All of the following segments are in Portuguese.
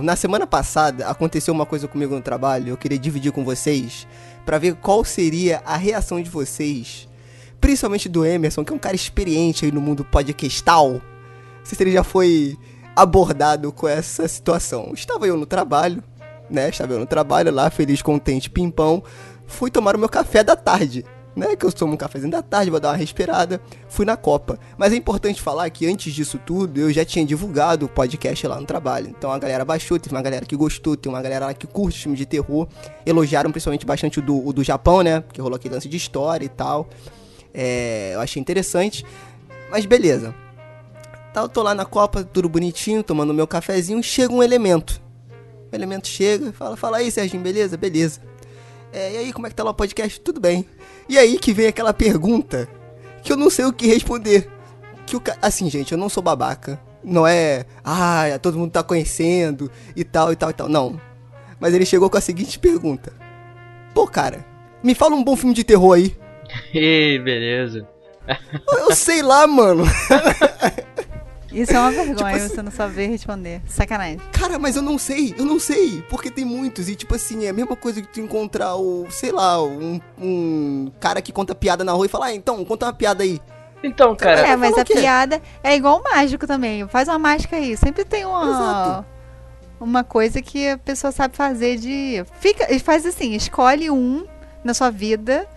Na semana passada aconteceu uma coisa comigo no trabalho, eu queria dividir com vocês para ver qual seria a reação de vocês, principalmente do Emerson, que é um cara experiente aí no mundo podcastal. Não sei se ele já foi abordado com essa situação. Estava eu no trabalho, né? Estava eu no trabalho lá, feliz, contente, pimpão. Fui tomar o meu café da tarde né? Que eu tomo um cafezinho da tarde, vou dar uma respirada. Fui na Copa. Mas é importante falar que antes disso tudo, eu já tinha divulgado o podcast lá no trabalho. Então a galera baixou, teve uma galera que gostou, tem uma galera lá que curte filme de terror. Elogiaram principalmente bastante o do, o do Japão, né? Que rolou aquele lance de história e tal. É, eu achei interessante. Mas beleza. Tá, eu tô lá na Copa, tudo bonitinho, tomando meu cafezinho. Chega um elemento. O elemento chega, fala, fala aí, Serginho, beleza? Beleza. É, e aí, como é que tá lá o podcast? Tudo bem. E aí que vem aquela pergunta que eu não sei o que responder. Que o assim, gente, eu não sou babaca. Não é, ah, todo mundo tá conhecendo e tal e tal e tal. Não. Mas ele chegou com a seguinte pergunta: Pô, cara, me fala um bom filme de terror aí. Ih, beleza. Eu sei lá, mano. Isso é uma vergonha tipo assim, você não saber responder. Sacanagem. Cara, mas eu não sei, eu não sei. Porque tem muitos. E tipo assim, é a mesma coisa que tu encontrar o, sei lá, um, um cara que conta piada na rua e falar, ah, então, conta uma piada aí. Então, cara. É, mas a piada é igual o mágico também. Faz uma mágica aí. Sempre tem uma. Exato. Uma coisa que a pessoa sabe fazer de. Fica. Faz assim, escolhe um na sua vida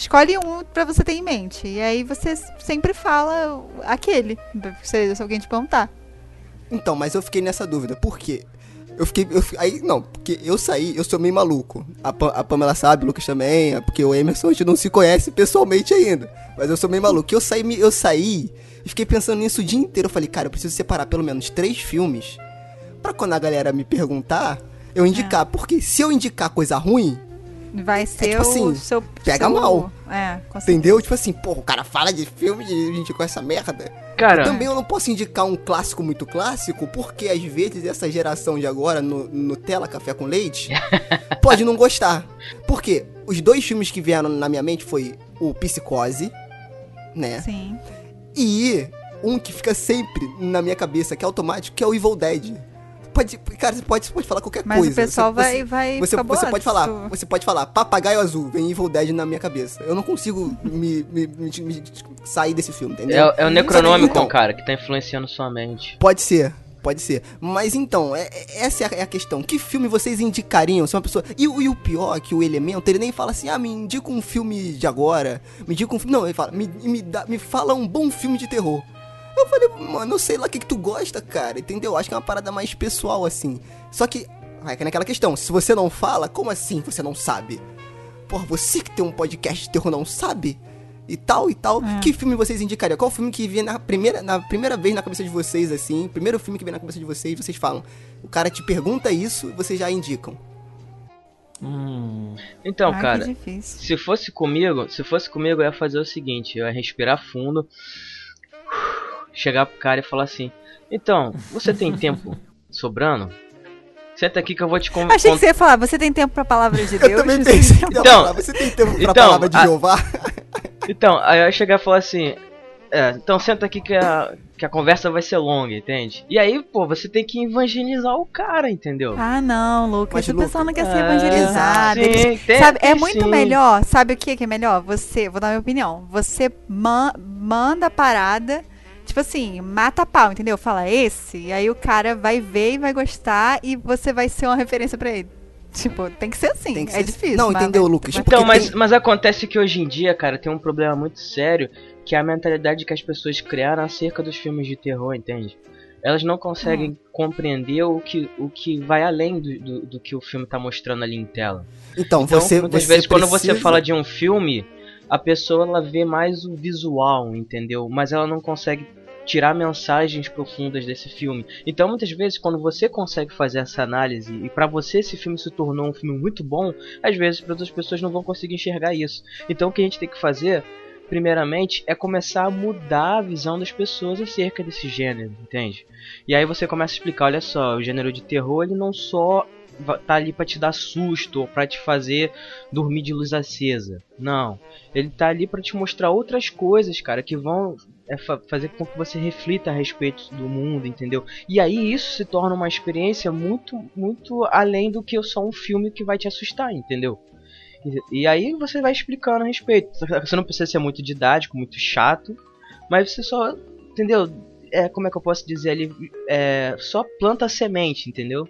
Escolhe um para você ter em mente. E aí você sempre fala aquele. Se, alguém te perguntar. Então, mas eu fiquei nessa dúvida. Por quê? Eu fiquei. Eu, aí, não, porque eu saí, eu sou meio maluco. A, a Pamela sabe, o Lucas também, é porque o Emerson a gente não se conhece pessoalmente ainda. Mas eu sou meio maluco. Eu saí, eu saí e fiquei pensando nisso o dia inteiro. Eu falei, cara, eu preciso separar pelo menos três filmes. Pra quando a galera me perguntar, eu indicar. É. Porque se eu indicar coisa ruim, Vai é ser é, tipo assim, o seu. Pega seu... mal. É, Entendeu? Tipo assim, pô, o cara fala de filme de gente com essa merda. Cara. Também eu não posso indicar um clássico muito clássico, porque às vezes essa geração de agora, no Nutella Café com Leite, pode não gostar. Por quê? Os dois filmes que vieram na minha mente foi o Psicose, né? Sim. E um que fica sempre na minha cabeça, que é automático, que é o Evil Dead pode, cara, você pode, você pode falar qualquer Mas coisa. Mas o pessoal você, vai, vai você, você pode falar, você pode falar papagaio azul, vem Evil Dead na minha cabeça. Eu não consigo me, me, me, me sair desse filme, entendeu? É, é o necronômico, então, cara, que tá influenciando sua mente. Pode ser. Pode ser. Mas então, é, é essa é a questão. Que filme vocês indicariam se uma pessoa. E, e, o pior é que o elemento, ele nem fala assim, ah, me indica um filme de agora. Me indica um filme. Não, ele fala, me, me, dá, me fala um bom filme de terror. Eu falei, mano, eu sei lá o que, que tu gosta, cara, entendeu? Acho que é uma parada mais pessoal, assim. Só que, vai que é naquela questão, se você não fala, como assim você não sabe? Porra, você que tem um podcast de terror não sabe? E tal, e tal. É. Que filme vocês indicariam? Qual filme que vem na primeira, na primeira vez na cabeça de vocês, assim? Primeiro filme que vem na cabeça de vocês, vocês falam. O cara te pergunta isso, vocês já indicam. Hum. Então, Ai, cara, se fosse comigo, se fosse comigo, eu ia fazer o seguinte, eu ia respirar fundo chegar pro cara e falar assim: Então, você tem tempo sobrando? Senta aqui que eu vou te contar. Achei que você ia falar, você tem tempo pra palavra de Deus? Eu também pensei então, você tem tempo pra então, palavra de Jeová? Então, aí eu ia chegar e falar assim, é, então senta aqui que a, que a conversa vai ser longa, entende? E aí, pô, você tem que evangelizar o cara, entendeu? Ah, não, Lucas, o pessoal não quer ser é, evangelizado. Sim, tem, sabe, é muito sim. melhor, sabe o que é melhor? Você, vou dar minha opinião, você man, manda a parada Tipo assim, mata pau, entendeu? Fala esse, e aí o cara vai ver e vai gostar e você vai ser uma referência para ele. Tipo, tem que ser assim. é ser... Assim. difícil. Não, mas, entendeu, Lucas? Então, mas, tem... mas acontece que hoje em dia, cara, tem um problema muito sério que é a mentalidade que as pessoas criaram acerca dos filmes de terror, entende? Elas não conseguem hum. compreender o que, o que vai além do, do, do, que o filme tá mostrando ali em tela. Então, então você. Muitas você vezes, precisa... quando você fala de um filme, a pessoa ela vê mais o visual, entendeu? Mas ela não consegue tirar mensagens profundas desse filme. Então, muitas vezes, quando você consegue fazer essa análise e para você esse filme se tornou um filme muito bom, às vezes para outras pessoas não vão conseguir enxergar isso. Então, o que a gente tem que fazer primeiramente, é começar a mudar a visão das pessoas acerca desse gênero, entende? E aí você começa a explicar, olha só, o gênero de terror ele não só tá ali para te dar susto ou para te fazer dormir de luz acesa. Não, ele tá ali para te mostrar outras coisas, cara, que vão é fa fazer com que você reflita a respeito do mundo, entendeu? E aí isso se torna uma experiência muito, muito além do que só um filme que vai te assustar, entendeu? E, e aí você vai explicando a respeito. Você não precisa ser muito didático, muito chato, mas você só, entendeu? É, como é que eu posso dizer ali? É, só planta a semente, entendeu?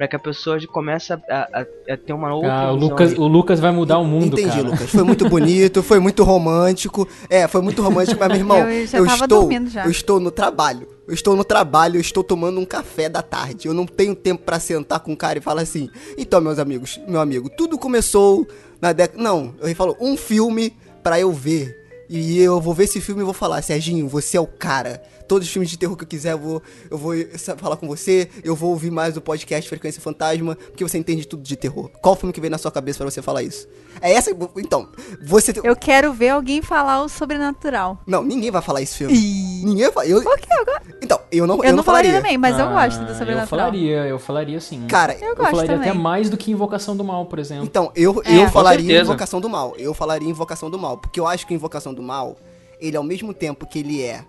Para que a pessoa comece a, a, a, ter uma outra ah, o Lucas, o Lucas vai mudar o mundo, Entendi, cara. Lucas. Foi muito bonito, foi muito romântico. É, foi muito romântico, mas meu irmão, eu, eu estou, eu estou no trabalho. Eu estou no trabalho, eu estou tomando um café da tarde. Eu não tenho tempo para sentar com o cara e falar assim: "Então, meus amigos, meu amigo, tudo começou na década, não, ele falou um filme para eu ver. E eu vou ver esse filme e vou falar, Serginho, você é o cara todos os filmes de terror que eu quiser, eu vou, eu vou falar com você, eu vou ouvir mais o podcast Frequência Fantasma, porque você entende tudo de terror. Qual filme que vem na sua cabeça para você falar isso? É essa. Então, você. Eu quero ver alguém falar o sobrenatural. Não, ninguém vai falar esse filme. E... Ninguém vai. Eu... Por quê? Eu... Então, eu não, eu, eu não, falaria. também, mas ah, eu gosto do sobrenatural. Eu falaria, eu falaria sim. Cara, eu, eu falaria também. até mais do que Invocação do Mal, por exemplo. Então, eu, é, eu falaria Invocação do Mal. Eu falaria Invocação do Mal, porque eu acho que Invocação do Mal, ele ao mesmo tempo que ele é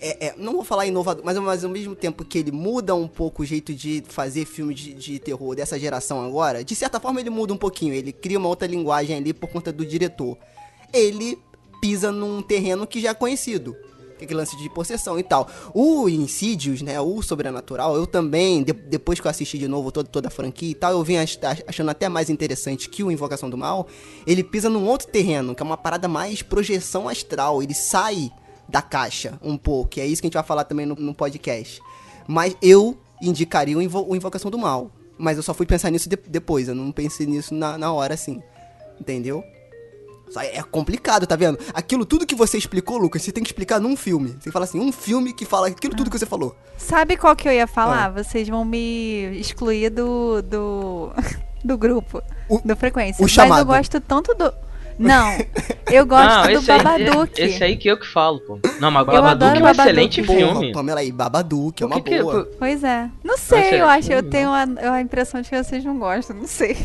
é, é, não vou falar inovador, mas, mas ao mesmo tempo que ele muda um pouco o jeito de fazer filme de, de, terror dessa geração agora, de certa forma ele muda um pouquinho, ele cria uma outra linguagem ali por conta do diretor. Ele pisa num terreno que já é conhecido. Que é aquele lance de possessão e tal. O Insidious, né? O Sobrenatural, eu também, de, depois que eu assisti de novo toda, toda a franquia e tal, eu vim achando até mais interessante que o Invocação do Mal. Ele pisa num outro terreno, que é uma parada mais projeção astral. Ele sai da caixa um pouco. E é isso que a gente vai falar também no, no podcast. Mas eu indicaria o, invo o Invocação do Mal. Mas eu só fui pensar nisso de depois. Eu não pensei nisso na, na hora assim. Entendeu? Só é complicado, tá vendo? Aquilo tudo que você explicou, Lucas, você tem que explicar num filme. Você fala assim, um filme que fala aquilo tudo que você falou. Sabe qual que eu ia falar? Ah. Vocês vão me excluir do. do, do grupo. O, do frequência. O chamado. Mas eu gosto tanto do. Não, eu gosto não, do Babadook. Aí, esse aí que eu que falo, pô. Não, mas Babadook é um excelente filme. Pamela aí, Babadook é uma que boa. Que, pois é. Não sei, eu acho, eu tenho a, a, impressão de que vocês não gostam, não sei.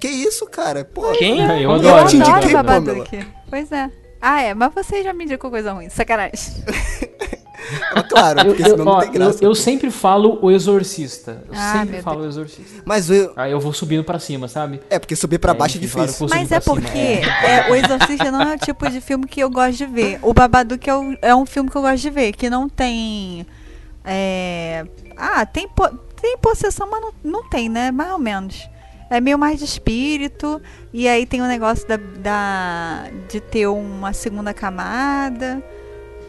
Que isso, cara? Pô, Quem? É, eu adoro. Eu adoro Babadook. Pois é. Ah, é, mas você já me indicou coisa ruim, sacanagem. claro, porque eu, senão não tem graça. Eu, eu, sempre falo o exorcista. Eu ah, sempre falo Deus. o exorcista. Mas eu... Aí eu vou subindo pra cima, sabe? É, porque subir pra baixo é difícil. Claro Mas é porque é. é. o exorcista não é o tipo de filme que eu gosto de ver. O Babadook é, o, é um filme que eu gosto de ver, que não tem... É... Ah, tem, po tem possessão, mas não, não tem, né? Mais ou menos. É meio mais de espírito. E aí tem o negócio da, da, de ter uma segunda camada.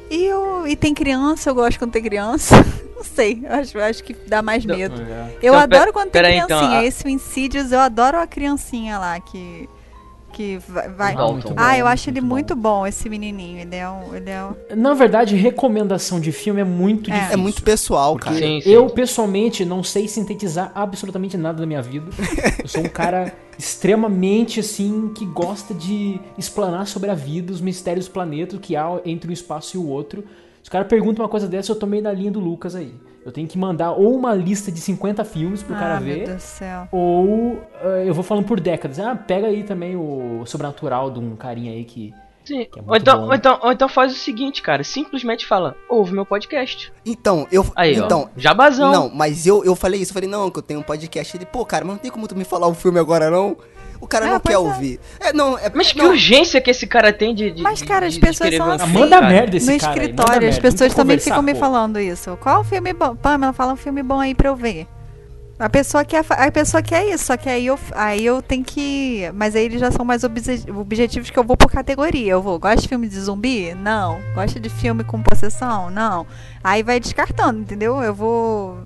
E, eu, e tem criança, eu gosto quando tem criança. Não sei, eu acho, acho que dá mais medo. É. Eu então, adoro quando tem então, criancinha. Então, a... Esse Insidious, eu adoro a criancinha lá que que vai. ah, eu acho ele muito bom, esse menininho. Ele é um, ele é um... Na verdade, recomendação de filme é muito é. difícil. É muito pessoal, cara. Sim, sim. Eu, pessoalmente, não sei sintetizar absolutamente nada da minha vida. eu sou um cara extremamente, assim, que gosta de explanar sobre a vida, os mistérios do planeta, que há entre um espaço e o outro. Se o cara pergunta uma coisa dessa, eu tomei na linha do Lucas aí. Eu tenho que mandar ou uma lista de 50 filmes pro ah, cara ver. Meu Deus do céu. Ou uh, eu vou falando por décadas. Ah, pega aí também o Sobrenatural de um carinha aí que. Sim. Que é ou, então, ou, então, ou então faz o seguinte, cara. Simplesmente fala, ouve meu podcast. Então, eu. Aí, então, ó, jabazão. Não, mas eu, eu falei isso. Eu falei, não, que eu tenho um podcast. Ele, pô, cara, mas não tem como tu me falar o filme agora, não? O cara é, não quer é. ouvir. É, não, é, Mas que não. urgência que esse cara tem de. de Mas, cara, as pessoas são assim. Manda merda esse no cara. No escritório, as pessoas também ficam me falando isso. Qual filme bom? Pamela, fala um filme bom aí pra eu ver. A pessoa quer, a pessoa quer isso, só que aí eu, aí eu tenho que. Mas aí eles já são mais objetivos que eu vou por categoria. Eu vou, gosto de filme de zumbi? Não. Gosto de filme com possessão? Não. Aí vai descartando, entendeu? Eu vou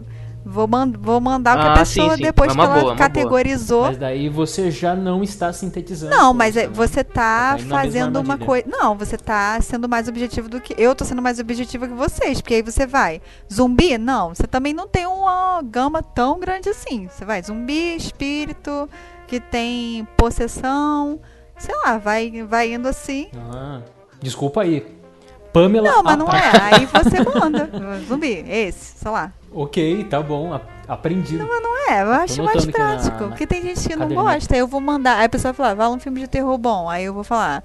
Vou, mand vou mandar o que a ah, pessoa, sim, sim. depois é que ela boa, categorizou. Mas daí você já não está sintetizando. Não, mas é, você está tá fazendo uma coisa. Não, você está sendo mais objetivo do que. Eu estou sendo mais objetivo que vocês. Porque aí você vai. Zumbi? Não. Você também não tem uma gama tão grande assim. Você vai zumbi, espírito, que tem possessão. Sei lá, vai, vai indo assim. Ah, desculpa aí. Pamela. Não, mas não é. Aí você manda. Zumbi, esse, sei lá. Ok, tá bom, aprendi. Não, mas não É, eu acho mais prático. Na, porque tem gente que não gosta. Aí eu vou mandar. Aí a pessoa vai falar, fala um filme de terror bom. Aí eu vou falar,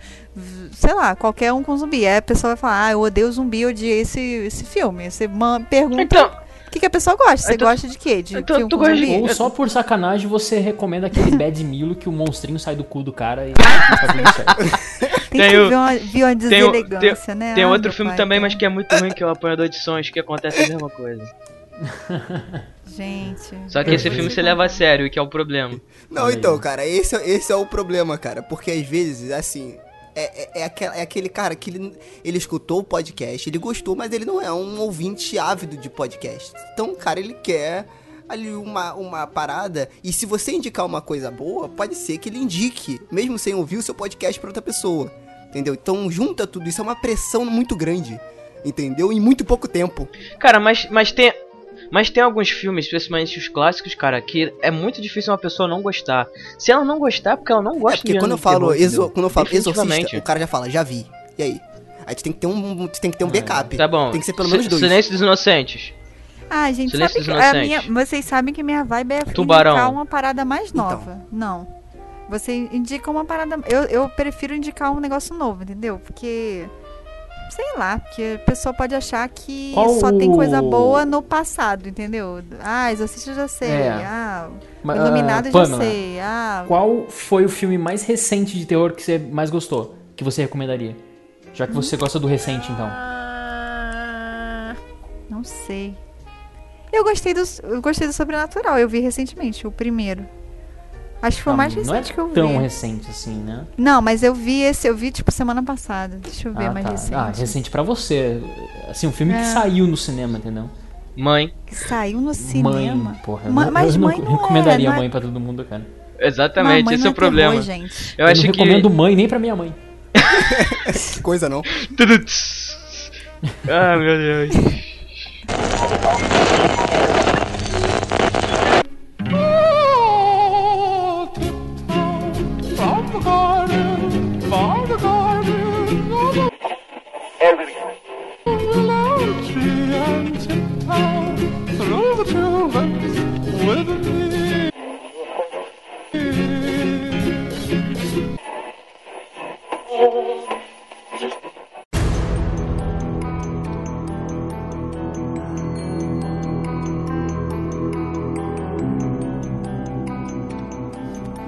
sei lá, qualquer um com zumbi. Aí a pessoa vai falar, ah, eu odeio zumbi, eu odiei esse, esse filme. Você pergunta. Então, o que, que a pessoa gosta? Você então, gosta de quê? De então, filme tu gosta de... Ou só por sacanagem você recomenda aquele Bad Milo que o monstrinho sai do cu do cara e tá tudo certo. Tem, tem que ver uma, ver uma deselegância, tem, né? Tem ah, outro filme pai, também, mas que é muito ruim, que é o Apanhador de Sonhos, que acontece a mesma coisa. Gente. Só que esse filme você leva a sério, que é o problema. Não, então, cara, esse, esse é o problema, cara. Porque às vezes, assim, é, é, é, aquele, é, aquele cara que ele, ele escutou o podcast, ele gostou, mas ele não é um ouvinte ávido de podcast. Então, cara, ele quer ali uma, uma parada. E se você indicar uma coisa boa, pode ser que ele indique, mesmo sem ouvir o seu podcast para outra pessoa. Entendeu? Então, junta tudo isso, é uma pressão muito grande. Entendeu? Em muito pouco tempo. Cara, mas, mas tem, mas tem alguns filmes, especialmente os clássicos, cara, que é muito difícil uma pessoa não gostar. Se ela não gostar, é porque ela não gosta é porque quando eu falo, terror, exo, quando eu falo exorcista, o cara já fala, já vi. E aí? Aí tu tem que ter um, tem que ter um backup. Tá bom. Tem que ser pelo menos dois. Silêncio dos Inocentes. Ah, gente, Silêncio sabe que a minha, vocês sabem que minha vibe é Tubarão. indicar uma parada mais então. nova. Então. Não. Você indica uma parada. Eu, eu prefiro indicar um negócio novo, entendeu? Porque sei lá, porque a pessoa pode achar que só tem coisa boa no passado, entendeu? Ah, Exorcista já sei. É. Ah, Iluminado uh, já sei. Ah. Qual foi o filme mais recente de terror que você mais gostou? Que você recomendaria? Já que você gosta do recente, então. Não sei. Eu gostei do, eu gostei do Sobrenatural, eu vi recentemente, o primeiro. Acho que foi o mais recente não é que eu vi. tão recente assim, né? Não, mas eu vi esse, eu vi tipo semana passada. Deixa eu ver ah, mais tá. recente. Ah, recente pra você. Assim, um filme é. que saiu no cinema, entendeu? Mãe. Que saiu no cinema. Mãe, porra. Ma mas eu mãe não, não recomendaria é, mãe é... pra todo mundo, cara. Exatamente, não, esse é o é problema. Terror, gente. Eu, eu acho não que... recomendo mãe nem pra minha mãe. que coisa não. ah, meu Deus.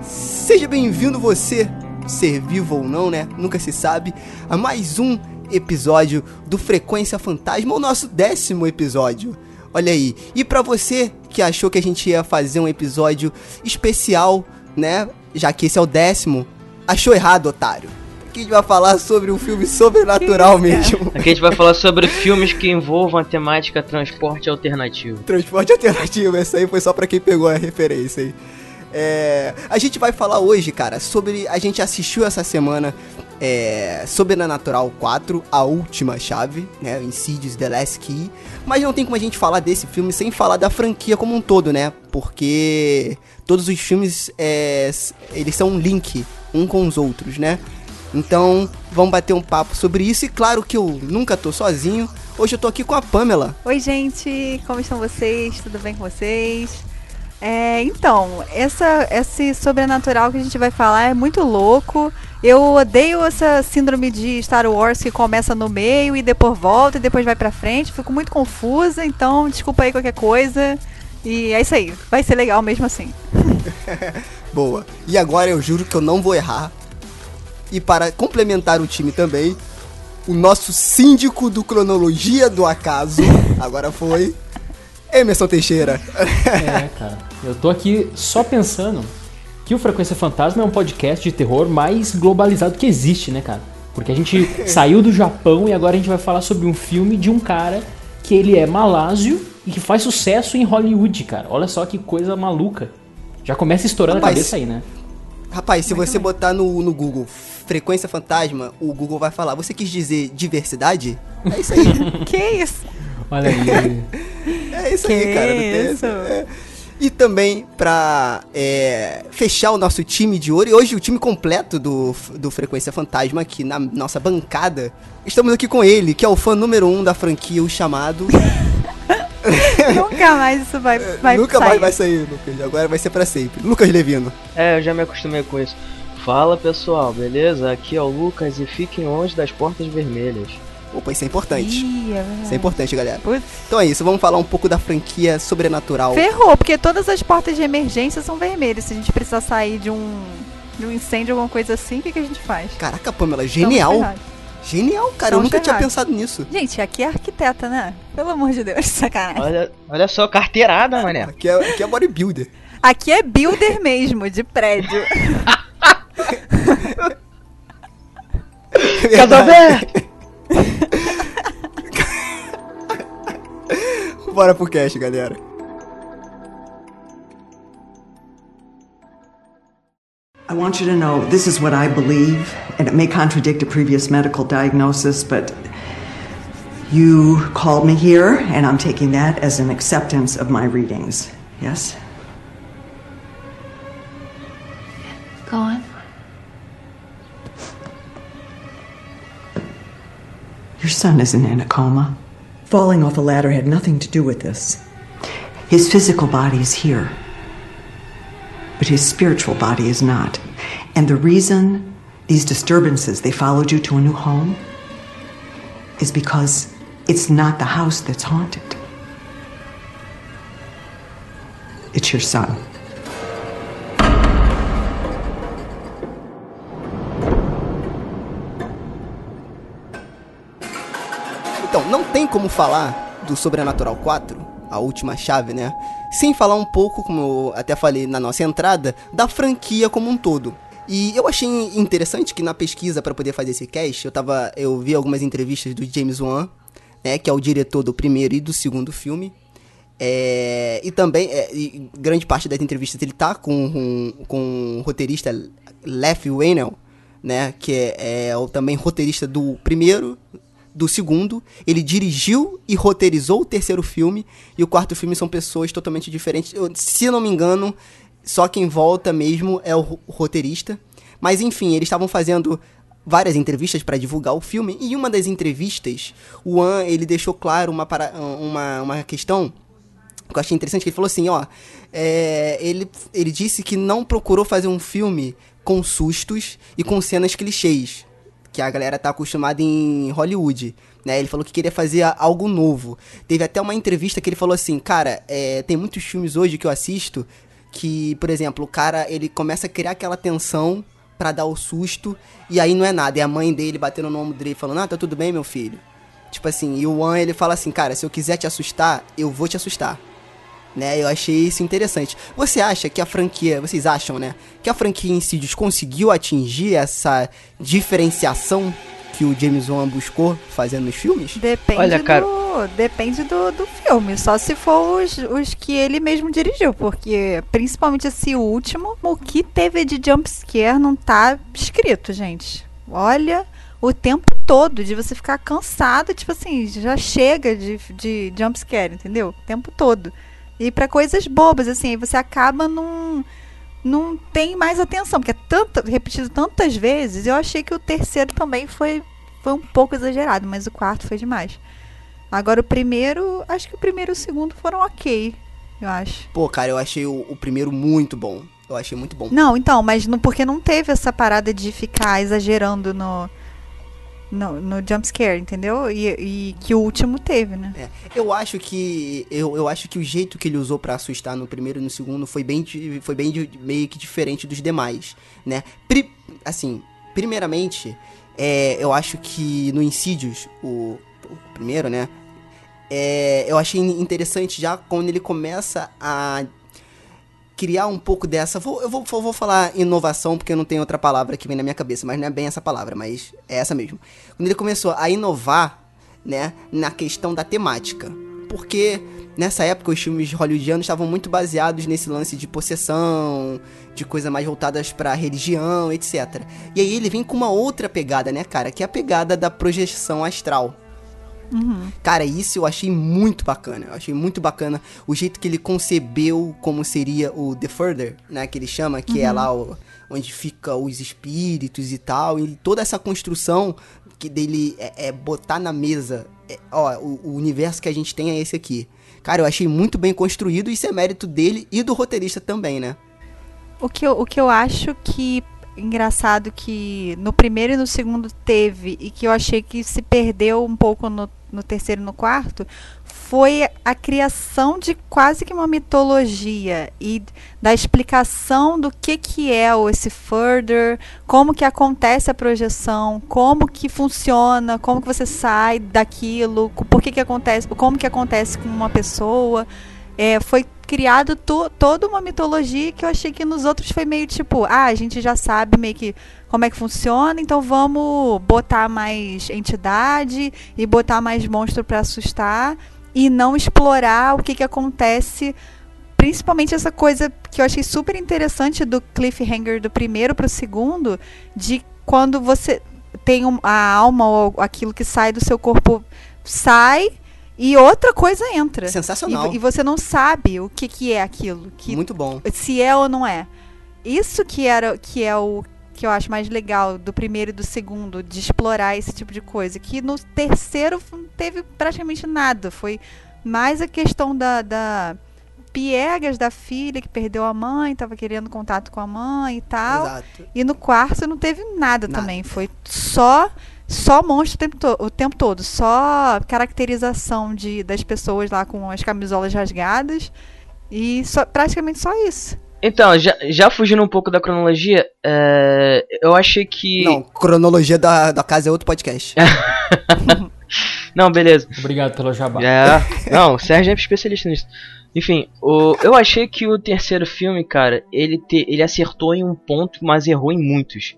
Seja bem-vindo você, ser vivo ou não, né? Nunca se sabe, a mais um episódio do Frequência Fantasma, o nosso décimo episódio. Olha aí. E para você que achou que a gente ia fazer um episódio especial, né? Já que esse é o décimo, achou errado, otário. Aqui a gente vai falar sobre um filme sobrenatural mesmo. Aqui a gente vai falar sobre filmes que envolvam a temática transporte alternativo. Transporte alternativo, essa aí foi só para quem pegou a referência aí. É, a gente vai falar hoje, cara, sobre. A gente assistiu essa semana é, Sobrenatural 4, A Última Chave, né? Insidious The Last Key. Mas não tem como a gente falar desse filme sem falar da franquia como um todo, né? Porque todos os filmes, é, eles são um link um com os outros, né? Então, vamos bater um papo sobre isso. E claro que eu nunca tô sozinho. Hoje eu tô aqui com a Pamela. Oi, gente. Como estão vocês? Tudo bem com vocês? É, então, essa, esse sobrenatural que a gente vai falar é muito louco. Eu odeio essa síndrome de Star Wars que começa no meio e depois volta e depois vai pra frente. Fico muito confusa, então desculpa aí qualquer coisa. E é isso aí. Vai ser legal mesmo assim. Boa. E agora eu juro que eu não vou errar. E para complementar o time também, o nosso síndico do Cronologia do Acaso, agora foi Emerson Teixeira. É, cara. Eu tô aqui só pensando que o Frequência Fantasma é um podcast de terror mais globalizado que existe, né, cara? Porque a gente saiu do Japão e agora a gente vai falar sobre um filme de um cara que ele é malásio e que faz sucesso em Hollywood, cara. Olha só que coisa maluca. Já começa estourando Rapaz, a cabeça aí, né? Rapaz, se você botar no, no Google frequência fantasma, o Google vai falar, você quis dizer diversidade? É isso aí. que isso? Olha aí. é isso que aí, cara. Isso? É. E também pra é, fechar o nosso time de ouro, e hoje o time completo do, do Frequência Fantasma aqui na nossa bancada, estamos aqui com ele, que é o fã número um da franquia, o chamado... Nunca mais isso vai, é, vai Nunca sair. mais vai sair, Lucas. Agora vai ser pra sempre. Lucas Levino. É, eu já me acostumei com isso. Fala pessoal, beleza? Aqui é o Lucas e fiquem longe das portas vermelhas. Opa, isso é importante. Ih, é isso é importante, galera. Putz. Então é isso, vamos falar um pouco da franquia sobrenatural. Ferrou, porque todas as portas de emergência são vermelhas. Se a gente precisar sair de um, de um incêndio, alguma coisa assim, o que, que a gente faz? Caraca, Pamela, genial. Genial, cara, eu nunca tinha pensado nisso. Gente, aqui é arquiteta, né? Pelo amor de Deus, sacanagem. Olha, olha só, carteirada, mané. Aqui é, aqui é bodybuilder. Aqui é builder mesmo, de prédio. Casalberto! Bora pro cast, galera. I want you to know this is what I believe, and it may contradict a previous medical diagnosis, but you called me here, and I'm taking that as an acceptance of my readings. Yes? Go on. Your son isn't in a coma. Falling off a ladder had nothing to do with this. His physical body is here but his spiritual body is not. And the reason these disturbances, they followed you to a new home, is because it's not the house that's haunted. It's your son. Como falar do Sobrenatural 4 a última chave, né? Sem falar um pouco, como eu até falei na nossa entrada, da franquia como um todo. E eu achei interessante que na pesquisa para poder fazer esse cast, eu tava, eu vi algumas entrevistas do James Wan, né, que é o diretor do primeiro e do segundo filme. É, e também, é, e grande parte das entrevistas ele tá com, com, com o roteirista Leff Whannell, né, que é, é também roteirista do primeiro do segundo, ele dirigiu e roteirizou o terceiro filme, e o quarto filme são pessoas totalmente diferentes. Eu, se não me engano, só quem volta mesmo é o roteirista. Mas enfim, eles estavam fazendo várias entrevistas para divulgar o filme, e em uma das entrevistas, o An, ele deixou claro uma, uma, uma questão que eu achei interessante, que ele falou assim, ó, é, ele, ele disse que não procurou fazer um filme com sustos e com cenas clichês, que a galera tá acostumada em Hollywood. Né? Ele falou que queria fazer algo novo. Teve até uma entrevista que ele falou assim, cara, é, tem muitos filmes hoje que eu assisto que, por exemplo, o cara ele começa a criar aquela tensão para dar o susto e aí não é nada. É a mãe dele batendo no ombro dele falando, ah, tá tudo bem, meu filho. Tipo assim, e o One ele fala assim, cara, se eu quiser te assustar, eu vou te assustar né? Eu achei isso interessante. Você acha que a franquia, vocês acham, né, que a franquia Insidious conseguiu atingir essa diferenciação que o James Wan buscou fazendo nos filmes? Depende Olha, cara... do, depende do, do filme, só se for os, os que ele mesmo dirigiu, porque principalmente esse último, o que teve de jumpscare não tá escrito, gente. Olha, o tempo todo, de você ficar cansado, tipo assim, já chega de, de jumpscare, entendeu? O tempo todo. E para coisas bobas, assim, você acaba num. Não tem mais atenção, porque é tanto, repetido tantas vezes. Eu achei que o terceiro também foi, foi um pouco exagerado, mas o quarto foi demais. Agora o primeiro, acho que o primeiro e o segundo foram ok, eu acho. Pô, cara, eu achei o, o primeiro muito bom. Eu achei muito bom. Não, então, mas não, porque não teve essa parada de ficar exagerando no, no, no jumpscare, entendeu? E, e, que o último teve, né? É, eu acho que. Eu, eu acho que o jeito que ele usou para assustar no primeiro e no segundo foi bem, foi bem meio que diferente dos demais, né? Pri, assim, primeiramente, é, eu acho que no Insidious, o, o primeiro, né? É, eu achei interessante já quando ele começa a criar um pouco dessa. Vou, eu vou, vou falar inovação porque não tem outra palavra que vem na minha cabeça, mas não é bem essa palavra, mas é essa mesmo. Quando ele começou a inovar, né, na questão da temática. Porque nessa época os filmes hollywoodianos estavam muito baseados nesse lance de possessão, de coisas mais voltadas para religião, etc. E aí ele vem com uma outra pegada, né, cara, que é a pegada da projeção astral. Uhum. Cara, isso eu achei muito bacana. Eu achei muito bacana o jeito que ele concebeu como seria o The Further, né? Que ele chama, que é uhum. é lá o, onde fica os espíritos e tal. E toda essa construção que dele é, é botar na mesa. É, ó, o, o, universo que a gente tem é esse aqui. Cara, eu achei muito bem construído, isso é mérito dele e do roteirista também, né? O que eu, o que eu acho que engraçado que no primeiro e no segundo teve e que eu achei que se perdeu um pouco no, no terceiro e no quarto foi a criação de quase que uma mitologia e da explicação do que que é esse further, como que acontece a projeção, como que funciona, como que você sai daquilo, por que que acontece, como que acontece com uma pessoa. É, foi criado to, toda uma mitologia que eu achei que nos outros foi meio tipo, ah, a gente já sabe meio que como é que funciona, então vamos botar mais entidade e botar mais monstro para assustar e não explorar o que, que acontece, principalmente essa coisa que eu achei super interessante do cliffhanger do primeiro para o segundo, de quando você tem a alma ou aquilo que sai do seu corpo sai e outra coisa entra. Sensacional. E, e você não sabe o que, que é aquilo. Que, Muito bom. Se é ou não é. Isso que era que é o que eu acho mais legal do primeiro e do segundo, de explorar esse tipo de coisa. Que no terceiro não teve praticamente nada. Foi mais a questão da, da piegas da filha que perdeu a mãe, estava querendo contato com a mãe e tal. Exato. E no quarto não teve nada, nada. também. Foi só só monstro o tempo, o tempo todo. Só caracterização de, das pessoas lá com as camisolas rasgadas. E só, praticamente só isso. Então, já, já fugindo um pouco da cronologia, é, eu achei que. Não, cronologia da, da casa é outro podcast. não, beleza. Obrigado pelo jabá. É, não, o Sérgio é especialista nisso. Enfim, o, eu achei que o terceiro filme, cara, ele, te, ele acertou em um ponto, mas errou em muitos.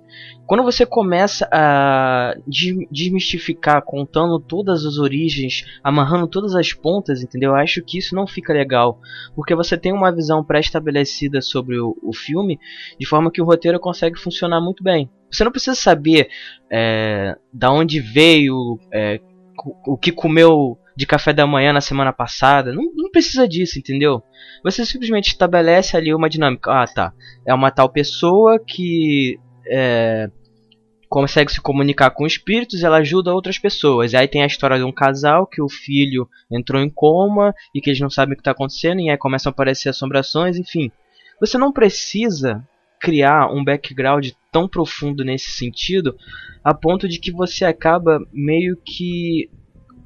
Quando você começa a desmistificar, contando todas as origens, amarrando todas as pontas, entendeu? Eu acho que isso não fica legal. Porque você tem uma visão pré-estabelecida sobre o, o, filme, de forma que o roteiro consegue funcionar muito bem. Você não precisa saber é, da onde veio, é, o que comeu de café da manhã na semana passada. Não, não, precisa disso, entendeu? Você simplesmente estabelece ali uma dinâmica. Ah, tá. É uma tal pessoa que é, consegue se comunicar com espíritos, ela ajuda outras pessoas. E aí tem a história de um casal que o filho entrou em coma e que eles não sabem o que está acontecendo, e aí começam a aparecer assombrações, enfim. Você não precisa criar um background tão profundo nesse sentido, a ponto de que você acaba meio que.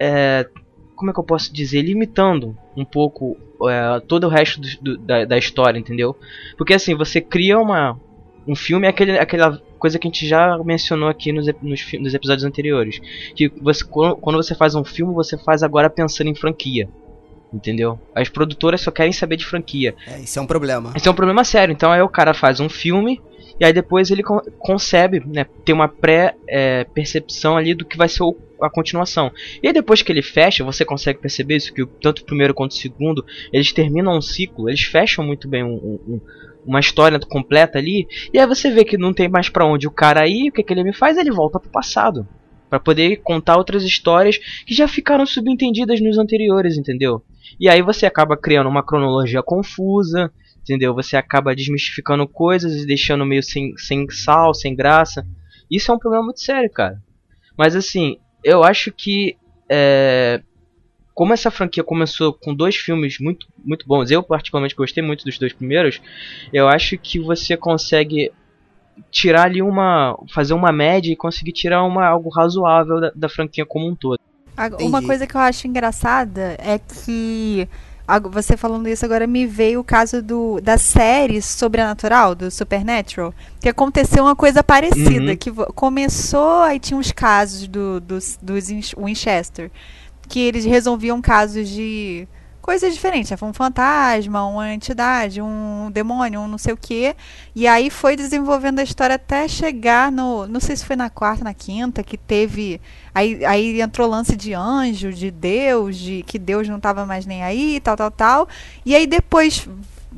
É, como é que eu posso dizer? Limitando um pouco é, todo o resto do, do, da, da história, entendeu? Porque assim, você cria uma, um filme é aquele, aquela coisa que a gente já mencionou aqui nos, nos, nos, episódios anteriores. Que você, quando você faz um filme, você faz agora pensando em franquia. Entendeu? As produtoras só querem saber de franquia. É, isso é um problema. Isso é um problema sério. Então aí o cara faz um filme e aí depois ele con concebe, né, tem uma pré-percepção é, ali do que vai ser o, a continuação. E aí depois que ele fecha, você consegue perceber isso, que tanto o primeiro quanto o segundo, eles terminam um ciclo, eles fecham muito bem um, um, uma história completa ali, e aí você vê que não tem mais para onde o cara ir, o que, que ele me faz? Ele volta pro passado. para poder contar outras histórias que já ficaram subentendidas nos anteriores, entendeu? E aí você acaba criando uma cronologia confusa, entendeu? Você acaba desmistificando coisas e deixando meio sem, sem sal, sem graça. Isso é um problema muito sério, cara. Mas assim, eu acho que é, como essa franquia começou com dois filmes muito, muito bons, eu particularmente gostei muito dos dois primeiros, eu acho que você consegue tirar ali uma. fazer uma média e conseguir tirar uma, algo razoável da, da franquia como um todo. Uma coisa que eu acho engraçada é que você falando isso agora me veio o caso do da série sobrenatural do Supernatural que aconteceu uma coisa parecida uhum. que começou aí tinha uns casos do dos, dos Winchester que eles resolviam casos de coisas diferentes. Né? Um fantasma, uma entidade, um demônio, um não sei o quê. E aí foi desenvolvendo a história até chegar no. Não sei se foi na quarta, na quinta, que teve. Aí, aí entrou lance de anjo, de Deus, de que Deus não estava mais nem aí, tal, tal, tal. E aí depois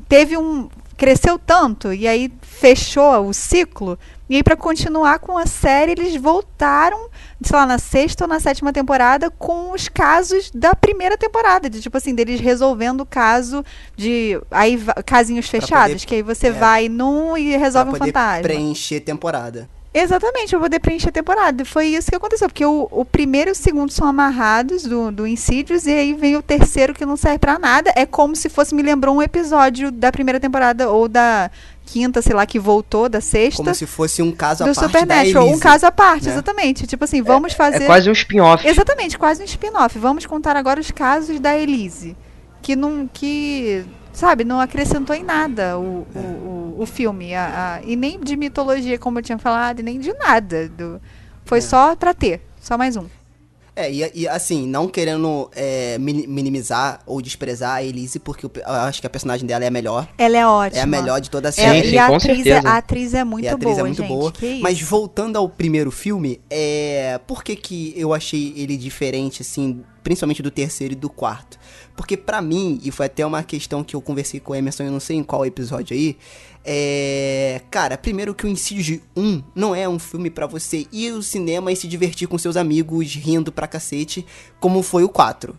teve um. Cresceu tanto, e aí fechou o ciclo. E aí, para continuar com a série, eles voltaram sei lá, na sexta ou na sétima temporada com os casos da primeira temporada. De tipo assim, deles resolvendo o caso de. Aí casinhos fechados, poder, que aí você é, vai num e resolve um fantasma. preencher temporada. Exatamente, eu vou poder preencher a temporada. Foi isso que aconteceu, porque o, o primeiro e o segundo são amarrados do, do Insidious, e aí vem o terceiro que não serve para nada. É como se fosse, me lembrou um episódio da primeira temporada, ou da quinta, sei lá, que voltou, da sexta. Como se fosse um caso à parte Supernatural, um caso à parte, né? exatamente. Tipo assim, vamos é, fazer... É quase um spin-off. Exatamente, quase um spin-off. Vamos contar agora os casos da Elise. Que não... Que sabe, não acrescentou em nada o, o, o, o filme. A, a, e nem de mitologia, como eu tinha falado, e nem de nada. Do, foi é. só pra ter, só mais um. É, e, e assim, não querendo é, minimizar ou desprezar a Elise, porque eu, eu, acho que a personagem dela é a melhor. Ela é ótima. É a melhor de toda a série. É, sim, e a atriz, é, a atriz é muito boa. a atriz boa, é muito gente, boa. Mas voltando ao primeiro filme, é, por que, que eu achei ele diferente, assim, principalmente do terceiro e do quarto? Porque para mim, e foi até uma questão que eu conversei com o Emerson, eu não sei em qual episódio aí, é... Cara, primeiro que o Insidious 1 não é um filme para você ir ao cinema e se divertir com seus amigos rindo pra cacete, como foi o 4.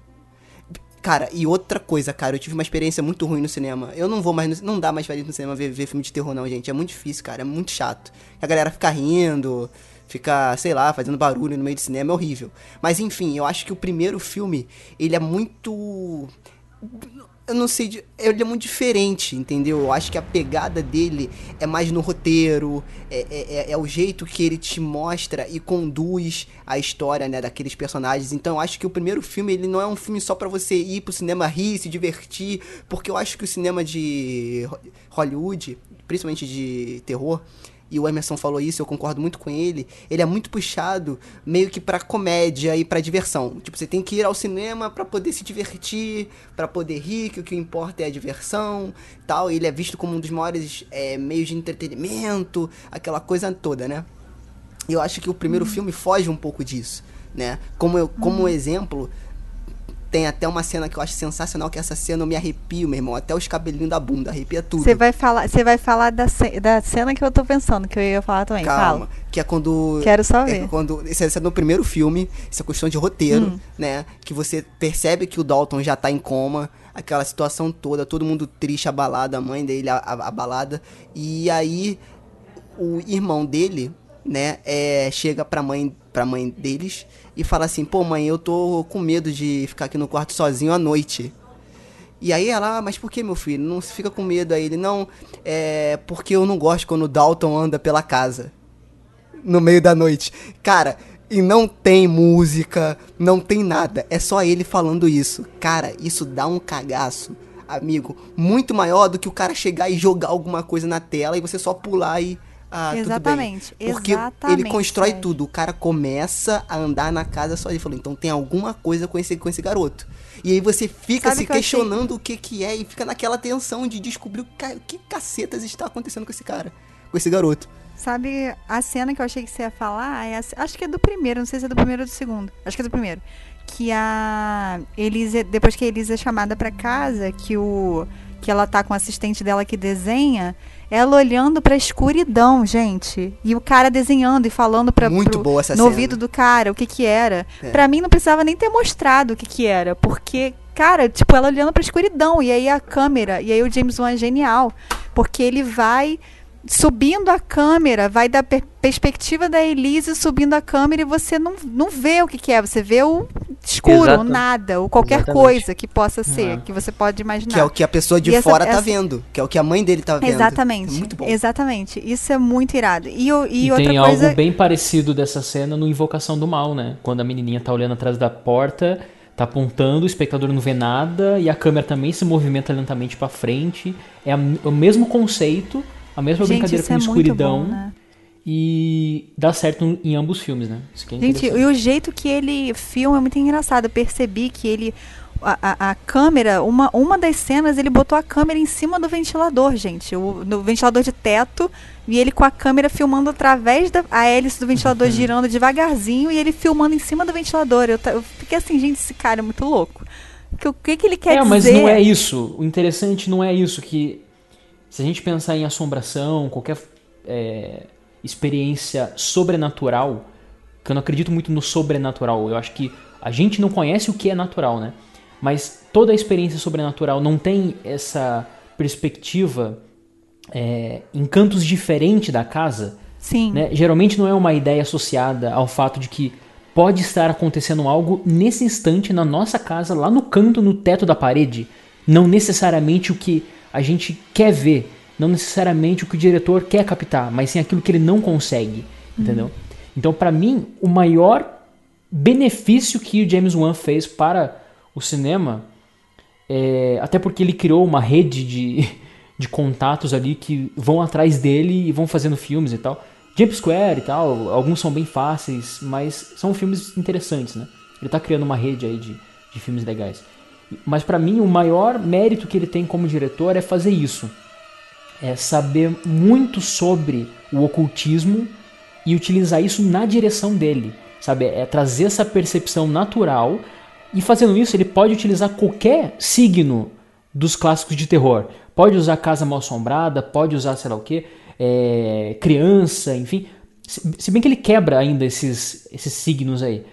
Cara, e outra coisa, cara, eu tive uma experiência muito ruim no cinema. Eu não vou mais, no, não dá mais pra ir no cinema ver, ver filme de terror não, gente. É muito difícil, cara, é muito chato. A galera fica rindo, ficar, sei lá, fazendo barulho no meio do cinema é horrível. Mas enfim, eu acho que o primeiro filme, ele é muito eu não sei, ele é muito diferente, entendeu? Eu acho que a pegada dele é mais no roteiro, é, é, é, é, o jeito que ele te mostra e conduz a história, né, daqueles personagens. Então eu acho que o primeiro filme, ele não é um filme só para você ir pro cinema rir, se divertir, porque eu acho que o cinema de Hollywood, principalmente de terror, e o Emerson falou isso, eu concordo muito com ele, ele é muito puxado meio que pra comédia e pra diversão. Tipo, você tem que ir ao cinema para poder se divertir, para poder rir, que o que importa é a diversão, tal. Ele é visto como um dos maiores é, meios de entretenimento, aquela coisa toda, né? E eu acho que o primeiro hum. filme foge um pouco disso, né? Como, eu, como hum. exemplo, tem até uma cena que eu acho sensacional, que essa cena eu me arrepio, meu irmão. Até os cabelinhos da bunda, arrepia tudo. Você vai falar, você vai falar da, da cena que eu tô pensando, que eu ia falar também. Calma. Fala. Que é quando. Quero só é ver. quando, isso, é, no primeiro filme, isso é questão de roteiro, hum. né? Que você percebe que o Dalton já tá em coma, aquela situação toda, todo mundo triste, abalado, a mãe dele abalada. E aí o irmão dele, né, é, chega pra mãe, pra mãe deles e fala assim: pô, mãe, eu tô com medo de ficar aqui no quarto sozinho à noite. E aí ela, ah, mas por que, meu filho? Não fica com medo aí. Ele, não, é porque eu não gosto quando o Dalton anda pela casa. No meio da noite. Cara, e não tem música, não tem nada. É só ele falando isso. Cara, isso dá um cagaço, amigo. Muito maior do que o cara chegar e jogar alguma coisa na tela e você só pular e ah, exatamente, tudo bem. Porque exatamente, ele constrói tudo. O cara começa a andar na casa só. Ele falou, então tem alguma coisa com esse, com esse garoto. E aí você fica Sabe se que questionando o que que é e fica naquela tensão de descobrir o que, que cacetas está acontecendo com esse cara, com esse garoto. Sabe a cena que eu achei que você ia falar? É a, acho que é do primeiro, não sei se é do primeiro ou do segundo. Acho que é do primeiro. Que a Elisa, depois que a Elisa é chamada para casa, que o que ela tá com o assistente dela que desenha, ela olhando pra escuridão, gente. E o cara desenhando e falando pra, Muito pro, boa essa no cena. ouvido do cara o que que era. É. Pra mim não precisava nem ter mostrado o que que era. Porque, cara, tipo, ela olhando pra escuridão. E aí a câmera. E aí o James Wan é genial. Porque ele vai subindo a câmera, vai da per perspectiva da Elise subindo a câmera e você não, não vê o que, que é, você vê o escuro, Exato. o nada, ou qualquer Exatamente. coisa que possa ser, uhum. que você pode imaginar. Que é o que a pessoa de e fora essa, tá essa... vendo, que é o que a mãe dele tá vendo. Exatamente. É muito bom. Exatamente. Isso é muito irado. E, e, e outra tem coisa... algo bem parecido dessa cena no Invocação do Mal, né? Quando a menininha tá olhando atrás da porta tá apontando, o espectador não vê nada e a câmera também se movimenta lentamente para frente. É a, o mesmo conceito, a mesma Gente, brincadeira com é escuridão. Bom, né? E dá certo em ambos filmes, né? É Gente, e o jeito que ele filma é muito engraçado. Eu percebi que ele. A, a, a, câmera, uma, uma das cenas, ele botou a câmera em cima do ventilador, gente. O, no ventilador de teto. E ele com a câmera filmando através da a hélice do ventilador uhum. girando devagarzinho. E ele filmando em cima do ventilador. Eu, eu fiquei assim, gente, esse cara é muito louco. O que, que ele quer é, dizer? mas não é isso. O interessante não é isso. Que se a gente pensar em assombração, qualquer é, experiência sobrenatural, que eu não acredito muito no sobrenatural, eu acho que a gente não conhece o que é natural, né? Mas toda a experiência sobrenatural não tem essa perspectiva é, em cantos diferentes da casa, Sim. Né? Geralmente não é uma ideia associada ao fato de que pode estar acontecendo algo nesse instante na nossa casa, lá no canto, no teto da parede. Não necessariamente o que a gente quer ver, não necessariamente o que o diretor quer captar, mas sim aquilo que ele não consegue, uhum. entendeu? Então, para mim, o maior benefício que o James Wan fez para o cinema, é, até porque ele criou uma rede de, de contatos ali que vão atrás dele e vão fazendo filmes e tal. Jump Square e tal, alguns são bem fáceis, mas são filmes interessantes, né? Ele tá criando uma rede aí de, de filmes legais. Mas para mim o maior mérito que ele tem como diretor é fazer isso. É saber muito sobre o ocultismo e utilizar isso na direção dele, sabe? É trazer essa percepção natural e fazendo isso ele pode utilizar qualquer signo dos clássicos de terror. Pode usar Casa Mal Assombrada, pode usar sei lá o que, é, criança, enfim. Se bem que ele quebra ainda esses, esses signos aí.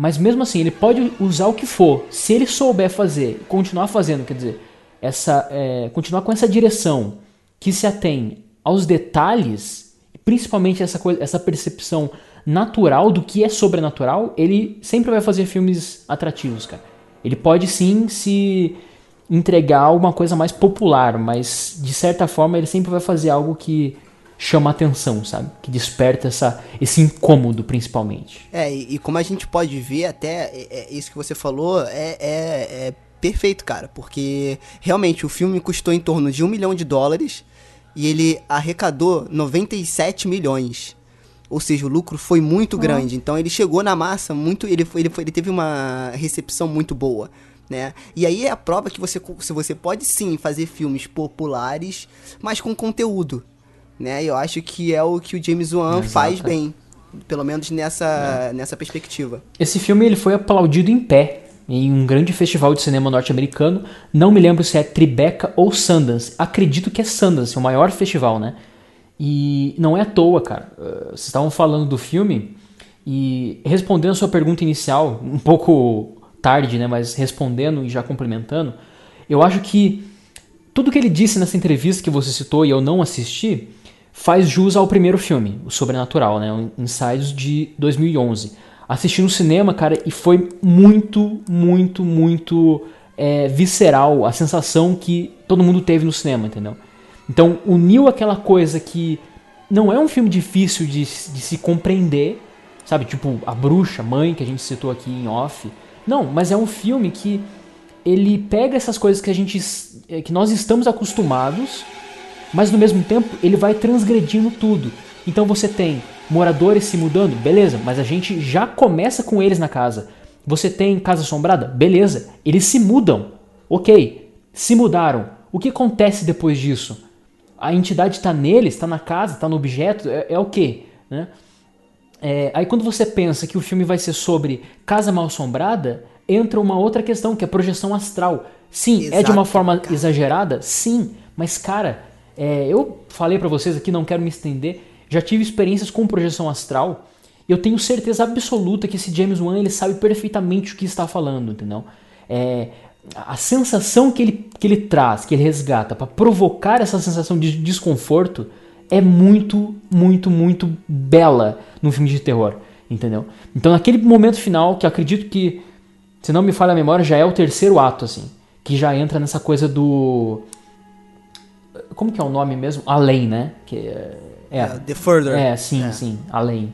Mas mesmo assim, ele pode usar o que for. Se ele souber fazer, continuar fazendo, quer dizer, essa, é, continuar com essa direção que se atém aos detalhes, principalmente essa, coisa, essa percepção natural do que é sobrenatural, ele sempre vai fazer filmes atrativos, cara. Ele pode sim se entregar uma coisa mais popular, mas de certa forma ele sempre vai fazer algo que chama atenção, sabe? Que desperta essa, esse incômodo, principalmente. É, e, e como a gente pode ver, até é, é, isso que você falou é, é, é, perfeito, cara, porque realmente o filme custou em torno de um milhão de dólares e ele arrecadou 97 milhões. Ou seja, o lucro foi muito uhum. grande. Então ele chegou na massa muito. Ele, foi, ele, foi, ele teve uma recepção muito boa. Né? E aí é a prova que você, se você pode sim fazer filmes populares, mas com conteúdo né? Eu acho que é o que o James Wan faz bem, pelo menos nessa, é. nessa perspectiva. Esse filme ele foi aplaudido em pé em um grande festival de cinema norte-americano. Não me lembro se é Tribeca ou Sundance. Acredito que é Sundance, o maior festival, né? E não é à toa, cara. Uh, vocês estavam falando do filme e respondendo a sua pergunta inicial, um pouco tarde, né? Mas respondendo e já complementando, eu acho que tudo que ele disse nessa entrevista que você citou e eu não assisti, faz jus ao primeiro filme, o Sobrenatural, né? O de 2011. Assisti no cinema, cara, e foi muito, muito, muito é, visceral a sensação que todo mundo teve no cinema, entendeu? Então uniu aquela coisa que não é um filme difícil de, de se compreender, sabe? Tipo A Bruxa, Mãe, que a gente citou aqui em off. Não, mas é um filme que ele pega essas coisas que a gente que nós estamos acostumados mas no mesmo tempo ele vai transgredindo tudo. Então você tem moradores se mudando, beleza, mas a gente já começa com eles na casa. Você tem casa assombrada, beleza, eles se mudam, ok, se mudaram. O que acontece depois disso? A entidade está neles, está na casa, está no objeto, é, é o que? Né? É, aí quando você pensa que o filme vai ser sobre casa mal assombrada, entra uma outra questão que é projeção astral. Sim, Exato, é de uma forma cara. exagerada, sim, mas cara, é, eu falei para vocês aqui, não quero me estender, já tive experiências com projeção astral. Eu tenho certeza absoluta que esse James Wan ele sabe perfeitamente o que está falando, entendeu? É, a sensação que ele, que ele traz, que ele resgata para provocar essa sensação de desconforto é muito, muito, muito bela no filme de terror, entendeu? Então naquele momento final, que acredito que, se não me falha a memória, já é o terceiro ato, assim, que já entra nessa coisa do como que é o nome mesmo? Além, né? Que é, é the Further. É, sim, é. sim, Além.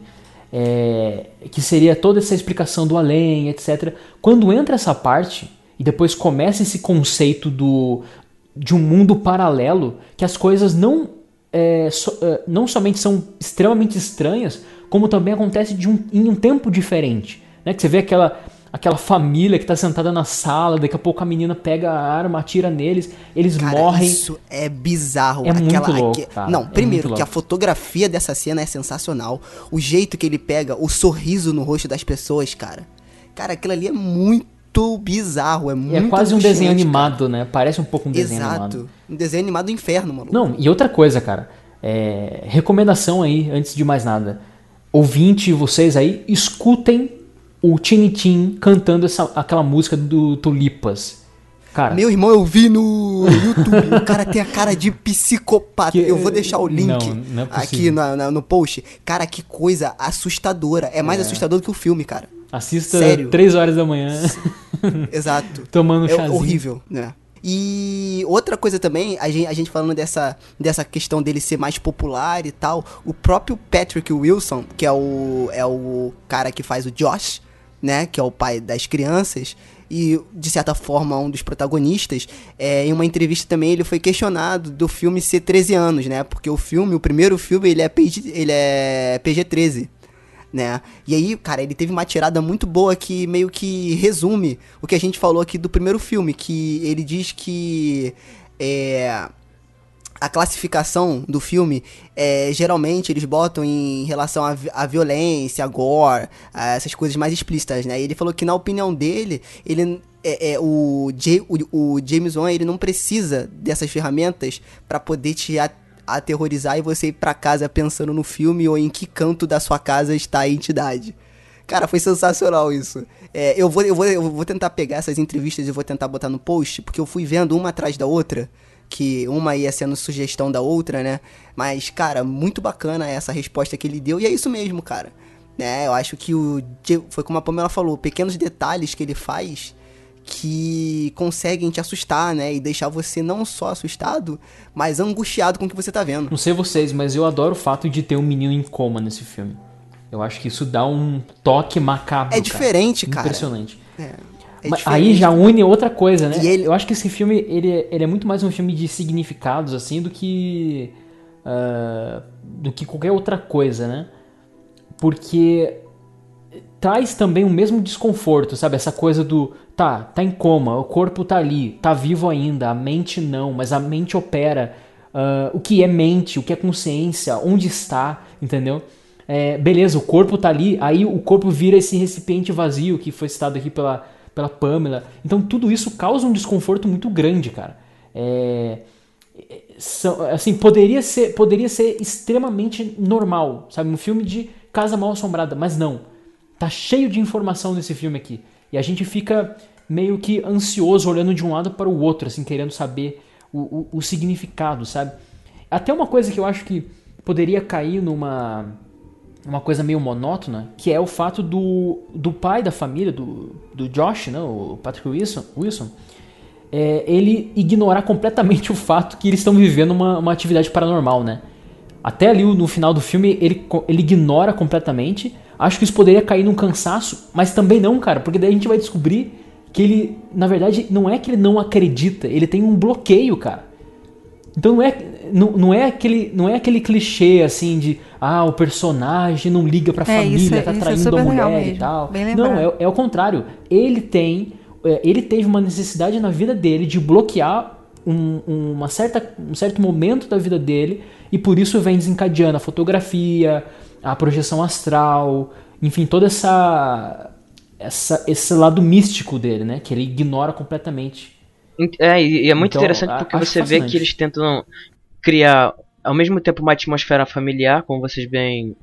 É, que seria toda essa explicação do além, etc. Quando entra essa parte e depois começa esse conceito do de um mundo paralelo, que as coisas não é, so, é, não somente são extremamente estranhas, como também acontece de um, em um tempo diferente, né? Que você vê aquela aquela família que tá sentada na sala, daqui a pouco a menina pega a arma, atira neles, eles cara, morrem. Isso é bizarro. É aquela, muito louco, cara, Não, é primeiro que a fotografia dessa cena é sensacional. O jeito que ele pega, o sorriso no rosto das pessoas, cara. Cara, aquilo ali é muito bizarro, é, é muito É quase um desenho animado, cara. né? Parece um pouco um desenho Exato. animado. Exato. Um desenho animado do inferno, mano. Não, e outra coisa, cara. É, recomendação aí, antes de mais nada. Ouvinte, vocês aí, escutem o Tinitin cantando essa, aquela música do Tulipas. Cara, Meu irmão, eu vi no YouTube. o cara tem a cara de psicopata. Que... Eu vou deixar o link não, não é aqui na, na, no post. Cara, que coisa assustadora. É mais é. assustador do que o filme, cara. Assista Sério. 3 horas da manhã. Exato. Tomando um chazinho. É horrível, né? E outra coisa também, a gente, a gente falando dessa, dessa questão dele ser mais popular e tal, o próprio Patrick Wilson, que é o, é o cara que faz o Josh, né, que é o pai das crianças, e de certa forma um dos protagonistas, é, em uma entrevista também ele foi questionado do filme ser 13 anos, né? Porque o filme, o primeiro filme, ele é PG, ele é PG-13 né? E aí, cara, ele teve uma tirada muito boa que meio que resume o que a gente falou aqui do primeiro filme, que ele diz que é, a classificação do filme, é, geralmente eles botam em relação à, violência, a gore, a essas coisas mais explícitas, né? E ele falou que na opinião dele, ele é, é o, J, o, o James Wan ele não precisa dessas ferramentas para poder te aterrorizar e você ir para casa pensando no filme ou em que canto da sua casa está a entidade. Cara, foi sensacional isso. É, eu, vou, eu, vou, eu vou tentar pegar essas entrevistas e vou tentar botar no post, porque eu fui vendo uma atrás da outra, que uma ia sendo sugestão da outra, né? Mas, cara, muito bacana essa resposta que ele deu, e é isso mesmo, cara. né eu acho que o. Foi como a Pamela falou, pequenos detalhes que ele faz que conseguem te assustar, né? E deixar você não só assustado, mas angustiado com o que você tá vendo. Não sei vocês, mas eu adoro o fato de ter um menino em coma nesse filme. Eu acho que isso dá um toque macabro. É diferente, cara. cara. Impressionante. É. É aí já une outra coisa, né? Ele... Eu acho que esse filme ele, ele é muito mais um filme de significados assim do que uh, do que qualquer outra coisa, né? Porque traz também o mesmo desconforto, sabe? Essa coisa do tá, tá em coma, o corpo tá ali, tá vivo ainda, a mente não, mas a mente opera. Uh, o que é mente, o que é consciência, onde está, entendeu? É, beleza, o corpo tá ali, aí o corpo vira esse recipiente vazio que foi citado aqui pela, pela Pamela. Então tudo isso causa um desconforto muito grande, cara. É, são, assim, poderia ser, poderia ser extremamente normal, sabe? Um filme de Casa Mal Assombrada, mas não. Tá cheio de informação nesse filme aqui. E a gente fica meio que ansioso olhando de um lado para o outro, assim, querendo saber o, o, o significado, sabe? Até uma coisa que eu acho que poderia cair numa uma coisa meio monótona, que é o fato do, do pai da família, do, do Josh, né, o Patrick Wilson, Wilson é, ele ignorar completamente o fato que eles estão vivendo uma, uma atividade paranormal, né? Até ali no final do filme ele, ele ignora completamente Acho que isso poderia cair num cansaço, mas também não, cara, porque daí a gente vai descobrir que ele, na verdade, não é que ele não acredita, ele tem um bloqueio, cara. Então não é, não, não é, aquele, não é aquele clichê assim de ah, o personagem não liga pra é, família, isso, tá isso é traindo é a mulher e tal. Não, é, é o contrário. Ele tem. É, ele teve uma necessidade na vida dele de bloquear um, uma certa, um certo momento da vida dele e por isso vem desencadeando a fotografia, a projeção astral, enfim, toda essa, essa esse lado místico dele, né, que ele ignora completamente. É, e é muito então, interessante porque você vê que eles tentam criar ao mesmo tempo uma atmosfera familiar, como vocês bem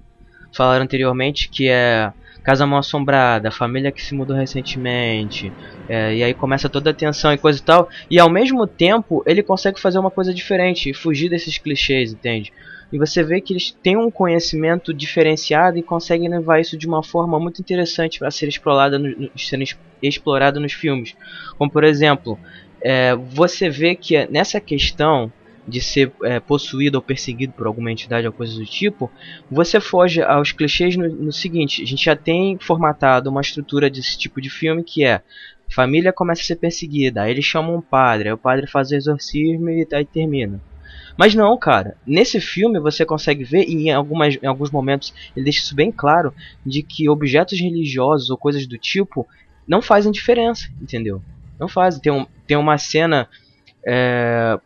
falaram anteriormente, que é Casa Mal Assombrada, família que se mudou recentemente, é, e aí começa toda a tensão e coisa e tal, e ao mesmo tempo ele consegue fazer uma coisa diferente fugir desses clichês, entende? E você vê que eles têm um conhecimento diferenciado e conseguem levar isso de uma forma muito interessante para ser explorada no, ser explorado nos filmes. Como por exemplo, é, você vê que nessa questão de ser é, possuído ou perseguido por alguma entidade ou coisa do tipo, você foge aos clichês no, no, seguinte: a gente já tem formatado uma estrutura desse tipo de filme que é família começa a ser perseguida, aí eles chamam um padre, aí o padre faz o exorcismo e aí termina. Mas não, cara. Nesse filme você consegue ver, e em, algumas, em alguns momentos ele deixa isso bem claro, de que objetos religiosos ou coisas do tipo não fazem diferença, entendeu? Não fazem. Tem, um, tem uma cena é,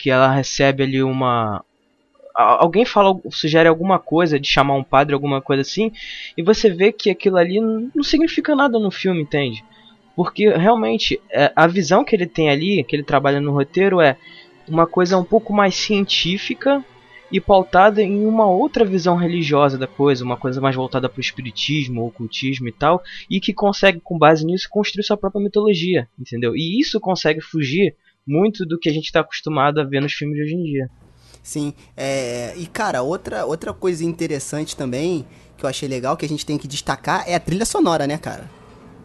que, ela recebe ali uma. Alguém fala, sugere alguma coisa de chamar um padre, alguma coisa assim, e você vê que aquilo ali não significa nada no filme, entende? Porque realmente é, a visão que ele tem ali, que ele trabalha no roteiro, é uma coisa um pouco mais científica e pautada em uma outra visão religiosa da coisa, uma coisa mais voltada para o espiritismo, ocultismo e tal, e que consegue, com base nisso, construir sua própria mitologia, entendeu? E isso consegue fugir muito do que a gente está acostumado a ver nos filmes de hoje em dia. Sim, é, e cara, outra, outra coisa interessante também, que eu achei legal, que a gente tem que destacar, é a trilha sonora, né, cara?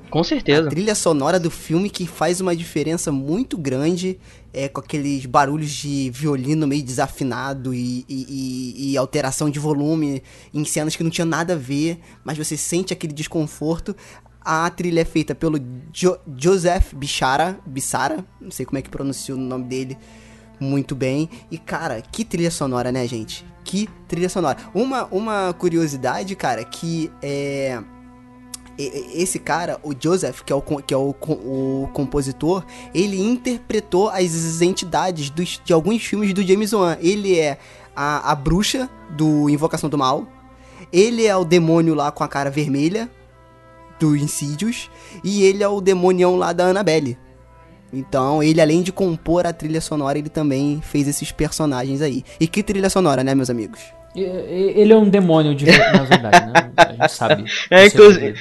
Com certeza. A trilha sonora do filme que faz uma diferença muito grande, é, com aqueles barulhos de violino meio desafinado e, e, e, alteração de volume em cenas que não tinham nada a ver, mas você sente aquele desconforto. A trilha é feita pelo jo Joseph Bichara, Bissara, não sei como é que pronuncia o nome dele muito bem. E cara, que trilha sonora, né, gente? Que trilha sonora. Uma, uma curiosidade, cara, que é esse cara, o Joseph, que é o, que é o, o compositor, ele interpretou as entidades dos, de alguns filmes do James Wan. Ele é a, a bruxa do Invocação do Mal, ele é o demônio lá com a cara vermelha do Insidious, e ele é o demonião lá da Annabelle. Então, ele além de compor a trilha sonora, ele também fez esses personagens aí. E que trilha sonora, né, meus amigos? Ele é um demônio, de, na verdade, né? A gente sabe. É, inclusive,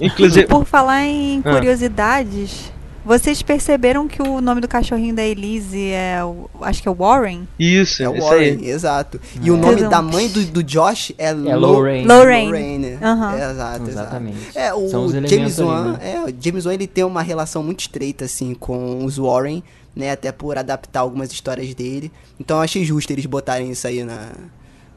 inclusive. Por falar em ah. curiosidades, vocês perceberam que o nome do cachorrinho da Elise é. O, acho que é o Warren? Isso, é o Warren, aí. exato. E é. o nome da mãe do, do Josh é, é Lorraine. Lorraine. Lorraine. Uhum. É, exato, Exatamente. É, o James Wan, né? é, o James Wan ele tem uma relação muito estreita assim com os Warren, né, até por adaptar algumas histórias dele. Então eu achei justo eles botarem isso aí na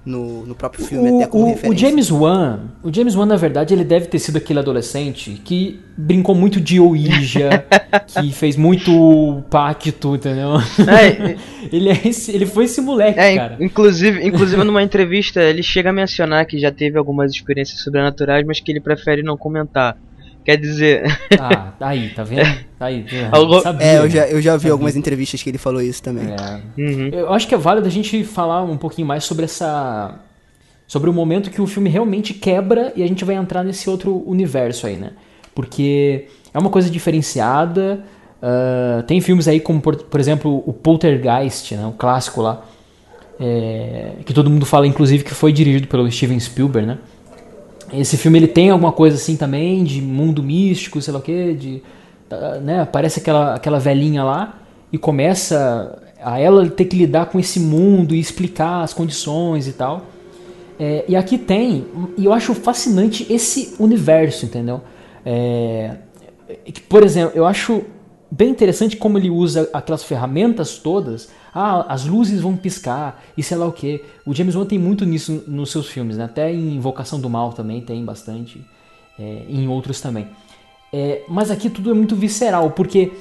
no, no próprio filme, o, até como o, referência. O James Wan, o James Wan, na verdade, ele deve ter sido aquele adolescente que brincou muito de Ouija, que fez muito pacto, entendeu? É, ele, é esse, ele foi esse moleque, é, cara. Inclusive, inclusive, numa entrevista, ele chega a mencionar que já teve algumas experiências sobrenaturais, mas que ele prefere não comentar. Quer dizer. Ah, tá aí, tá vendo? Tá aí. Algo... Sabia, é, eu já, eu já vi sabia. algumas entrevistas que ele falou isso também. É. Uhum. Eu acho que é válido a gente falar um pouquinho mais sobre essa. Sobre o momento que o filme realmente quebra e a gente vai entrar nesse outro universo aí, né? Porque é uma coisa diferenciada. Uh, tem filmes aí como, por, por, exemplo, o Poltergeist, né? O clássico lá. É, que todo mundo fala, inclusive, que foi dirigido pelo Steven Spielberg, né? Esse filme ele tem alguma coisa assim também de mundo místico, sei lá o que, de tá, né, aparece aquela aquela velhinha lá e começa a ela ter que lidar com esse mundo e explicar as condições e tal. É, e aqui tem, e eu acho fascinante esse universo, entendeu? É, por exemplo, eu acho bem interessante como ele usa aquelas ferramentas todas ah, as luzes vão piscar e sei lá o que. O James Wan tem muito nisso nos seus filmes, né? até em Invocação do Mal também tem bastante, é, em outros também. É, mas aqui tudo é muito visceral, porque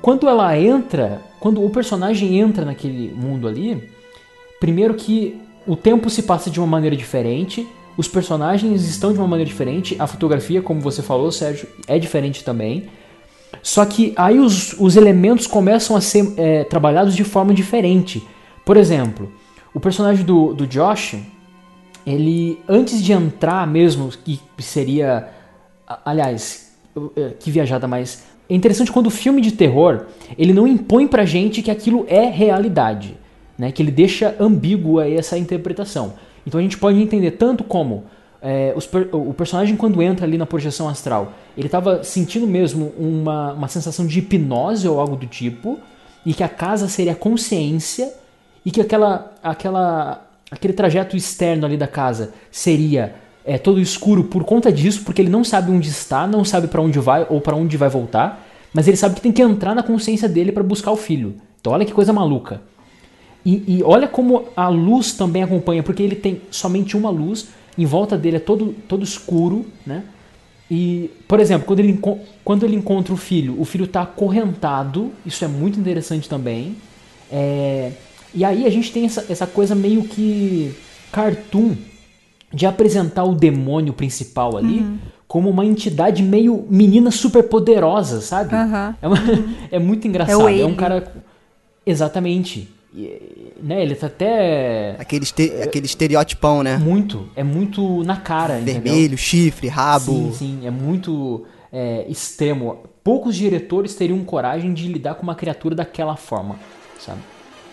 quando ela entra, quando o personagem entra naquele mundo ali, primeiro que o tempo se passa de uma maneira diferente, os personagens estão de uma maneira diferente, a fotografia, como você falou, Sérgio, é diferente também. Só que aí os, os elementos começam a ser é, trabalhados de forma diferente. Por exemplo, o personagem do, do Josh, ele antes de entrar mesmo, que seria. Aliás, é, que viajada, mas é interessante quando o filme de terror ele não impõe pra gente que aquilo é realidade, né? Que ele deixa ambígua essa interpretação. Então a gente pode entender tanto como é, per o personagem quando entra ali na projeção astral, ele estava sentindo mesmo uma, uma sensação de hipnose ou algo do tipo, e que a casa seria a consciência, e que aquela, aquela, aquele trajeto externo ali da casa seria é, todo escuro por conta disso, porque ele não sabe onde está, não sabe para onde vai ou para onde vai voltar, mas ele sabe que tem que entrar na consciência dele para buscar o filho. Então olha que coisa maluca. E, e olha como a luz também acompanha, porque ele tem somente uma luz, em volta dele é todo, todo escuro, né? E, por exemplo, quando ele, quando ele encontra o filho, o filho está acorrentado, isso é muito interessante também. É, e aí a gente tem essa, essa coisa meio que cartoon de apresentar o demônio principal ali uhum. como uma entidade meio menina super poderosa, sabe? Uhum. É, uma, é muito engraçado. É, é um cara. Exatamente né, ele tá até. Aquele, este, aquele estereotipão, né? Muito. É muito na cara. Vermelho, entendeu? chifre, rabo. Sim, sim. É muito é, extremo. Poucos diretores teriam coragem de lidar com uma criatura daquela forma, sabe?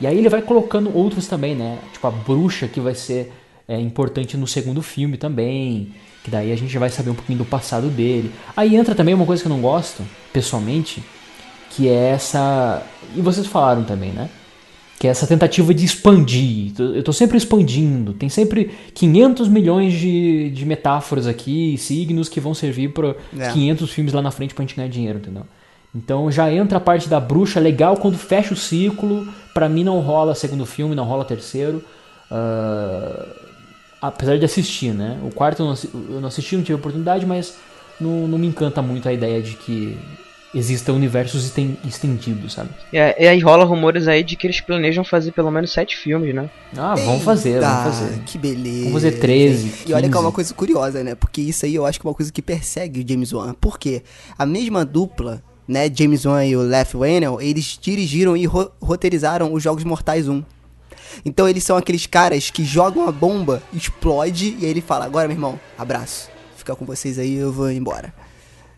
E aí ele vai colocando outros também, né? Tipo a bruxa que vai ser é, importante no segundo filme também. Que daí a gente vai saber um pouquinho do passado dele. Aí entra também uma coisa que eu não gosto, pessoalmente, que é essa. E vocês falaram também, né? Que é essa tentativa de expandir. Eu estou sempre expandindo. Tem sempre 500 milhões de, de metáforas aqui, signos que vão servir para é. 500 filmes lá na frente para a gente ganhar dinheiro, entendeu? Então já entra a parte da bruxa legal quando fecha o ciclo. Para mim não rola segundo filme, não rola terceiro. Uh, apesar de assistir, né? O quarto eu não assisti, não tive oportunidade, mas não, não me encanta muito a ideia de que existam universos estendidos, sabe? É, e aí rola rumores aí de que eles planejam fazer pelo menos sete filmes, né? Ah, vamos fazer, vamos fazer. Que beleza. Vamos fazer 13. 15. E olha que é uma coisa curiosa, né? Porque isso aí eu acho que é uma coisa que persegue o James Wan. Por quê? A mesma dupla, né, James Wan e o Leff Whannell, eles dirigiram e ro roteirizaram os Jogos Mortais 1. Então eles são aqueles caras que jogam a bomba, explode e aí ele fala: "Agora, meu irmão, abraço. Fica com vocês aí, eu vou embora."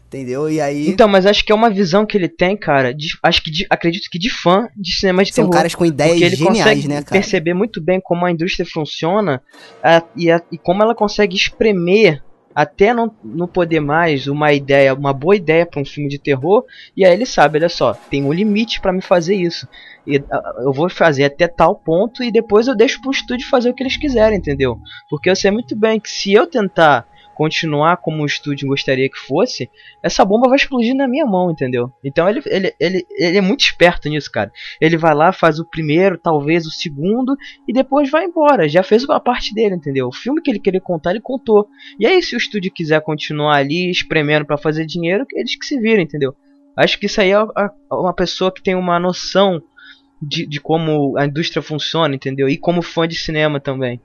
Entendeu? E aí. Então, mas acho que é uma visão que ele tem, cara. De, acho que de, acredito que de fã de cinema de São terror. caras com ideias ele geniais, consegue né, cara? perceber muito bem como a indústria funciona a, e, a, e como ela consegue espremer até não, não poder mais uma ideia, uma boa ideia para um filme de terror. E aí ele sabe, olha só, tem um limite para me fazer isso. E, eu vou fazer até tal ponto e depois eu deixo pro estúdio fazer o que eles quiserem, entendeu? Porque eu sei muito bem que se eu tentar continuar como o estúdio gostaria que fosse, essa bomba vai explodir na minha mão, entendeu? Então ele, ele, ele, ele é muito esperto nisso, cara. Ele vai lá, faz o primeiro, talvez o segundo, e depois vai embora. Já fez a parte dele, entendeu? O filme que ele queria contar, ele contou. E aí, se o estúdio quiser continuar ali, espremendo para fazer dinheiro, eles que se viram, entendeu? Acho que isso aí é uma pessoa que tem uma noção de, de como a indústria funciona, entendeu? E como fã de cinema também.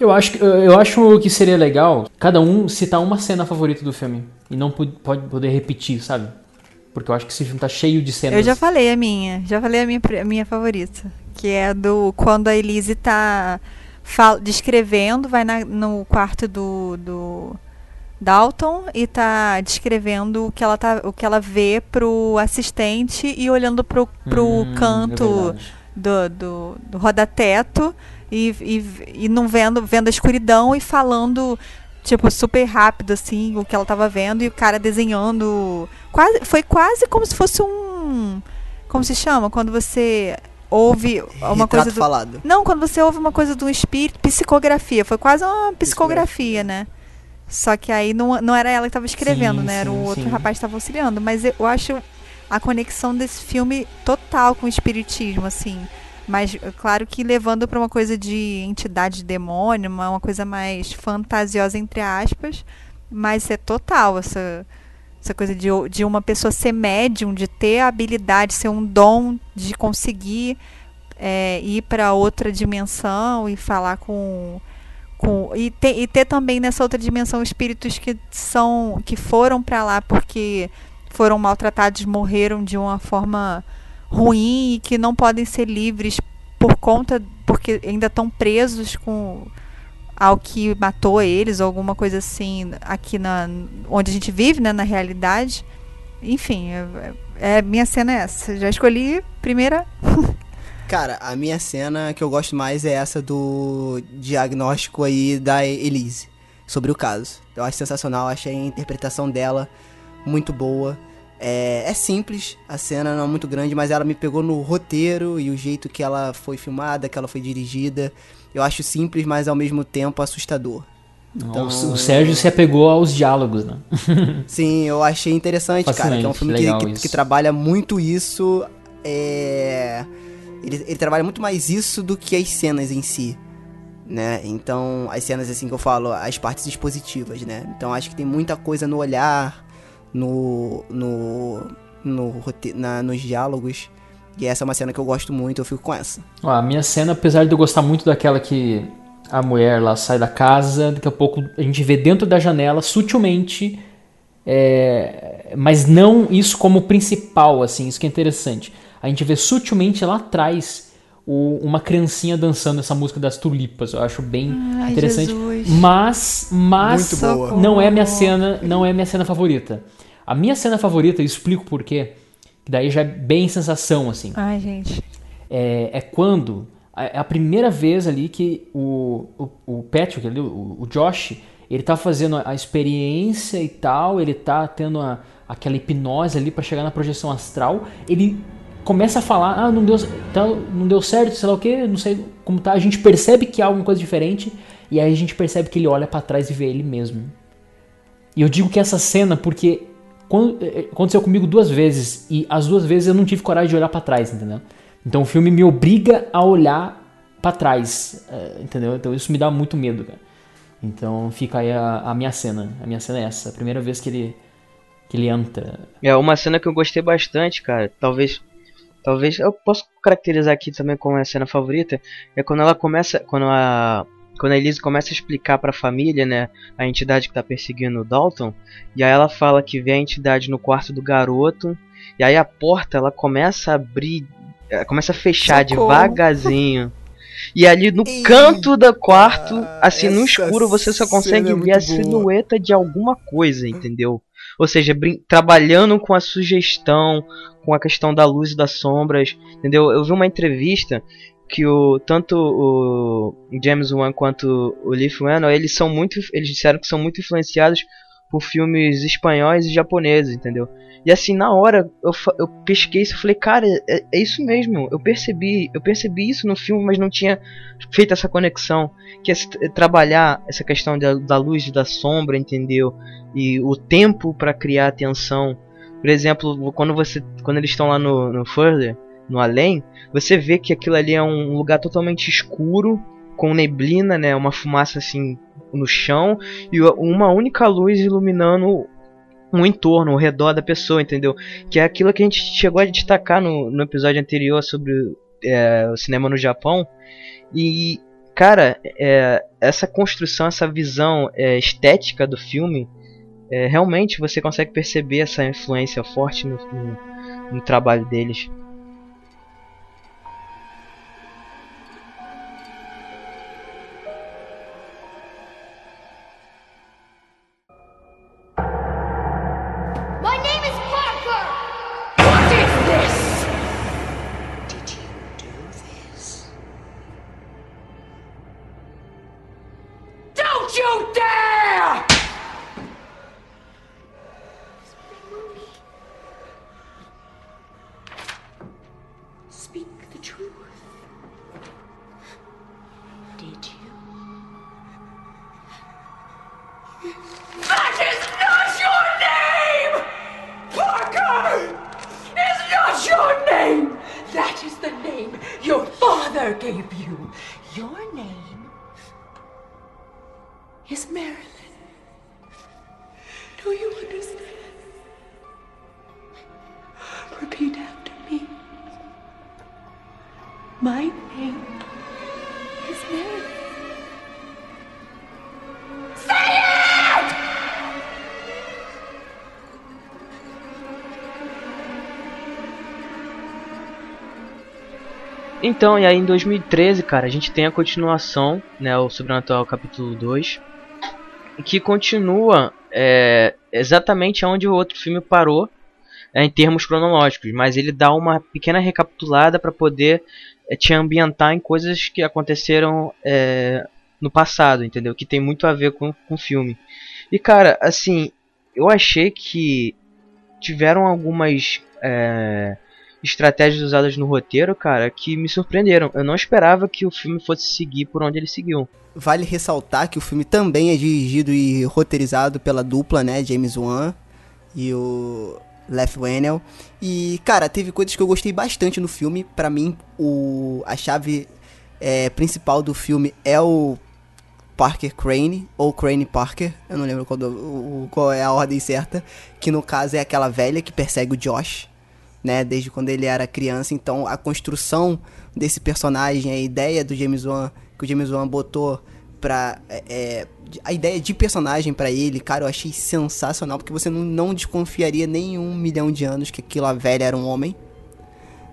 Eu acho, eu acho que seria legal cada um citar uma cena favorita do filme. E não pode poder repetir, sabe? Porque eu acho que esse filme tá cheio de cenas. Eu já falei a minha. Já falei a minha, a minha favorita. Que é do quando a Elise tá descrevendo, vai na, no quarto do, do Dalton e tá descrevendo o que ela, tá, o que ela vê pro assistente e olhando pro, pro hum, canto é do, do, do roda-teto e, e, e não vendo, vendo a escuridão e falando tipo, super rápido, assim, o que ela tava vendo, e o cara desenhando. Quase, foi quase como se fosse um. Como se chama? Quando você ouve uma Retrato coisa. Do, falado. Não, quando você ouve uma coisa do espírito, psicografia. Foi quase uma psicografia, né? Só que aí não, não era ela que estava escrevendo, sim, né? Era o outro sim. rapaz que estava auxiliando. Mas eu acho a conexão desse filme total com o espiritismo, assim. Mas, claro que levando para uma coisa de entidade de demônio, uma, uma coisa mais fantasiosa, entre aspas. Mas é total essa, essa coisa de, de uma pessoa ser médium, de ter a habilidade, ser um dom de conseguir é, ir para outra dimensão e falar com. com e, ter, e ter também nessa outra dimensão espíritos que são que foram para lá porque foram maltratados, morreram de uma forma ruim e que não podem ser livres por conta porque ainda estão presos com ao que matou eles alguma coisa assim aqui na onde a gente vive, né, na realidade. Enfim, é, é minha cena é essa. Já escolhi primeira. Cara, a minha cena que eu gosto mais é essa do diagnóstico aí da Elise sobre o caso. Eu acho sensacional, achei a interpretação dela muito boa. É, é, simples, a cena não é muito grande, mas ela me pegou no roteiro e o jeito que ela foi filmada, que ela foi dirigida. Eu acho simples, mas ao mesmo tempo assustador. Então, o Sérgio se apegou aos diálogos, né? Sim, eu achei interessante, cara. Que é um filme que, que, que, trabalha muito isso. É... Ele, ele trabalha muito mais isso do que as cenas em si. Né? Então, as cenas assim que eu falo, as partes expositivas, né? Então acho que tem muita coisa no olhar, no, no, no na, nos diálogos. E essa é uma cena que eu gosto muito, eu fico com essa. Ó, a minha cena, apesar de eu gostar muito daquela que a mulher lá sai da casa, daqui a pouco a gente vê dentro da janela, sutilmente, é, mas não isso como principal, assim, isso que é interessante. A gente vê sutilmente lá atrás o, uma criancinha dançando essa música das tulipas. Eu acho bem Ai, interessante. Jesus. Mas, mas Muito boa. não é minha cena, não é minha cena favorita. A minha cena favorita, eu explico por quê, que daí já é bem sensação assim. Ai, gente. é, é quando é a primeira vez ali que o, o, o Patrick, ali, o, o Josh, ele tá fazendo a experiência e tal, ele tá tendo a, aquela hipnose ali para chegar na projeção astral, ele começa a falar, ah, não deu, tá, não deu certo, sei lá o que, não sei como tá, a gente percebe que há alguma coisa diferente, e aí a gente percebe que ele olha para trás e vê ele mesmo. E eu digo que essa cena, porque quando, é, é, aconteceu comigo duas vezes, e as duas vezes eu não tive coragem de olhar para trás, entendeu? Então o filme me obriga a olhar para trás, é, entendeu? Então isso me dá muito medo, cara. Então fica aí a, a, minha cena. A minha cena é essa. A primeira vez que ele que ele entra. É uma cena que eu gostei bastante, cara. Talvez talvez eu posso caracterizar aqui também como a cena favorita, é quando ela começa, quando a quando a Elise começa a explicar para a família, né, a entidade que está perseguindo o Dalton, e aí ela fala que vê a entidade no quarto do garoto, e aí a porta ela começa a abrir começa a fechar Socorro. devagarzinho. E ali no Ei, canto do quarto, assim no escuro, você só consegue é ver a silhueta boa. de alguma coisa, entendeu? Ou seja, trabalhando com a sugestão, com a questão da luz e das sombras, entendeu? Eu vi uma entrevista que o tanto o James Wan quanto o Leaf Whannell, eles são muito eles disseram que são muito influenciados por filmes espanhóis e japoneses, entendeu? E assim, na hora eu, eu pesquei isso e falei, cara, é, é, isso mesmo. Eu percebi, eu percebi isso no filme, mas não tinha feito essa conexão. Que é trabalhar essa questão da, da luz e da sombra, entendeu? E o tempo para criar atenção. Por exemplo, quando você quando eles estão lá no, no Further, no além, você vê que aquilo ali é um lugar totalmente escuro, com neblina, né? Uma fumaça assim no chão e uma única luz iluminando um entorno, ao redor da pessoa, entendeu? Que é aquilo que a gente chegou a destacar no, no episódio anterior sobre é, o cinema no Japão. E, cara, é, essa construção, essa visão é, estética do filme, é, realmente você consegue perceber essa influência forte no, no, no trabalho deles. Então, e aí em 2013, cara, a gente tem a continuação, né, o Sobrenatural capítulo 2, que continua é, exatamente onde o outro filme parou é, em termos cronológicos, mas ele dá uma pequena recapitulada para poder é, te ambientar em coisas que aconteceram é, no passado, entendeu? Que tem muito a ver com, com o filme. E cara, assim, eu achei que tiveram algumas é, estratégias usadas no roteiro, cara, que me surpreenderam. Eu não esperava que o filme fosse seguir por onde ele seguiu. Vale ressaltar que o filme também é dirigido e roteirizado pela dupla, né, James Wan e o Left Whannell. E, cara, teve coisas que eu gostei bastante no filme. Para mim, o a chave é, principal do filme é o Parker Crane, ou Crane Parker, eu não lembro qual, do, qual é a ordem certa, que no caso é aquela velha que persegue o Josh, né, desde quando ele era criança. Então a construção desse personagem, a ideia do James Wan, que o James Wan botou pra. É, é a ideia de personagem para ele, cara, eu achei sensacional, porque você não, não desconfiaria nem um milhão de anos que aquilo a velha era um homem.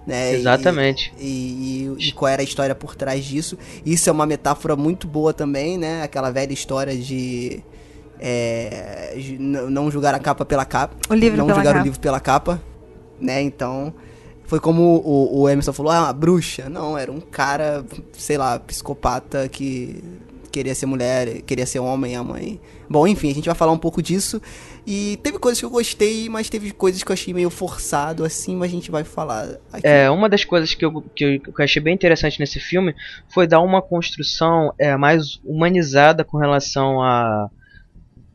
Né? Exatamente. E, e, e, qual era a história por trás disso. Isso é uma metáfora muito boa também, né? Aquela velha história de. É, não julgar a capa pela capa. O livro não pela julgar capa. o livro pela capa né? Então, Foi como o, o Emerson falou, ah, uma bruxa. Não, era um cara, sei lá, psicopata que queria ser mulher, queria ser homem, a mãe. Bom, enfim, a gente vai falar um pouco disso. E teve coisas que eu gostei, mas teve coisas que eu achei meio forçado, assim, mas a gente vai falar aqui. É, uma das coisas que eu, que eu, que eu achei bem interessante nesse filme foi dar uma construção é, mais humanizada com relação a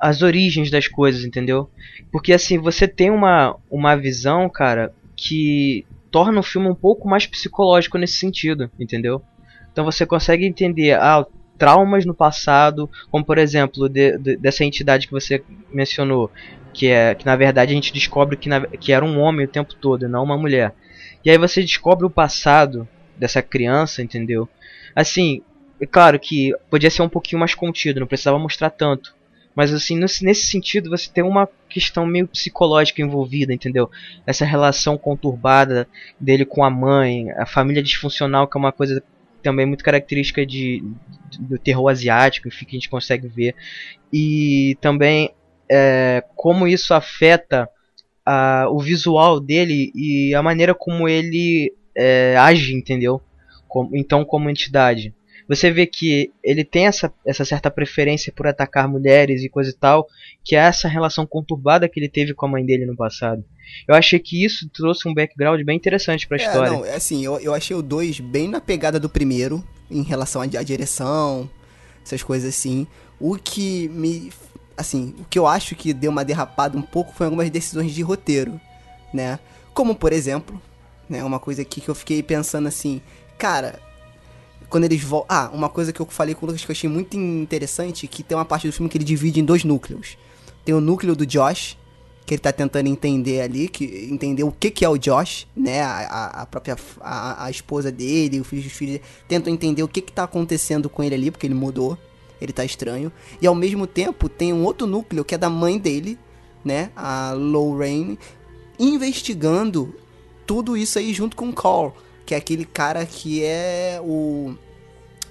as origens das coisas, entendeu? Porque assim, você tem uma, uma visão, cara, que torna o filme um pouco mais psicológico nesse sentido, entendeu? Então você consegue entender, ah, traumas no passado, como por exemplo de, de, dessa entidade que você mencionou, que é que na verdade a gente descobre que, na, que era um homem o tempo todo, não uma mulher. E aí você descobre o passado dessa criança, entendeu? Assim, é claro que podia ser um pouquinho mais contido, não precisava mostrar tanto. Mas assim, nesse sentido, você tem uma questão meio psicológica envolvida, entendeu? Essa relação conturbada dele com a mãe, a família disfuncional, que é uma coisa também muito característica de, do terror asiático, enfim, que a gente consegue ver. E também é, como isso afeta a, o visual dele e a maneira como ele é, age, entendeu? Como, então, como entidade. Você vê que ele tem essa, essa certa preferência por atacar mulheres e coisa e tal, que é essa relação conturbada que ele teve com a mãe dele no passado. Eu achei que isso trouxe um background bem interessante para a é, história. Não, é assim, eu, eu achei o 2 bem na pegada do primeiro, em relação à, à direção, essas coisas assim. O que me. Assim, o que eu acho que deu uma derrapada um pouco foi algumas decisões de roteiro, né? Como, por exemplo, né, uma coisa aqui que eu fiquei pensando assim, cara, quando eles voltam. Ah, uma coisa que eu falei com o Lucas que eu achei muito interessante, que tem uma parte do filme que ele divide em dois núcleos. Tem o núcleo do Josh, que ele tá tentando entender ali, que entender o que que é o Josh, né? A, a própria a, a, esposa dele, o filho dos filhos, tentam entender o que que tá acontecendo com ele ali, porque ele mudou, ele tá estranho. E ao mesmo tempo tem um outro núcleo que é da mãe dele, né? A Lorraine, investigando tudo isso aí junto com o Carl, que é aquele cara que é o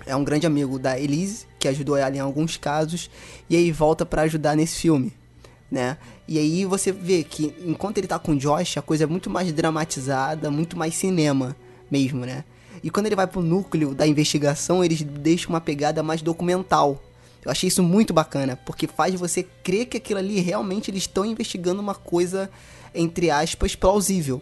é um grande amigo da Elise, que ajudou ela em alguns casos, e aí volta para ajudar nesse filme né? E aí você vê que enquanto ele tá com o Josh, a coisa é muito mais dramatizada, muito mais cinema mesmo, né? E quando ele vai pro núcleo da investigação, eles deixam uma pegada mais documental. Eu achei isso muito bacana, porque faz você crer que aquilo ali realmente eles estão investigando uma coisa, entre aspas, plausível.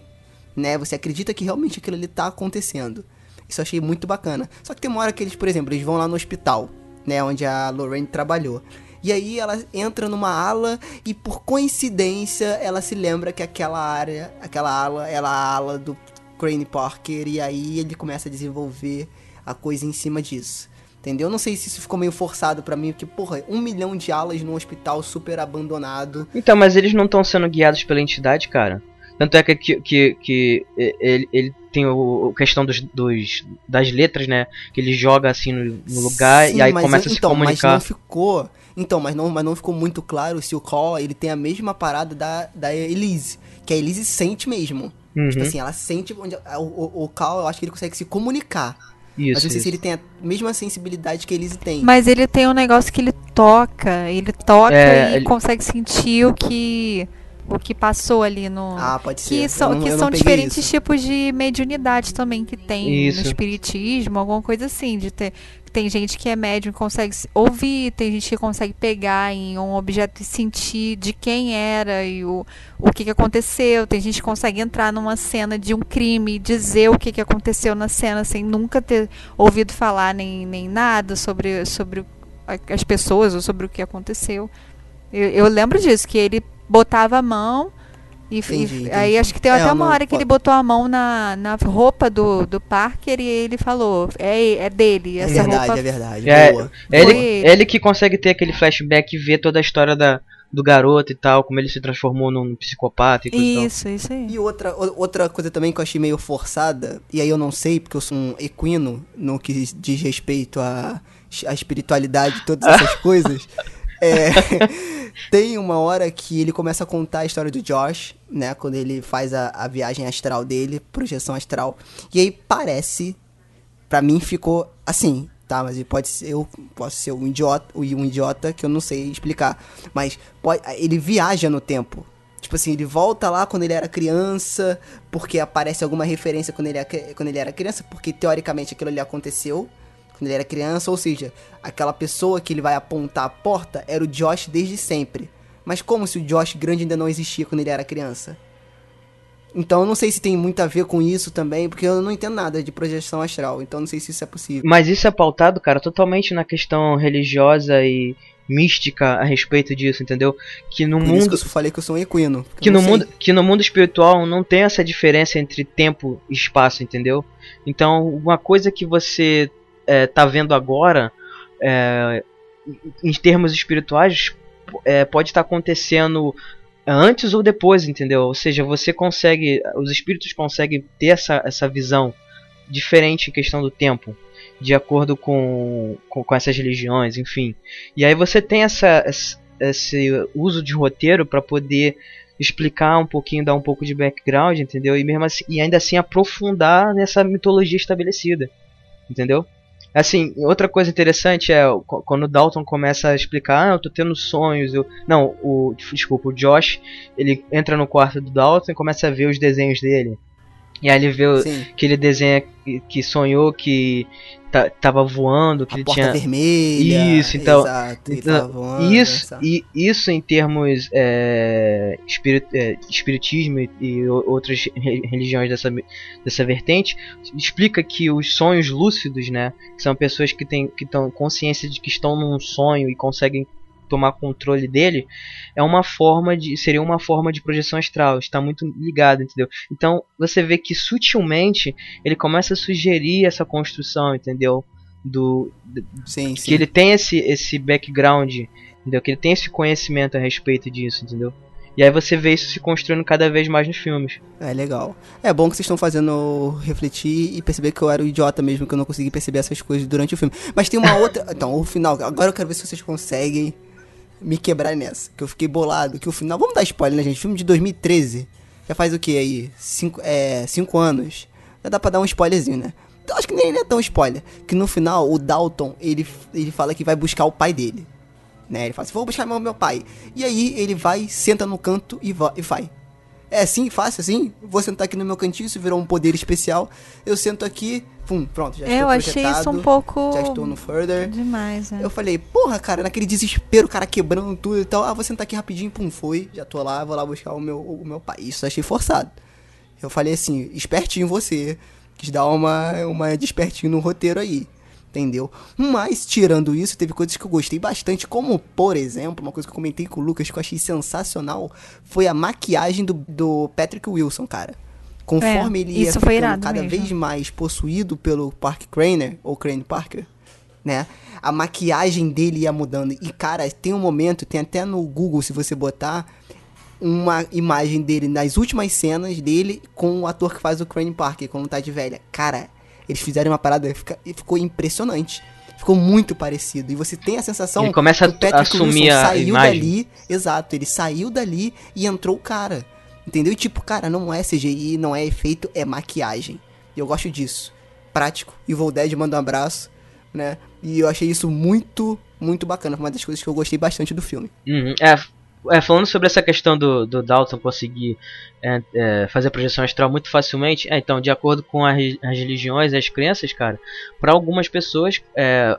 Né? Você acredita que realmente aquilo ali tá acontecendo. Isso eu achei muito bacana. Só que tem uma hora que eles, por exemplo, eles vão lá no hospital, né? Onde a Lorraine trabalhou. E aí ela entra numa ala e por coincidência ela se lembra que aquela área, aquela ala, ela é a ala do Crane Parker e aí ele começa a desenvolver a coisa em cima disso. Entendeu? Não sei se isso ficou meio forçado para mim, porque, porra, um milhão de alas num hospital super abandonado. Então, mas eles não estão sendo guiados pela entidade, cara. Tanto é que, que, que, ele, ele tem o, a questão dos, dos, das letras, né? Que ele joga assim no, no lugar Sim, e aí começa a se então, comunicar. Mas não ficou então, mas não, mas não ficou muito claro se o Call ele tem a mesma parada da, da Elise. Que a Elise sente mesmo. Uhum. Tipo assim, ela sente. Onde, o, o, o Call, eu acho que ele consegue se comunicar. Isso, mas não sei isso. se ele tem a mesma sensibilidade que a Elise tem. Mas ele tem um negócio que ele toca. Ele toca é, e ele... consegue sentir o que o que passou ali no. Ah, pode ser. Que são, não, que são diferentes isso. tipos de mediunidade também que tem isso. no espiritismo, alguma coisa assim, de ter. Tem gente que é médium que consegue ouvir, tem gente que consegue pegar em um objeto e sentir de quem era e o, o que, que aconteceu. Tem gente que consegue entrar numa cena de um crime e dizer o que, que aconteceu na cena sem nunca ter ouvido falar nem, nem nada sobre, sobre as pessoas ou sobre o que aconteceu. Eu, eu lembro disso, que ele botava a mão e, entendi, e entendi. aí acho que tem é, até uma hora que ele botou a mão na, na roupa do, do Parker e ele falou, é, é dele. É essa é verdade, roupa é verdade. É, boa. Ele, ele. ele que consegue ter aquele flashback e ver toda a história da, do garoto e tal, como ele se transformou num psicopata e coisa Isso, isso aí. E outra, outra coisa também que eu achei meio forçada, e aí eu não sei, porque eu sou um equino no que diz respeito à, à espiritualidade, todas essas coisas. É, tem uma hora que ele começa a contar a história do Josh, né? Quando ele faz a, a viagem astral dele, projeção astral. E aí parece, para mim ficou assim, tá? Mas pode ser, eu posso ser um idiota, um idiota que eu não sei explicar. Mas pode, ele viaja no tempo. Tipo assim, ele volta lá quando ele era criança, porque aparece alguma referência quando ele, quando ele era criança, porque teoricamente aquilo ali aconteceu quando ele era criança, ou seja, aquela pessoa que ele vai apontar a porta era o Josh desde sempre. Mas como se o Josh grande ainda não existia quando ele era criança? Então eu não sei se tem muito a ver com isso também, porque eu não entendo nada de projeção astral, então não sei se isso é possível. Mas isso é pautado, cara, totalmente na questão religiosa e mística a respeito disso, entendeu? Que no Por mundo que eu falei que eu sou um equino. Que no mundo, que no mundo espiritual não tem essa diferença entre tempo e espaço, entendeu? Então, uma coisa que você é, tá vendo agora, é, em termos espirituais, é, pode estar tá acontecendo antes ou depois, entendeu? Ou seja, você consegue, os espíritos conseguem ter essa, essa visão diferente em questão do tempo, de acordo com, com, com essas religiões, enfim. E aí você tem essa, esse uso de roteiro para poder explicar um pouquinho, dar um pouco de background, entendeu? E mesmo assim, e ainda assim aprofundar nessa mitologia estabelecida, entendeu? Assim, outra coisa interessante é quando o Dalton começa a explicar, ah, eu tô tendo sonhos, eu... Não, o... Desculpa, o Josh, ele entra no quarto do Dalton e começa a ver os desenhos dele. E aí ele vê Sim. que ele desenha que sonhou que tava voando, que a ele porta tinha vermelha. Isso, então, Exato, então voando, isso e isso em termos é, espirit, é, espiritismo e, e outras religiões dessa dessa vertente explica que os sonhos lúcidos, né, que são pessoas que têm que estão consciência de que estão num sonho e conseguem tomar controle dele, é uma forma de seria uma forma de projeção astral, está muito ligado, entendeu? Então, você vê que sutilmente ele começa a sugerir essa construção, entendeu? Do, sim, que sim. ele tem esse esse background, entendeu? Que ele tem esse conhecimento a respeito disso, entendeu? E aí você vê isso se construindo cada vez mais nos filmes. É legal. É bom que vocês estão fazendo refletir e perceber que eu era o idiota mesmo, que eu não consegui perceber essas coisas durante o filme. Mas tem uma outra. Então, o final. Agora eu quero ver se vocês conseguem me quebrar nessa. Que eu fiquei bolado. Que o final. Vamos dar spoiler, né, gente? Filme de 2013. Já faz o que aí? Cinco, é, cinco anos. Já dá pra dar um spoilerzinho, né? Então, acho que nem é tão spoiler. Que no final, o Dalton, ele, ele fala que vai buscar o pai dele. Né? Ele fala assim, vou buscar meu, meu pai. E aí ele vai, senta no canto e, e vai. É assim, fácil assim? Vou sentar aqui no meu cantinho, isso virou um poder especial. Eu sento aqui, pum, pronto, já estou Eu achei isso um pouco... Já estou no further. Demais, é. Eu falei, porra, cara, naquele desespero, o cara quebrando tudo e tal. Ah, vou sentar aqui rapidinho, pum, foi. Já tô lá, vou lá buscar o meu, o meu pai. Isso achei forçado. Eu falei assim, espertinho você. Quis dar uma, uma despertinho no roteiro aí entendeu? Mas, tirando isso, teve coisas que eu gostei bastante, como, por exemplo, uma coisa que eu comentei com o Lucas que eu achei sensacional, foi a maquiagem do, do Patrick Wilson, cara. Conforme é, ele ia ficando cada mesmo. vez mais possuído pelo Park Craner, ou Crane Parker, né? A maquiagem dele ia mudando. E, cara, tem um momento, tem até no Google, se você botar, uma imagem dele nas últimas cenas dele com o ator que faz o Crane Parker, quando tá de velha. Cara, eles fizeram uma parada e ficou impressionante. Ficou muito parecido. E você tem a sensação ele começa que o Patrick a assumir Wilson a saiu imagem. dali. Exato, ele saiu dali e entrou o cara. Entendeu? E tipo, cara, não é CGI, não é efeito, é maquiagem. E eu gosto disso. Prático. E o Dead manda um abraço, né? E eu achei isso muito, muito bacana. Foi uma das coisas que eu gostei bastante do filme. Uhum. É, é, falando sobre essa questão do, do Dalton conseguir é, é, fazer a projeção astral muito facilmente, é, então, de acordo com a, as religiões as crenças, cara, para algumas pessoas é,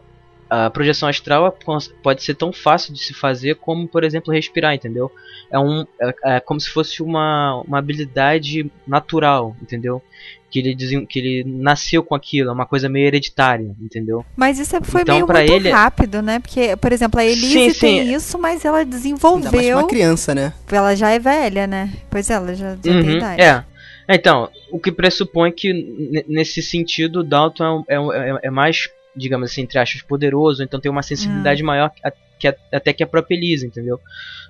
a projeção astral pode ser tão fácil de se fazer como, por exemplo, respirar, entendeu? É, um, é, é como se fosse uma, uma habilidade natural, entendeu? Que ele, que ele nasceu com aquilo, é uma coisa meio hereditária, entendeu? Mas isso é, foi então, meio muito ele... rápido, né? Porque, por exemplo, a Elise sim, sim. tem isso, mas ela desenvolveu. Ainda uma criança, né? Ela já é velha, né? Pois ela já, já uhum, tem idade. É. Então, o que pressupõe que nesse sentido o Dalton é, é, é mais digamos assim, entre aspas, poderoso, então tem uma sensibilidade hum. maior que, que, até que a própria Elisa, entendeu?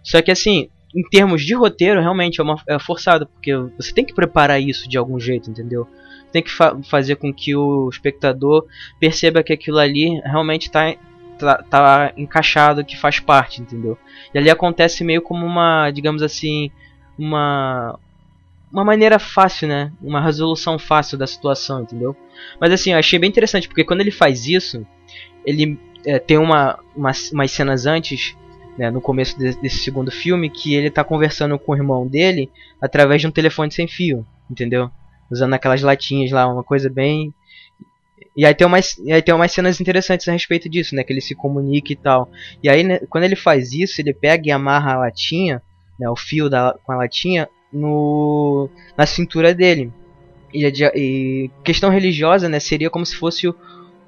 Só que assim, em termos de roteiro, realmente é, uma, é forçado, porque você tem que preparar isso de algum jeito, entendeu? Tem que fa fazer com que o espectador perceba que aquilo ali realmente está tá, tá encaixado, que faz parte, entendeu? E ali acontece meio como uma, digamos assim, uma uma maneira fácil, né? Uma resolução fácil da situação, entendeu? Mas assim, eu achei bem interessante, porque quando ele faz isso, ele é, tem uma, uma, umas cenas antes né, no começo de, desse segundo filme, que ele tá conversando com o irmão dele através de um telefone sem fio, entendeu? Usando aquelas latinhas lá, uma coisa bem. E aí tem umas, e aí tem umas cenas interessantes a respeito disso, né? Que ele se comunica e tal. E aí, né, quando ele faz isso, ele pega e amarra a latinha, né, o fio da, com a latinha, no, na cintura dele. E, e questão religiosa, né? Seria como se fosse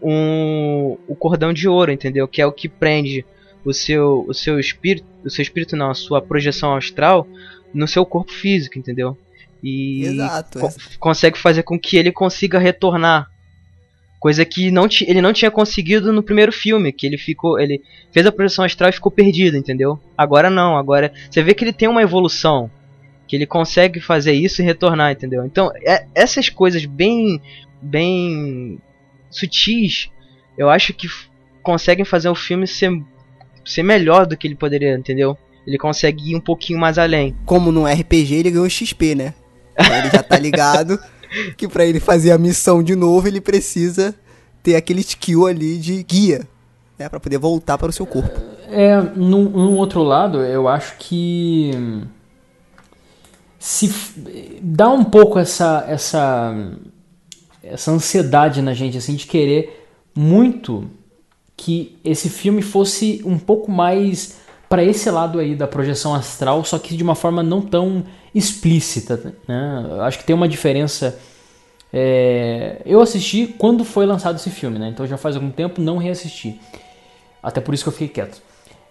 um, o cordão de ouro, entendeu? Que é o que prende o seu, o seu espírito, o seu espírito não, a sua projeção astral no seu corpo físico, entendeu? E Exato, co consegue fazer com que ele consiga retornar. Coisa que não ele não tinha conseguido no primeiro filme, que ele ficou, ele fez a projeção astral e ficou perdido, entendeu? Agora não, agora você vê que ele tem uma evolução, que ele consegue fazer isso e retornar, entendeu? Então, é, essas coisas bem bem sutis, eu acho que conseguem fazer o filme ser ser melhor do que ele poderia, entendeu? Ele consegue ir um pouquinho mais além. Como no RPG ele ganhou XP, né? ele já tá ligado que para ele fazer a missão de novo ele precisa ter aquele skill ali de guia, né, para poder voltar para o seu corpo. É, num, num, outro lado, eu acho que se dá um pouco essa essa essa ansiedade na gente assim de querer muito que esse filme fosse um pouco mais para esse lado aí da projeção astral, só que de uma forma não tão explícita. Né? Acho que tem uma diferença. É... Eu assisti quando foi lançado esse filme, né? então já faz algum tempo não reassisti. Até por isso que eu fiquei quieto.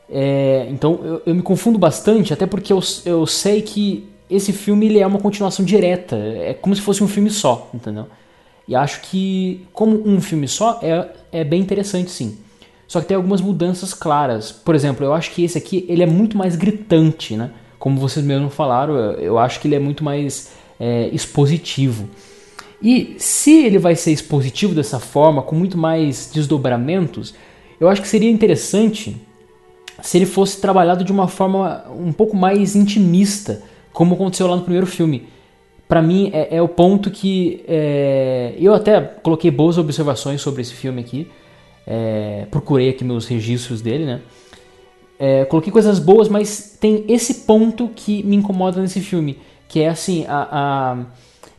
É... Então eu, eu, me confundo bastante, até porque eu, eu sei que esse filme ele é uma continuação direta, é como se fosse um filme só, entendeu? E acho que, como um filme só, é, é bem interessante sim. Só que tem algumas mudanças claras. Por exemplo, eu acho que esse aqui ele é muito mais gritante, né? Como vocês mesmos falaram, eu acho que ele é muito mais é, expositivo. E se ele vai ser expositivo dessa forma, com muito mais desdobramentos, eu acho que seria interessante se ele fosse trabalhado de uma forma um pouco mais intimista, como aconteceu lá no primeiro filme. Para mim é, é, o ponto que é, eu até coloquei boas observações sobre esse filme aqui é, procurei aqui meus registros dele, né? É, coloquei coisas boas, mas tem esse ponto que me incomoda nesse filme, que é assim a, a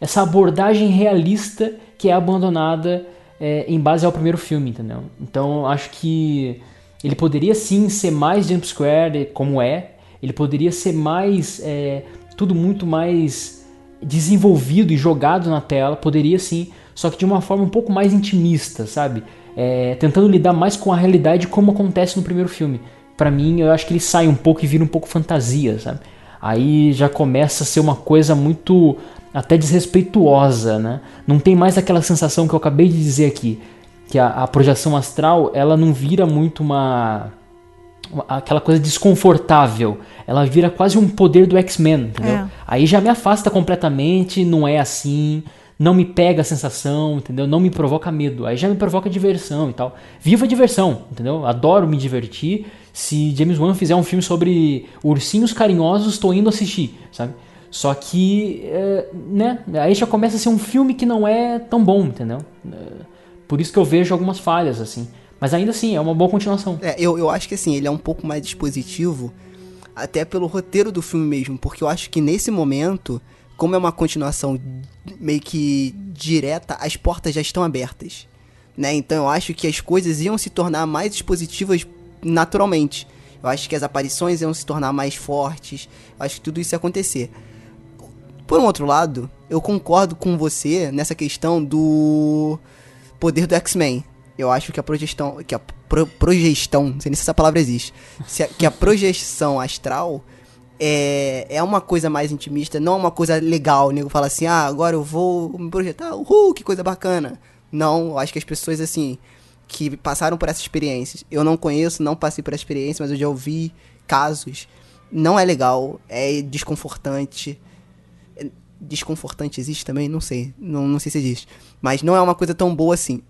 essa abordagem realista que é abandonada é, em base ao primeiro filme, entendeu? Então acho que ele poderia sim ser mais Jump Square como é, ele poderia ser mais é, tudo muito mais desenvolvido e jogado na tela, poderia sim, só que de uma forma um pouco mais intimista, sabe? é, tentando lidar mais com a realidade como acontece no primeiro filme. Para mim, eu acho que ele sai um pouco e vira um pouco fantasia, sabe? Aí já começa a ser uma coisa muito até desrespeituosa, né? Não tem mais aquela sensação que eu acabei de dizer aqui, que a, a projeção astral ela não vira muito uma aquela coisa desconfortável. Ela vira quase um poder do X-Men, entendeu? É. Aí já me afasta completamente, não é assim não me pega a sensação, entendeu? Não me provoca medo. Aí já me provoca diversão e tal. Viva a diversão, entendeu? Adoro me divertir. Se James Wan fizer um filme sobre ursinhos carinhosos, estou indo assistir, sabe? Só que, é, né? Aí já começa a ser um filme que não é tão bom, entendeu? É, por isso que eu vejo algumas falhas, assim. Mas ainda assim, é uma boa continuação. É, eu, eu acho que assim, ele é um pouco mais dispositivo, até pelo roteiro do filme mesmo, porque eu acho que nesse momento como é uma continuação meio que direta, as portas já estão abertas. Né? Então eu acho que as coisas iam se tornar mais expositivas naturalmente. Eu acho que as aparições iam se tornar mais fortes. Eu acho que tudo isso ia acontecer. Por um outro lado, eu concordo com você nessa questão do poder do X-Men. Eu acho que a projeção, que a pro, não sei nem se essa palavra existe, a, que a projeção astral é, é uma coisa mais intimista, não é uma coisa legal. O nego fala assim, ah, agora eu vou me projetar, uhul, que coisa bacana. Não, eu acho que as pessoas, assim, que passaram por essa experiência, eu não conheço, não passei por essa experiência, mas eu já ouvi casos. Não é legal, é desconfortante. É, desconfortante existe também? Não sei, não, não sei se existe. Mas não é uma coisa tão boa assim.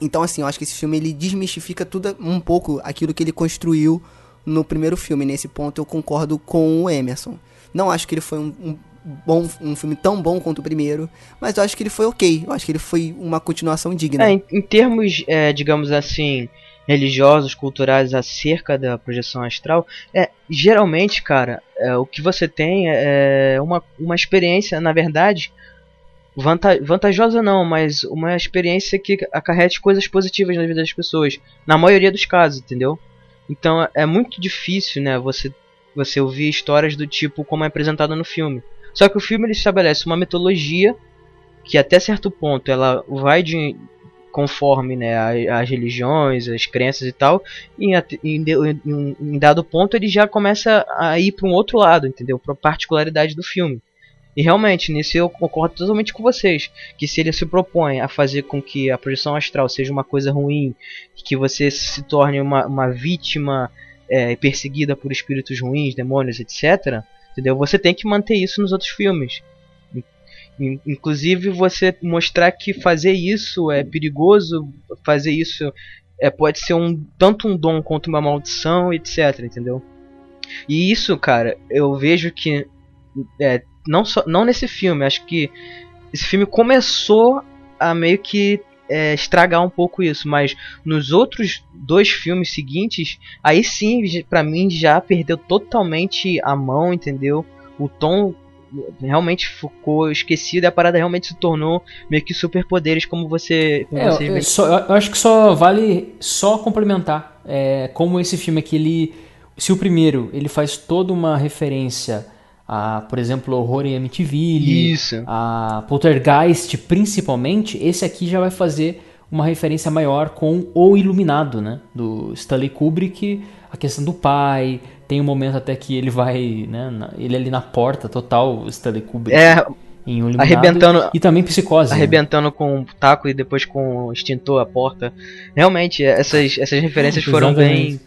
Então, assim, eu acho que esse filme ele desmistifica tudo um pouco aquilo que ele construiu no primeiro filme. Nesse ponto eu concordo com o Emerson. Não acho que ele foi um, um bom, um filme tão bom quanto o primeiro, mas eu acho que ele foi ok. Eu acho que ele foi uma continuação digna. É, em, em termos, é, digamos assim, religiosos, culturais acerca da projeção astral, é geralmente, cara, é, o que você tem é uma, uma experiência, na verdade, vantajosa não, mas uma experiência que acarrete coisas positivas na vida das pessoas, na maioria dos casos, entendeu? Então é muito difícil, né, você você ouvir histórias do tipo como é apresentado no filme. Só que o filme ele estabelece uma mitologia que até certo ponto ela vai de conforme né, as, religiões, as crenças e tal, e em, em, em, dado ponto ele já começa a ir para um outro lado, entendeu? Para a particularidade do filme. E realmente, nisso eu concordo totalmente com vocês, que se ele se propõe a fazer com que a projeção astral seja uma coisa ruim, que você se torne uma, uma vítima é, perseguida por espíritos ruins, demônios, etc., entendeu? Você tem que manter isso nos outros filmes. Inclusive você mostrar que fazer isso é perigoso, fazer isso é, pode ser um tanto um dom quanto uma maldição, etc, entendeu? E isso, cara, eu vejo que é, não só não nesse filme, acho que esse filme começou a meio que é, estragar um pouco isso, mas nos outros dois filmes seguintes, aí sim, para mim já perdeu totalmente a mão, entendeu? O tom realmente ficou esquecido e a parada realmente se tornou meio que superpoderes como você, como é, eu, só, eu, acho que só vale só complementar é, como esse filme aqui ele se o primeiro ele faz toda uma referência a por exemplo horror em Amityville Isso. a Poltergeist principalmente esse aqui já vai fazer uma referência maior com o Iluminado né do Stanley Kubrick a questão do pai tem um momento até que ele vai, né, ele ali na porta, total Stanley Kubrick. É, em um arrebentando e também psicose. Né? Arrebentando né? com o taco e depois com o extintor a porta. Realmente, essas, essas referências foram bem.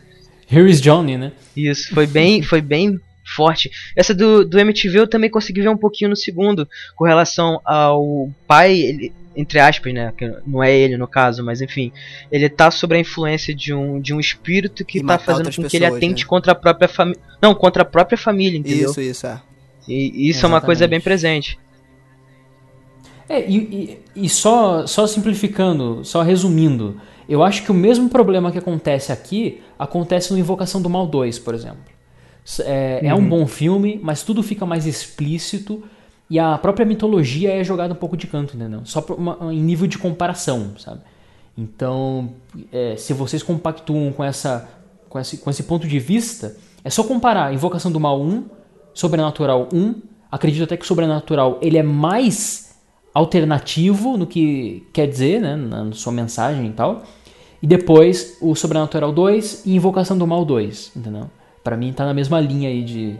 Here is Johnny, né? Isso, foi bem, foi bem forte. Essa do, do MTV eu também consegui ver um pouquinho no segundo, com relação ao pai. Ele, entre aspas, né? Que não é ele no caso, mas enfim, ele tá sob a influência de um, de um espírito que e tá fazendo com pessoas, que ele atente né? contra a própria família. Não, contra a própria família, entendeu? Isso, isso, é. E isso Exatamente. é uma coisa bem presente. É, e, e, e, só, só simplificando, só resumindo, eu acho que o mesmo problema que acontece aqui acontece no Invocação do Mal 2, por exemplo. É, uhum. é um uhum. bom filme, mas tudo fica mais explícito e a própria mitologia é jogada um pouco de canto, entendeu? Só uma, em nível de comparação, sabe? Então, é, se vocês compactuam com, essa, com, esse, com esse ponto de vista, é só comparar Invocação do Mal 1, Sobrenatural 1. Acredito até que Sobrenatural ele é mais alternativo no que quer dizer, né, na sua mensagem e tal. E depois o Sobrenatural 2 e Invocação do Mal 2, entendeu? Para mim tá na mesma linha aí de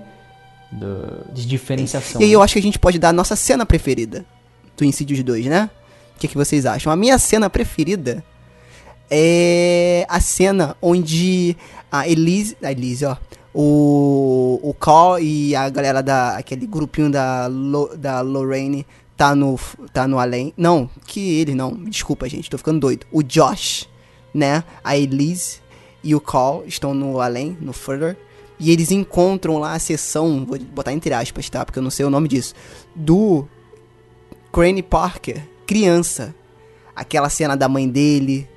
do, de diferenciação. E aí eu acho que a gente pode dar a nossa cena preferida do Insidious 2, né? O que, que vocês acham? A minha cena preferida é a cena onde a Elise, a Elise, ó, o, o Carl e a galera da aquele grupinho da Lo, da Lorraine tá no tá no além. Não, que ele não, desculpa, gente, tô ficando doido. O Josh, né? A Elise e o Carl estão no além, no further. E eles encontram lá a sessão, vou botar entre aspas, tá? Porque eu não sei o nome disso. Do Crane Parker, criança. Aquela cena da mãe dele,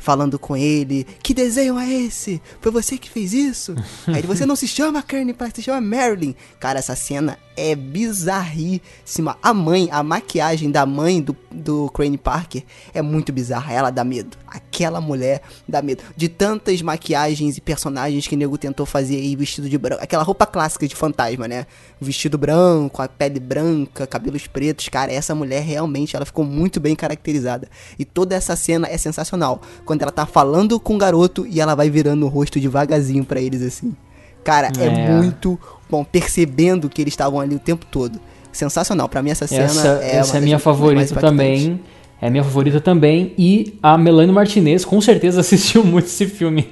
falando com ele. Que desenho é esse? Foi você que fez isso? Aí você não se chama Kearney Parker, se chama Marilyn. Cara, essa cena é bizarríssima. A mãe, a maquiagem da mãe do, do Crane Parker é muito bizarra. Ela dá medo. Aquela mulher dá medo. De tantas maquiagens e personagens que o nego tentou fazer aí vestido de branco. Aquela roupa clássica de fantasma, né? vestido branco, a pele branca, cabelos pretos. Cara, essa mulher realmente ela ficou muito bem caracterizada. E toda essa cena é sensacional. Quando ela tá falando com o garoto e ela vai virando o rosto devagarzinho para eles assim. Cara, é. é muito bom, percebendo que eles estavam ali o tempo todo. Sensacional. Para mim essa cena essa, é essa é minha favorita também. É minha favorita também e a Melanie Martinez com certeza assistiu muito esse filme.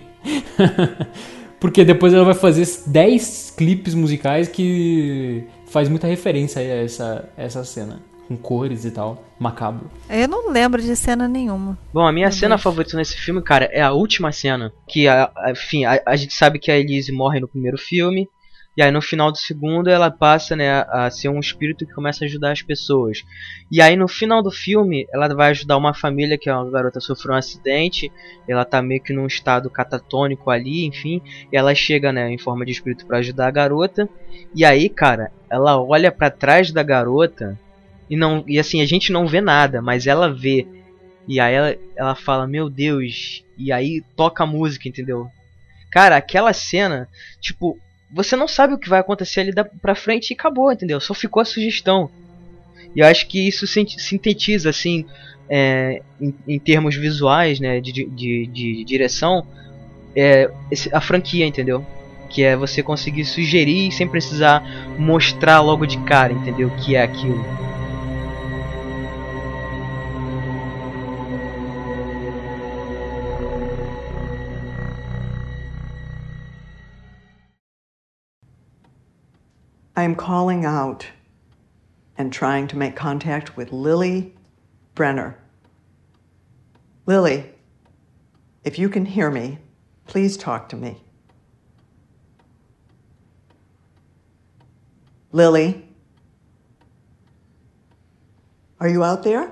Porque depois ela vai fazer 10 clipes musicais que faz muita referência a essa, essa cena. Com cores e tal, macabro. Eu não lembro de cena nenhuma. Bom, a minha Meu cena Deus. favorita nesse filme, cara, é a última cena. Que, a, a, enfim, a, a gente sabe que a Elise morre no primeiro filme. E aí no final do segundo ela passa, né, a ser um espírito que começa a ajudar as pessoas. E aí no final do filme ela vai ajudar uma família que é uma garota sofreu um acidente, ela tá meio que num estado catatônico ali, enfim, e ela chega, né, em forma de espírito para ajudar a garota. E aí, cara, ela olha para trás da garota e não e assim a gente não vê nada, mas ela vê. E aí ela, ela fala: "Meu Deus". E aí toca a música, entendeu? Cara, aquela cena, tipo, você não sabe o que vai acontecer ali da, pra frente e acabou, entendeu? Só ficou a sugestão. E eu acho que isso sintetiza, assim, é, em, em, termos visuais, né, de, de, de direção, é, a franquia, entendeu? Que é você conseguir sugerir sem precisar mostrar logo de cara, entendeu? O que é aquilo. I am calling out and trying to make contact with Lily Brenner. Lily, if you can hear me, please talk to me. Lily, are you out there?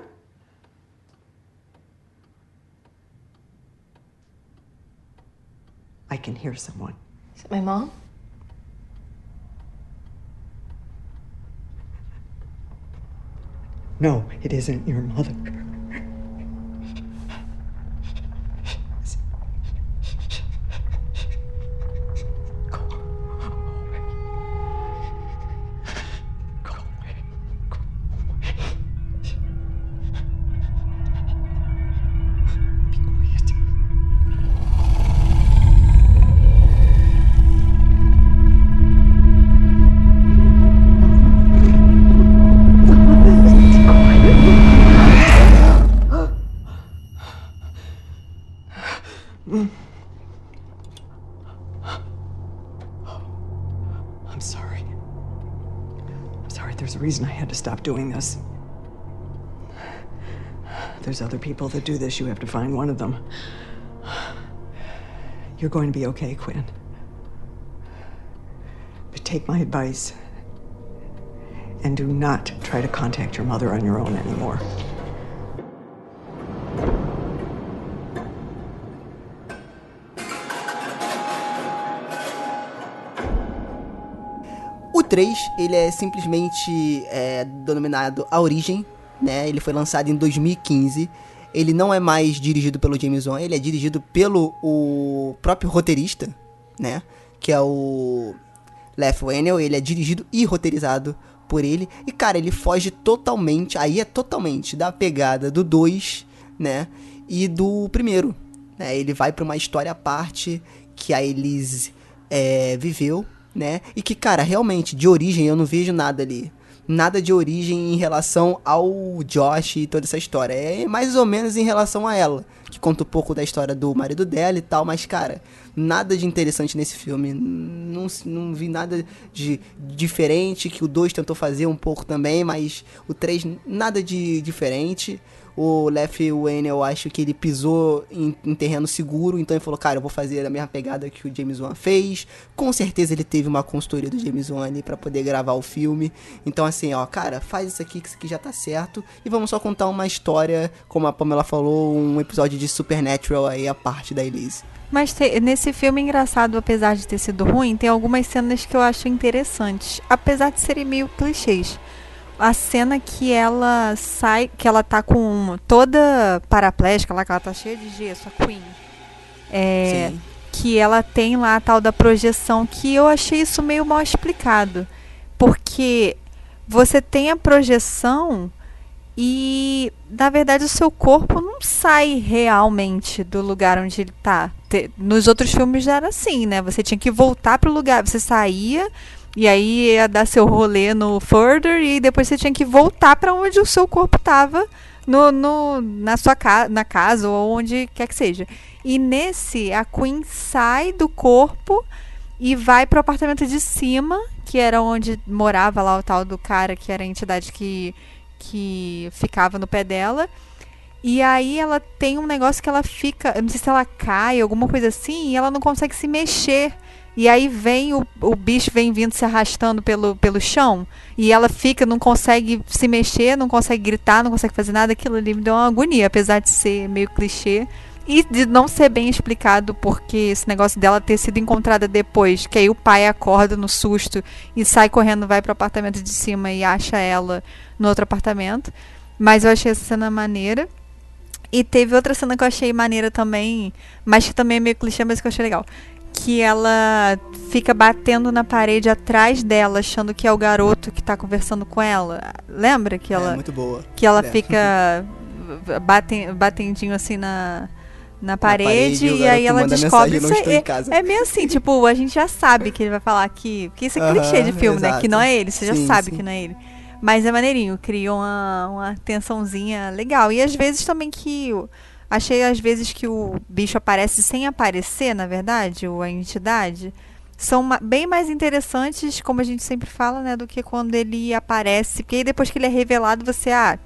I can hear someone. Is it my mom? No, it isn't your mother. Stop doing this. There's other people that do this. You have to find one of them. You're going to be okay, Quinn. But take my advice and do not try to contact your mother on your own anymore. 3, ele é simplesmente é, denominado A Origem, né? Ele foi lançado em 2015. Ele não é mais dirigido pelo James Wan, ele é dirigido pelo o próprio roteirista, né? Que é o Left Whannell, ele é dirigido e roteirizado por ele. E cara, ele foge totalmente, aí é totalmente da pegada do 2, né? E do primeiro, né? Ele vai para uma história à parte que a Elise é, viveu né? E que, cara, realmente, de origem eu não vejo nada ali. Nada de origem em relação ao Josh e toda essa história. É mais ou menos em relação a ela. Que conta um pouco da história do marido dela e tal, mas, cara, nada de interessante nesse filme. Não, não vi nada de diferente, que o 2 tentou fazer um pouco também, mas o 3 nada de diferente o Left Wayne, eu acho que ele pisou em, em, terreno seguro, então ele falou, cara, eu vou fazer a mesma pegada que o James Wan fez. Com certeza ele teve uma consultoria do James Wan ali pra poder gravar o filme. Então, assim, ó, cara, faz isso aqui que isso aqui já tá certo. E vamos só contar uma história, como a Pamela falou, um episódio de Supernatural aí, a parte da Elise. Mas te, nesse filme, engraçado, apesar de ter sido ruim, tem algumas cenas que eu acho interessantes. Apesar de serem meio clichês a cena que ela sai, que ela tá com toda paraplégica lá, que ela tá cheia de gesso, a Queen. É, que ela tem lá a tal da projeção, que eu achei isso meio mal explicado. Porque você tem a projeção e, na verdade, o seu corpo não sai realmente do lugar onde ele tá. Nos outros filmes já era assim, né? Você tinha que voltar pro lugar. Você saía, e aí ia dar seu rolê no Further e depois você tinha que voltar para onde o seu corpo estava no, no, na sua ca na casa ou onde quer que seja. E nesse, a Queen sai do corpo e vai pro apartamento de cima, que era onde morava lá o tal do cara que era a entidade que, que ficava no pé dela. E aí ela tem um negócio que ela fica, não sei se ela cai, alguma coisa assim, e ela não consegue se mexer. E aí vem o, o bicho vem vindo se arrastando pelo, pelo chão. E ela fica, não consegue se mexer, não consegue gritar, não consegue fazer nada. Aquilo ali me deu uma agonia, apesar de ser meio clichê. E de não ser bem explicado porque esse negócio dela ter sido encontrada depois, que aí o pai acorda no susto e sai correndo, vai pro apartamento de cima e acha ela no outro apartamento. Mas eu achei essa cena maneira. E teve outra cena que eu achei maneira também, mas que também é meio clichê, mas que eu achei legal. Que ela fica batendo na parede atrás dela, achando que é o garoto que tá conversando com ela. Lembra que é, ela. É muito boa. Que ela é. fica batem, batendinho assim na, na parede, na parede e, aí ela descobre isso é, é, meio assim, tipo, a gente já sabe que ele vai falar que, que isso é clichê de filme, exato. né? Que não é ele, você sim, já sabe sim. que não é ele. Mas é maneirinho, cria uma, uma tensãozinha legal. E às vezes também que. Achei às vezes que o bicho aparece sem aparecer, na verdade, ou a entidade. São bem mais interessantes, como a gente sempre fala, né? Do que quando ele aparece. Porque aí depois que ele é revelado, você, ah,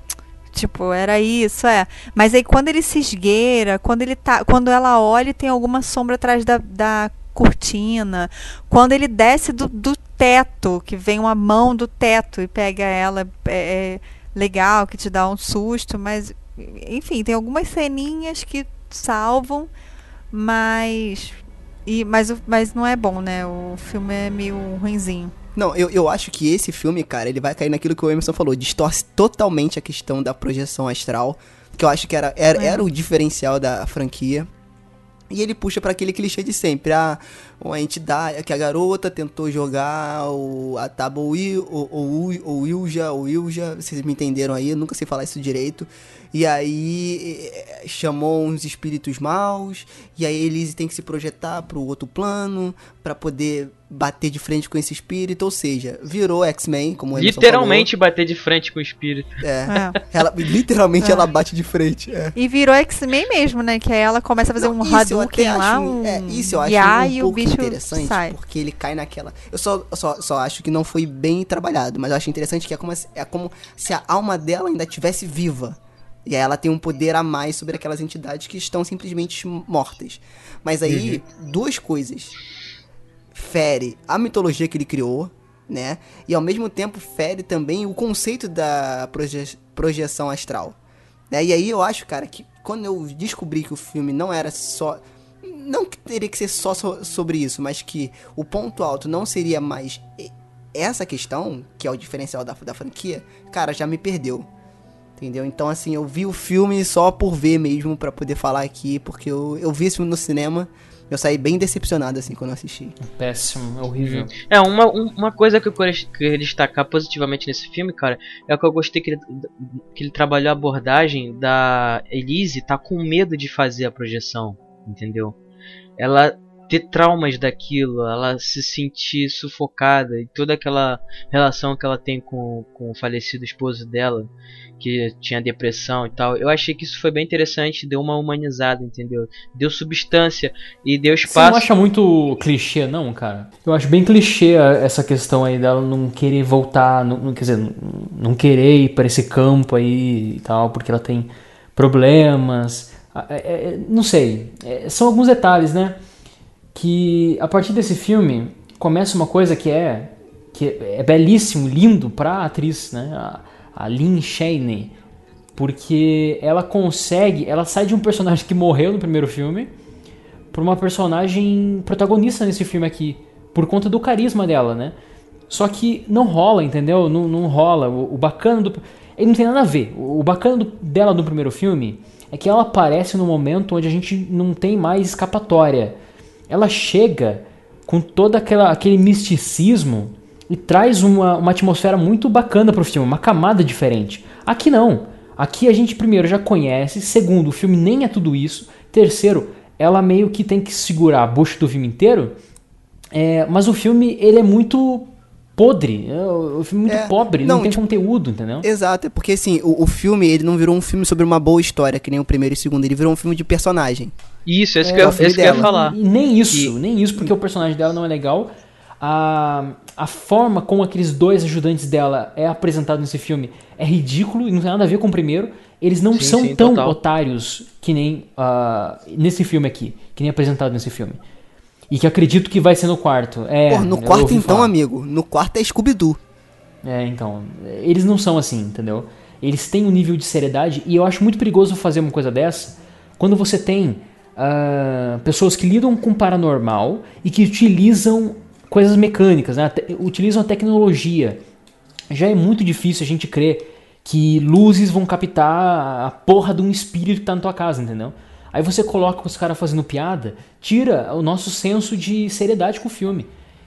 tipo, era isso, é. Mas aí quando ele se esgueira, quando ele tá. Quando ela olha tem alguma sombra atrás da, da cortina. Quando ele desce do, do teto, que vem uma mão do teto e pega ela, é, é legal, que te dá um susto, mas enfim, tem algumas ceninhas que salvam, mas e mas, mas não é bom, né? O filme é meio ruinzinho. Não, eu, eu acho que esse filme, cara, ele vai cair naquilo que o Emerson falou, distorce totalmente a questão da projeção astral, que eu acho que era, era, é. era o diferencial da franquia. E ele puxa para aquele clichê de sempre. Ah, uma entidade, que a garota tentou jogar o, a tábua ou o Ilja, ou Ilja, vocês me entenderam aí, eu nunca sei falar isso direito. E aí chamou uns espíritos maus, e aí eles têm que se projetar pro outro plano, para poder bater de frente com esse espírito, ou seja, virou X-Men, como ele Literalmente bater de frente com o espírito. É. é. Ela, literalmente é. ela bate de frente. É. E virou X-Men mesmo, né? Que aí ela começa a fazer Não, um Hadouken lá, um... É, isso eu acho um pouco interessante, sai. porque ele cai naquela... Eu só, só, só acho que não foi bem trabalhado, mas eu acho interessante que é como, é como se a alma dela ainda estivesse viva. E aí ela tem um poder a mais sobre aquelas entidades que estão simplesmente mortas. Mas aí, uhum. duas coisas fere a mitologia que ele criou, né? E ao mesmo tempo fere também o conceito da proje projeção astral. Né? E aí eu acho, cara, que quando eu descobri que o filme não era só. Não que teria que ser só so sobre isso, mas que o ponto alto não seria mais essa questão, que é o diferencial da, da franquia, cara, já me perdeu. Entendeu? Então, assim, eu vi o filme só por ver mesmo, para poder falar aqui, porque eu, eu vi esse filme no cinema eu saí bem decepcionado assim quando assisti. Péssimo, é horrível. É, uma, uma coisa que eu queria destacar positivamente nesse filme, cara, é que eu gostei que ele, que ele trabalhou a abordagem da Elise tá com medo de fazer a projeção, entendeu? Ela ter traumas daquilo, ela se sentir sufocada e toda aquela relação que ela tem com, com o falecido esposo dela, que tinha depressão e tal. Eu achei que isso foi bem interessante, deu uma humanizada, entendeu? Deu substância e deu espaço. Você não acha muito clichê, não, cara? Eu acho bem clichê essa questão aí dela não querer voltar, não, quer dizer, não, não querer ir para esse campo aí e tal, porque ela tem problemas. É, é, não sei, é, são alguns detalhes, né? Que a partir desse filme começa uma coisa que é que é belíssimo, lindo para a atriz, né? A, a Lynn Chaney, porque ela consegue, ela sai de um personagem que morreu no primeiro filme para uma personagem protagonista nesse filme aqui, por conta do carisma dela, né? Só que não rola, entendeu? Não, não rola. O, o bacana do. Ele não tem nada a ver. O, o bacana do, dela no primeiro filme é que ela aparece no momento onde a gente não tem mais escapatória ela chega com todo aquela, aquele misticismo e traz uma, uma atmosfera muito bacana para o filme, uma camada diferente. Aqui não. Aqui a gente primeiro já conhece, segundo, o filme nem é tudo isso, terceiro, ela meio que tem que segurar a bucha do filme inteiro, é, mas o filme ele é muito podre, é, o filme é muito é, pobre, não, não tem tipo, conteúdo, entendeu? Exato, porque assim, o, o filme ele não virou um filme sobre uma boa história, que nem o primeiro e o segundo, ele virou um filme de personagem. Isso, esse é, que, eu, esse que eu ia falar. E nem isso, nem isso, porque o personagem dela não é legal. A, a forma como aqueles dois ajudantes dela é apresentado nesse filme é ridículo e não tem nada a ver com o primeiro. eles não sim, são sim, tão total. otários que nem uh, nesse filme aqui, que nem apresentado nesse filme. E que acredito que vai ser no quarto. É, Pô, no quarto então, falar. amigo. No quarto é Scooby-Doo. É, então. Eles não são assim, entendeu? Eles têm um nível de seriedade e eu acho muito perigoso fazer uma coisa dessa quando você tem uh, pessoas que lidam com paranormal e que utilizam coisas mecânicas, né? utilizam a tecnologia. Já é muito difícil a gente crer que luzes vão captar a porra de um espírito que tá na tua casa, entendeu? Aí você coloca os caras fazendo piada, tira o nosso senso de seriedade com o filme.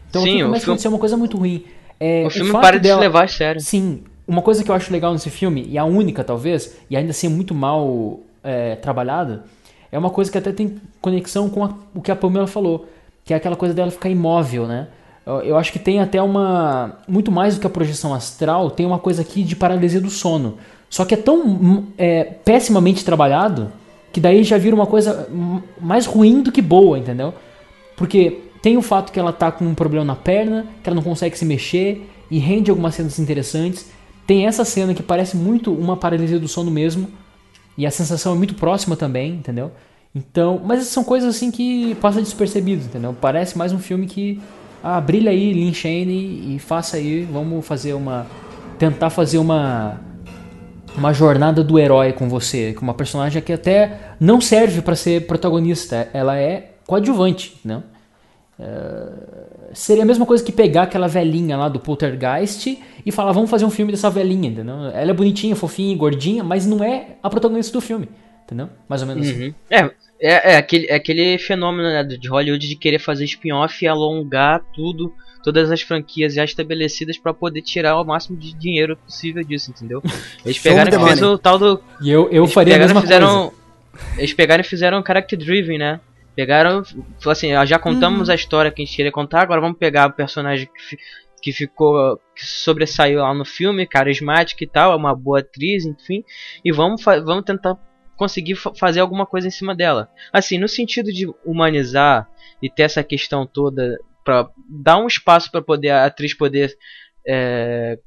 Então sim, começa filme... a acontecer uma coisa muito ruim. É, o filme o para de dela... se levar a sério. Sim, uma coisa que eu acho legal nesse filme, e a única talvez, e ainda assim é muito mal é, trabalhada, é uma coisa que até tem conexão com a, o que a Pamela falou, que é aquela coisa dela ficar imóvel, né? Eu acho que tem até uma. Muito mais do que a projeção astral, tem uma coisa aqui de paralisia do sono. Só que é tão hum, é, pessimamente trabalhado que daí já vira uma coisa mais ruim do que boa, entendeu? Porque tem o fato que ela tá com um problema na perna, que ela não consegue se mexer e rende algumas cenas interessantes. Tem essa cena que parece muito uma paralisia do sono mesmo, e a sensação é muito próxima também, entendeu? Então, mas são coisas assim que passam despercebido, entendeu? Parece mais um filme que ah, brilha aí, Lin Shane e faça aí, vamos fazer uma tentar fazer uma uma jornada do herói com você, com uma personagem que até não serve para ser protagonista, ela é coadjuvante, né? É, seria a mesma coisa que pegar aquela velhinha lá do Poltergeist e falar, vamos fazer um filme dessa velhinha, entendeu? Ela é bonitinha, fofinha, gordinha, mas não é a protagonista do filme, entendeu? Mais ou menos assim. uhum. assim. É, é, é, aquele, é aquele fenômeno né, de Hollywood de querer fazer spin-off e alongar tudo, todas as franquias já estabelecidas para poder tirar o máximo de dinheiro possível disso, entendeu? Eles pegaram e fizeram o tal do. E eu, eu faria a mesma fizeram, coisa. Eles pegaram e fizeram character driven, né? Pegaram, assim, já contamos uhum. a história que a gente queria contar, agora vamos pegar o personagem que, que ficou, que sobressaiu lá no filme, carismática e tal, é uma boa atriz, enfim, e vamos, vamos tentar conseguir fazer alguma coisa em cima dela. Assim, no sentido de humanizar e ter essa questão toda para dar um espaço para poder a atriz poder é,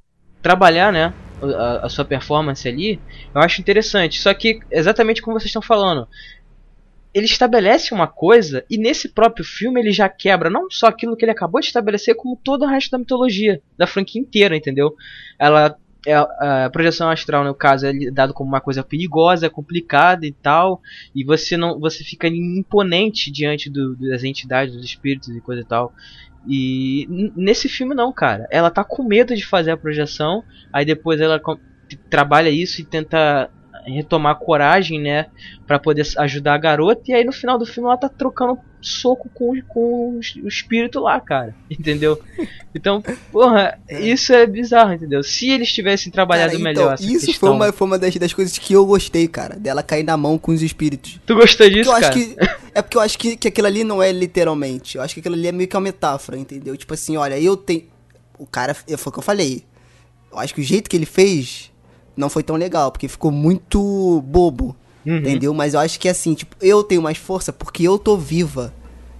trabalhar, né, a, a, sua performance ali, eu acho interessante. Só que exatamente como vocês estão falando, ele estabelece uma coisa e nesse próprio filme ele já quebra não só aquilo que ele acabou de estabelecer, como todo o resto da mitologia da franquia inteira, entendeu? Ela é, a projeção astral, no caso, é dado como uma coisa perigosa, complicada e tal, e você não, você fica imponente diante do, das entidades, dos espíritos e coisa e tal. E nesse filme não, cara. Ela tá com medo de fazer a projeção, aí depois ela trabalha isso e tenta retomar coragem, né, para poder ajudar a garota e aí no final do filme ela tá trocando soco com, com o espírito lá, cara. Entendeu? Então, porra, isso é bizarro, entendeu? Se eles tivessem trabalhado cara, então, melhor essa Isso questão... foi uma, foi uma das, das coisas que eu gostei, cara. Dela cair na mão com os espíritos. Tu gostou disso, cara? Que, é porque eu acho que, que aquilo ali não é literalmente. Eu acho que aquilo ali é meio que uma metáfora, entendeu? Tipo assim, olha, eu tenho... O cara, foi o que eu falei. Eu acho que o jeito que ele fez não foi tão legal, porque ficou muito bobo. Uhum. Entendeu? Mas eu acho que assim, tipo, eu tenho mais força porque eu tô viva.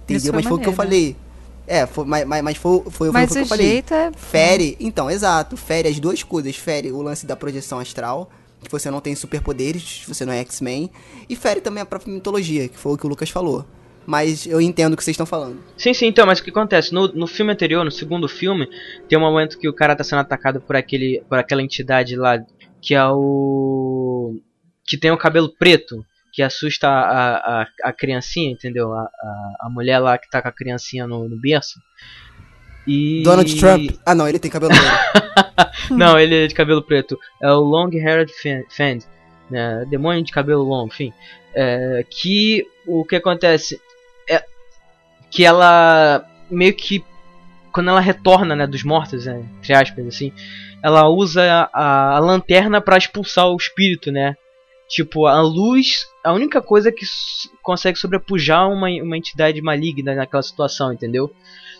Entendeu? Mas foi o que eu falei. É, foi, mas, mas foi, foi, mas foi o que eu falei. É... Fere, então, exato. Fere as duas coisas. Fere o lance da projeção astral, que você não tem superpoderes, você não é X-Men. E fere também a própria mitologia, que foi o que o Lucas falou. Mas eu entendo o que vocês estão falando. Sim, sim, então, mas o que acontece? No, no filme anterior, no segundo filme, tem um momento que o cara tá sendo atacado por, aquele, por aquela entidade lá, que é o. que tem o cabelo preto que assusta a, a, a criancinha, entendeu? A, a, a, mulher lá que tá com a criancinha no, no berço. E... Donald Trump. Ah, não, ele tem cabelo preto. não, ele é de cabelo preto. É o Long Haired Fend. Né? Demônio de cabelo longo, enfim. É, que o que acontece é que ela meio que quando ela retorna né, dos mortos, né, entre aspas, assim, ela usa a, a lanterna para expulsar o espírito, né? Tipo, a luz, a única coisa que consegue sobrepujar uma, uma entidade maligna naquela situação, entendeu?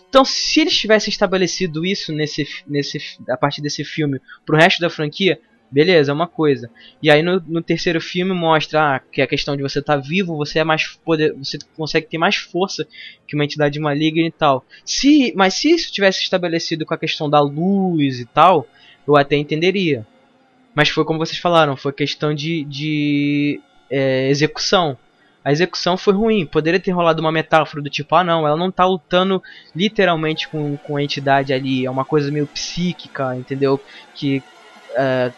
Então, se eles tivessem estabelecido isso nesse, nesse, a partir desse filme pro resto da franquia, beleza, é uma coisa. E aí no, no terceiro filme mostra ah, que a questão de você estar tá vivo, você é mais poder, você consegue ter mais força que uma entidade maligna e tal. Se, mas se isso tivesse estabelecido com a questão da luz e tal, eu até entenderia. Mas foi como vocês falaram, foi questão de, de é, execução. A execução foi ruim. Poderia ter rolado uma metáfora do tipo, ah não, ela não tá lutando literalmente com, com a entidade ali. É uma coisa meio psíquica, entendeu? Que é,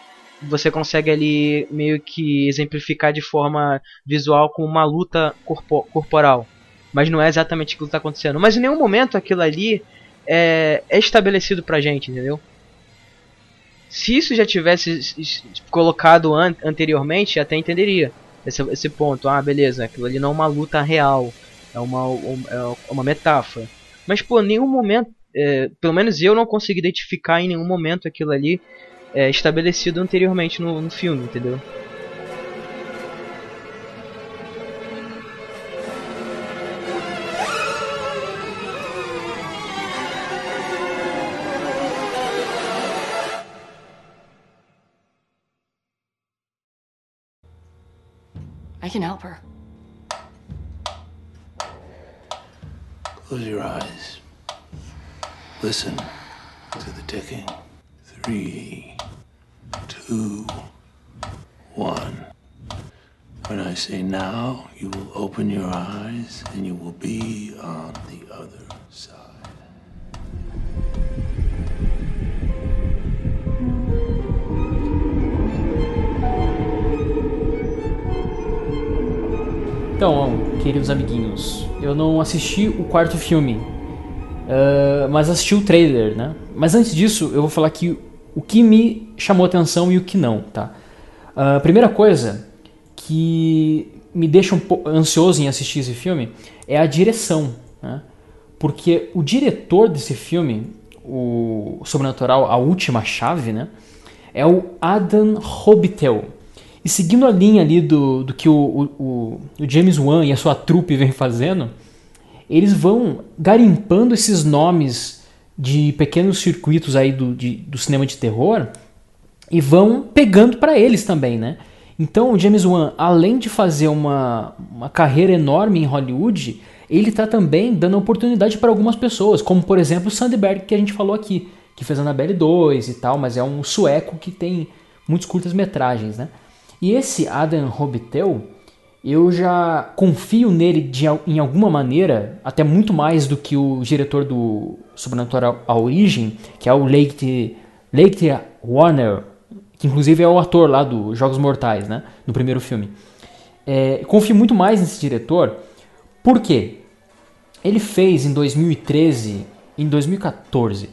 você consegue ali meio que exemplificar de forma visual com uma luta corpo corporal. Mas não é exatamente aquilo que está acontecendo. Mas em nenhum momento aquilo ali é, é estabelecido pra gente, entendeu? Se isso já tivesse colocado an anteriormente, até entenderia esse, esse ponto. Ah, beleza, aquilo ali não é uma luta real, é uma, é uma metáfora. Mas, pô, nenhum momento, é, pelo menos eu não consegui identificar em nenhum momento aquilo ali é, estabelecido anteriormente no, no filme, entendeu? I can help her. Close your eyes. Listen to the ticking. Three, two, one. When I say now, you will open your eyes and you will be on the other side. Então, queridos amiguinhos, eu não assisti o quarto filme, uh, mas assisti o trailer, né? Mas antes disso, eu vou falar aqui o que me chamou atenção e o que não, tá? A uh, primeira coisa que me deixa um ansioso em assistir esse filme é a direção, né? Porque o diretor desse filme, o Sobrenatural, a última chave, né? É o Adam Hobitel. E seguindo a linha ali do, do que o, o, o James Wan e a sua trupe vem fazendo, eles vão garimpando esses nomes de pequenos circuitos aí do, de, do cinema de terror e vão pegando para eles também, né? Então o James Wan, além de fazer uma, uma carreira enorme em Hollywood, ele está também dando oportunidade para algumas pessoas, como por exemplo o Sandberg que a gente falou aqui, que fez Annabelle 2 e tal, mas é um sueco que tem muitos curtas metragens, né? E esse Adam Robitel, eu já confio nele de, em alguma maneira, até muito mais do que o diretor do Sobrenatural A Origem, que é o Lake, Lake Warner, que inclusive é o ator lá do Jogos Mortais, né, no primeiro filme. É, confio muito mais nesse diretor, por quê? Ele fez em 2013, em 2014,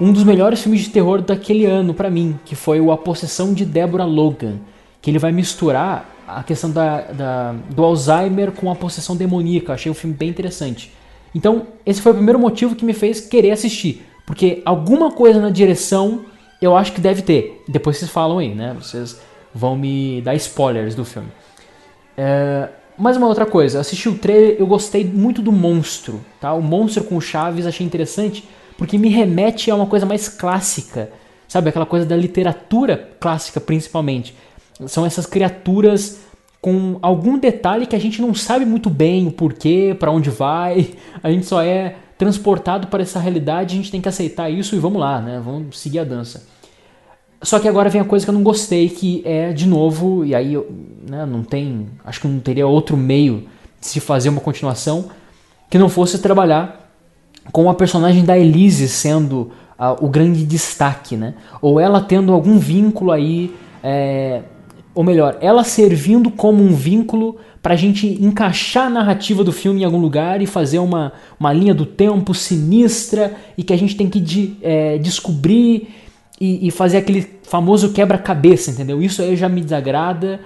um dos melhores filmes de terror daquele ano para mim, que foi o A Possessão de Deborah Logan, que ele vai misturar a questão da, da, do Alzheimer com a possessão demoníaca. achei um filme bem interessante. Então, esse foi o primeiro motivo que me fez querer assistir. Porque alguma coisa na direção eu acho que deve ter. Depois vocês falam aí, né? Vocês vão me dar spoilers do filme. É, mais uma outra coisa, assisti o trailer, eu gostei muito do monstro, tá? O monstro com o Chaves achei interessante porque me remete a uma coisa mais clássica, sabe? Aquela coisa da literatura clássica principalmente. São essas criaturas com algum detalhe que a gente não sabe muito bem o porquê, para onde vai. A gente só é transportado para essa realidade, a gente tem que aceitar isso e vamos lá, né? Vamos seguir a dança. Só que agora vem a coisa que eu não gostei, que é de novo, e aí né, não tem, acho que não teria outro meio de se fazer uma continuação que não fosse trabalhar com a personagem da Elise sendo uh, o grande destaque, né? Ou ela tendo algum vínculo aí é, ou melhor, ela servindo como um vínculo para a gente encaixar a narrativa do filme em algum lugar e fazer uma, uma linha do tempo sinistra e que a gente tem que de, é, descobrir e, e, fazer aquele famoso quebra-cabeça, entendeu? Isso aí já me desagrada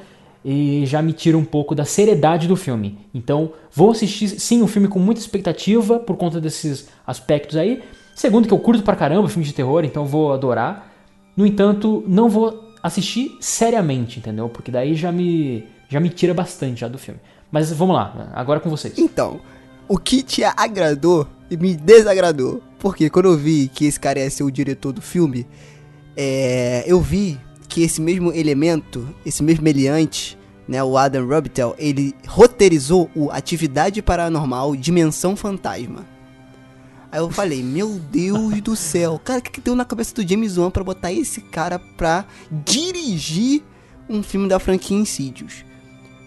e já me tira um pouco da seriedade do filme. Então, vou assistir sim o um filme com muita expectativa por conta desses aspectos aí. Segundo, que eu curto pra caramba filme de terror, então vou adorar. No entanto, não vou assistir seriamente, entendeu? Porque daí já me já me tira bastante já do filme. Mas vamos lá, agora com vocês. Então, o que te agradou e me desagradou? Porque quando eu vi que esse cara ia ser o diretor do filme, é, eu vi que esse mesmo elemento, esse mesmo meliante, né, o Adam Rubitel, ele roteirizou o Atividade Paranormal Dimensão Fantasma. Aí eu falei, meu Deus do céu, cara, o que, que deu na cabeça do James Wan pra botar esse cara pra dirigir um filme da franquia Insidious?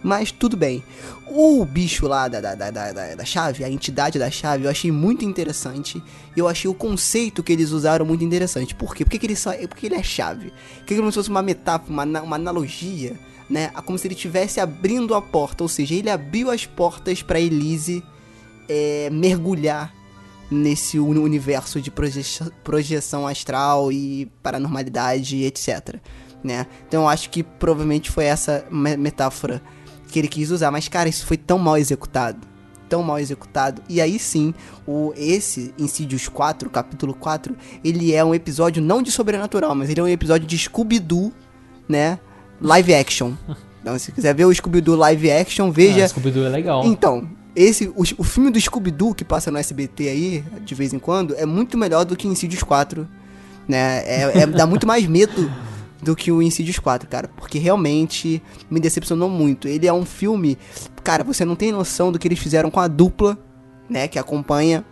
Mas tudo bem. O bicho lá da, da, da, da, da chave, a entidade da chave, eu achei muito interessante. Eu achei o conceito que eles usaram muito interessante. Por quê? Porque, que ele, só, porque ele é chave. Que como se fosse uma metáfora, uma, uma analogia, né? Como se ele estivesse abrindo a porta. Ou seja, ele abriu as portas para Elise é, mergulhar nesse universo de projeção astral e paranormalidade, etc. Né? Então eu acho que provavelmente foi essa metáfora que ele quis usar, mas cara, isso foi tão mal executado, tão mal executado. E aí sim, o esse Insidious 4, capítulo 4, ele é um episódio não de sobrenatural, mas ele é um episódio de Scooby-Doo, né? Live action. Então, se quiser ver o Scooby-Doo live action, veja. Ah, Scooby-Doo é legal. Então, esse, o, o filme do Scooby-Doo que passa no SBT aí, de vez em quando, é muito melhor do que Insidious 4. Né? É, é, dá muito mais medo do que o Insidious 4, cara. Porque realmente me decepcionou muito. Ele é um filme. Cara, você não tem noção do que eles fizeram com a dupla, né? Que acompanha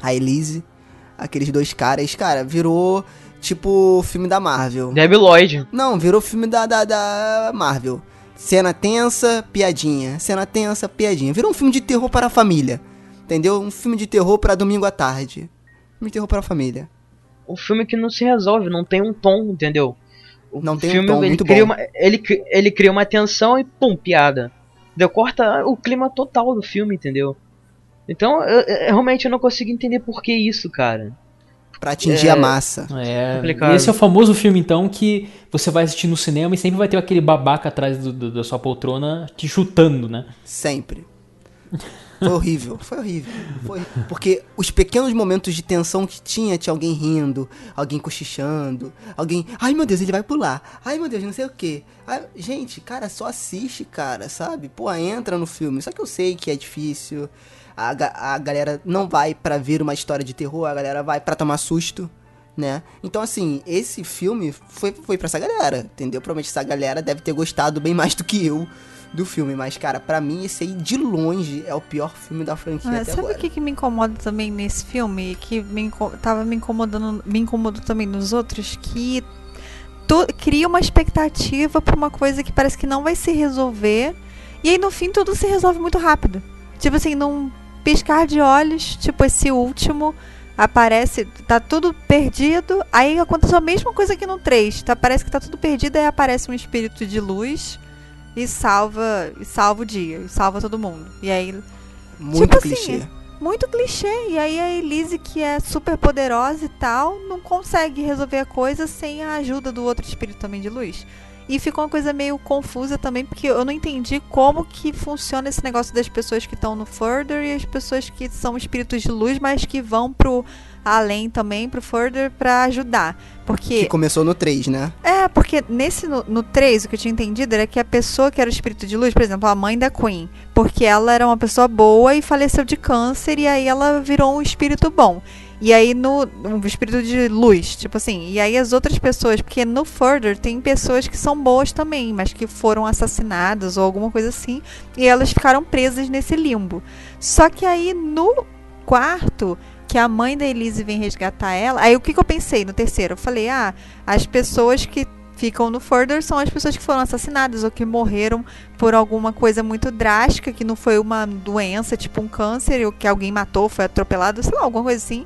a Elise. Aqueles dois caras. Cara, virou tipo filme da Marvel. Debbie Lloyd. Não, virou filme da, da, da Marvel. Cena tensa, piadinha. Cena tensa, piadinha. Virou um filme de terror para a família. Entendeu? Um filme de terror para domingo à tarde. Filme de terror para a família. Um filme que não se resolve, não tem um tom, entendeu? O não tem filme, um tom, ele muito cria bom. Uma, ele, ele cria uma tensão e pum, piada. Deu corta o clima total do filme, entendeu? Então, eu, eu, realmente eu não consigo entender por que isso, cara para atingir é, a massa. É, esse é o famoso filme, então, que você vai assistir no cinema e sempre vai ter aquele babaca atrás do, do, da sua poltrona te chutando, né? Sempre. Foi horrível, foi horrível. Foi. Porque os pequenos momentos de tensão que tinha, tinha alguém rindo, alguém cochichando, alguém. Ai meu Deus, ele vai pular. Ai meu Deus, não sei o que. Gente, cara, só assiste, cara, sabe? Pô, entra no filme. Só que eu sei que é difícil a, a galera não vai para ver uma história de terror, a galera vai para tomar susto, né? Então, assim, esse filme foi, foi pra essa galera, entendeu? Provavelmente essa galera deve ter gostado bem mais do que eu do filme, mas, cara, para mim esse aí de longe é o pior filme da franquia até sabe o que, que me incomoda também nesse filme? Que me tava me incomodando, me incomodou também nos outros, que tu, cria uma expectativa pra uma coisa que parece que não vai se resolver, e aí no fim tudo se resolve muito rápido. Tipo assim, não piscar de olhos, tipo esse último, aparece, tá tudo perdido, aí aconteceu a mesma coisa que no 3, tá, parece que tá tudo perdido, aí aparece um espírito de luz e salva, e salva o dia, e salva todo mundo. E aí muito tipo assim, clichê. Assim, muito clichê. E aí a Elise, que é super poderosa e tal, não consegue resolver a coisa sem a ajuda do outro espírito também de luz. E ficou uma coisa meio confusa também, porque eu não entendi como que funciona esse negócio das pessoas que estão no Further e as pessoas que são espíritos de luz, mas que vão pro além também, pro Further, pra ajudar. Porque... Que começou no 3, né? É, porque nesse, no, no 3, o que eu tinha entendido era que a pessoa que era o espírito de luz, por exemplo, a mãe da Queen, porque ela era uma pessoa boa e faleceu de câncer, e aí ela virou um espírito bom. E aí no um espírito de luz, tipo assim. E aí as outras pessoas, porque no Further tem pessoas que são boas também, mas que foram assassinadas ou alguma coisa assim, e elas ficaram presas nesse limbo. Só que aí no quarto, que a mãe da Elise vem resgatar ela, aí o que, que eu pensei no terceiro? Eu falei: "Ah, as pessoas que ficam no Further são as pessoas que foram assassinadas ou que morreram por alguma coisa muito drástica, que não foi uma doença, tipo um câncer, ou que alguém matou, foi atropelado, sei lá, alguma coisa assim.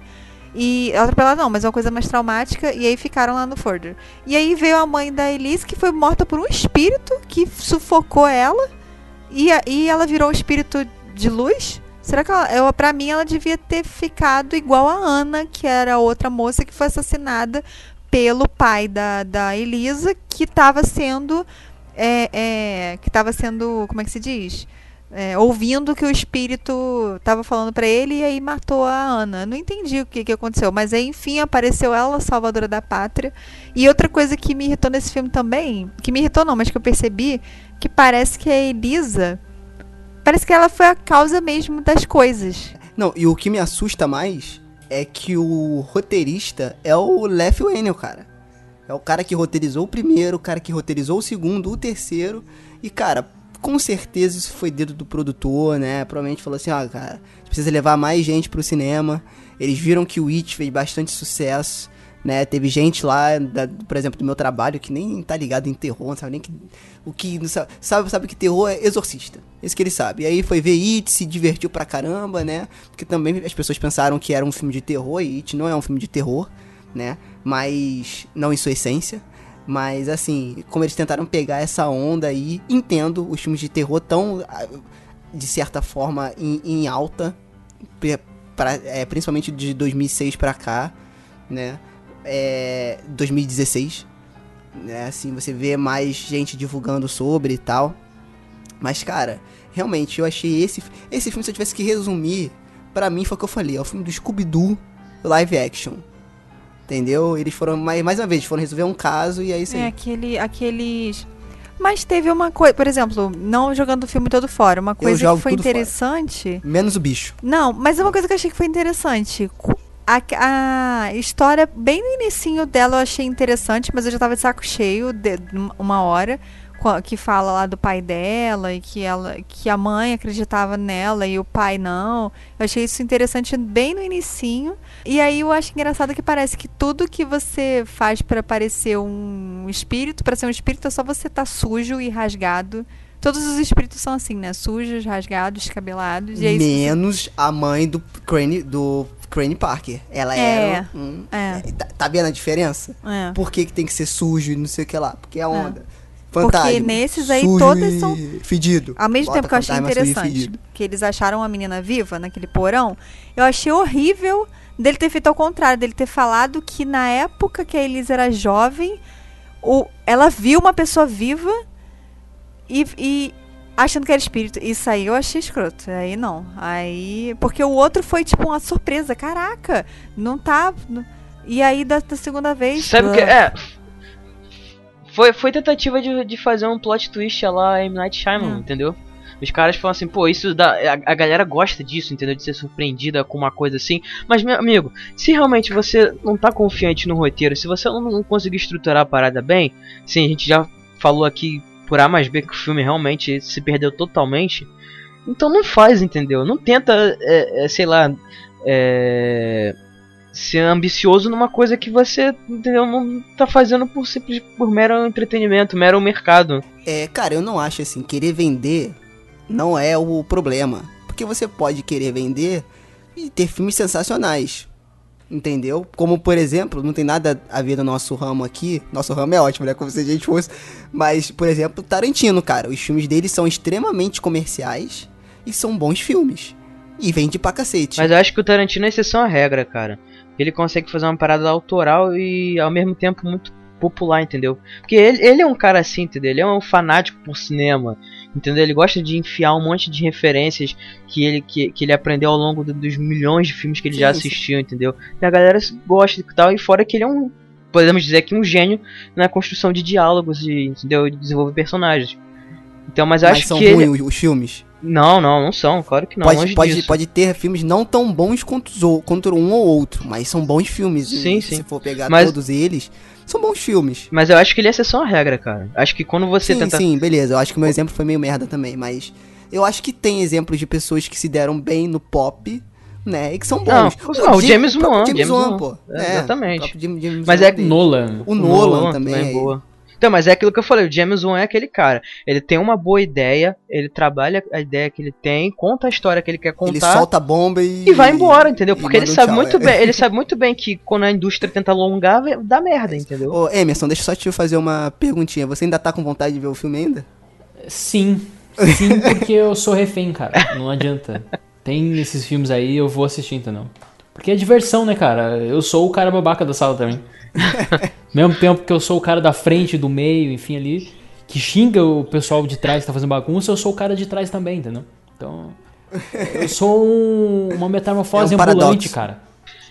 E atropelada não, mas é uma coisa mais traumática. E aí ficaram lá no Further. E aí veio a mãe da Elise, que foi morta por um espírito que sufocou ela. E, e ela virou um espírito de luz. Será que ela, pra mim ela devia ter ficado igual a Ana, que era outra moça que foi assassinada pelo pai da, da Elisa, que estava sendo. É, é, que estava sendo. Como é que se diz? É, ouvindo que o espírito estava falando para ele e aí matou a Ana. Não entendi o que, que aconteceu, mas aí enfim apareceu ela, salvadora da pátria. E outra coisa que me irritou nesse filme também, que me irritou não, mas que eu percebi, que parece que a Elisa, parece que ela foi a causa mesmo das coisas. Não, e o que me assusta mais é que o roteirista é o Lef Whannell, cara. É o cara que roteirizou o primeiro, o cara que roteirizou o segundo, o terceiro. E, cara, com certeza isso foi dedo do produtor, né? Provavelmente falou assim, ó, ah, cara, precisa levar mais gente pro cinema. Eles viram que o It fez bastante sucesso, né? Teve gente lá, da, por exemplo, do meu trabalho, que nem tá ligado em terror, não sabe nem que. O que. Sabe, sabe que terror é exorcista. Esse que ele sabe. E aí foi ver It, se divertiu pra caramba, né? Porque também as pessoas pensaram que era um filme de terror, e It não é um filme de terror, né? Mas não em sua essência. Mas assim, como eles tentaram pegar essa onda aí, entendo os filmes de terror tão, ah, de certa forma, em, em alta, pra, é, principalmente de 2006 pra cá, né? É, 2016, né? Assim, você vê mais gente divulgando sobre e tal. Mas, cara, realmente, eu achei esse, esse filme, se eu tivesse que resumir, para mim foi o que eu falei, é o filme do Scooby-Doo live action Entendeu? Eles foram, mais, mais uma vez, foram resolver um caso e aí sim. É, aquele, aqueles. Mas teve uma coisa, por exemplo, não jogando o filme todo fora, uma coisa que foi interessante. Fora. Menos o bicho. Não, mas uma coisa que eu achei que foi interessante. A, a história, bem no inicinho dela eu achei interessante, mas eu já tava de saco cheio de uma hora que fala lá do pai dela e que ela que a mãe acreditava nela e o pai não. Eu achei isso interessante bem no inicinho. E aí eu acho engraçado que parece que tudo que você faz para parecer um espírito, para ser um espírito é só você estar tá sujo e rasgado. Todos os espíritos são assim, né? Sujos, rasgados, descabelados. E Menos você... a mãe do Crane, do Crane Parker. Ela é, era um. É. Tá, tá, vendo a diferença? É. Por que, que tem que ser sujo e não sei o que lá? Porque é é. onda. Fantasma, Porque nesses aí todas são. Fedido. Ao mesmo Bota tempo que eu achei interessante que eles acharam a menina viva naquele porão, eu achei horrível dele ter feito ao contrário, dele ter falado que na época que a Elisa era jovem, o, ela viu uma pessoa viva e, e achando que era espírito. Isso aí eu achei escroto. Aí não. Aí. Porque o outro foi tipo uma surpresa. Caraca, não tá. E aí da, da segunda vez. Sabe o que? É foi, foi tentativa de, de fazer um plot twist lá M. Night Shyamalan, hum. entendeu? Os caras falam assim, pô, isso dá. A, a, galera gosta disso, entendeu? De ser surpreendida com uma coisa assim. Mas, meu amigo, se realmente você não tá confiante no roteiro, se você não, não conseguir estruturar a parada bem, sim, a gente já falou aqui por A mais B que o filme realmente se perdeu totalmente. Então não faz, entendeu? Não tenta, é, é, sei lá, é, ser ambicioso numa coisa que você entendeu, não tá fazendo por simples por mero entretenimento, mero mercado. É, cara, eu não acho assim, querer vender não é o problema. Porque você pode querer vender e ter filmes sensacionais. Entendeu? Como, por exemplo, não tem nada a ver no nosso ramo aqui. Nosso ramo é ótimo, né? Como se a gente fosse. Mas, por exemplo, Tarantino, cara. Os filmes dele são extremamente comerciais e são bons filmes. E vende pra cacete. Mas eu acho que o Tarantino é exceção à regra, cara ele consegue fazer uma parada autoral e ao mesmo tempo muito popular, entendeu? Porque ele, ele é um cara assim, entendeu? Ele é um fanático por cinema, entendeu? Ele gosta de enfiar um monte de referências que ele, que, que ele aprendeu ao longo do, dos milhões de filmes que ele sim, já assistiu, sim. entendeu? E a galera gosta e tal, e fora que ele é um, podemos dizer que um gênio na construção de diálogos e, entendeu? De desenvolver personagens. Então, mas, mas acho são que ruins ele... os filmes. Não, não, não são, claro que não. Pode, pode, pode ter filmes não tão bons quanto, quanto um ou outro, mas são bons filmes. Sim, sim. Se for pegar mas... todos eles, são bons filmes. Mas eu acho que ele é exceção à regra, cara. Acho que quando você sim, tenta. Sim, beleza. Eu acho que o meu exemplo foi meio merda também, mas. Eu acho que tem exemplos de pessoas que se deram bem no pop, né? E que são bons. Não, não o James Wan. James Wan, pô. É, exatamente. James, James mas é Nolan. O, o Nolan, Nolan também. também é boa. Então, mas é aquilo que eu falei, o James Wan é aquele cara. Ele tem uma boa ideia, ele trabalha a ideia que ele tem, conta a história que ele quer contar. Ele solta a bomba e. E vai embora, entendeu? Porque ele sabe tchau, muito é. bem, ele sabe muito bem que quando a indústria tenta alongar, dá merda, entendeu? Ô, Emerson, deixa eu só te fazer uma perguntinha. Você ainda tá com vontade de ver o filme ainda? Sim. Sim, porque eu sou refém, cara. Não adianta. Tem esses filmes aí, eu vou assistir, entendeu? Porque é diversão, né, cara? Eu sou o cara babaca da sala também. Mesmo tempo que eu sou o cara da frente, do meio, enfim, ali, que xinga o pessoal de trás que tá fazendo bagunça, eu sou o cara de trás também, entendeu? Então, eu sou um, uma metamorfose é um ambulante, cara.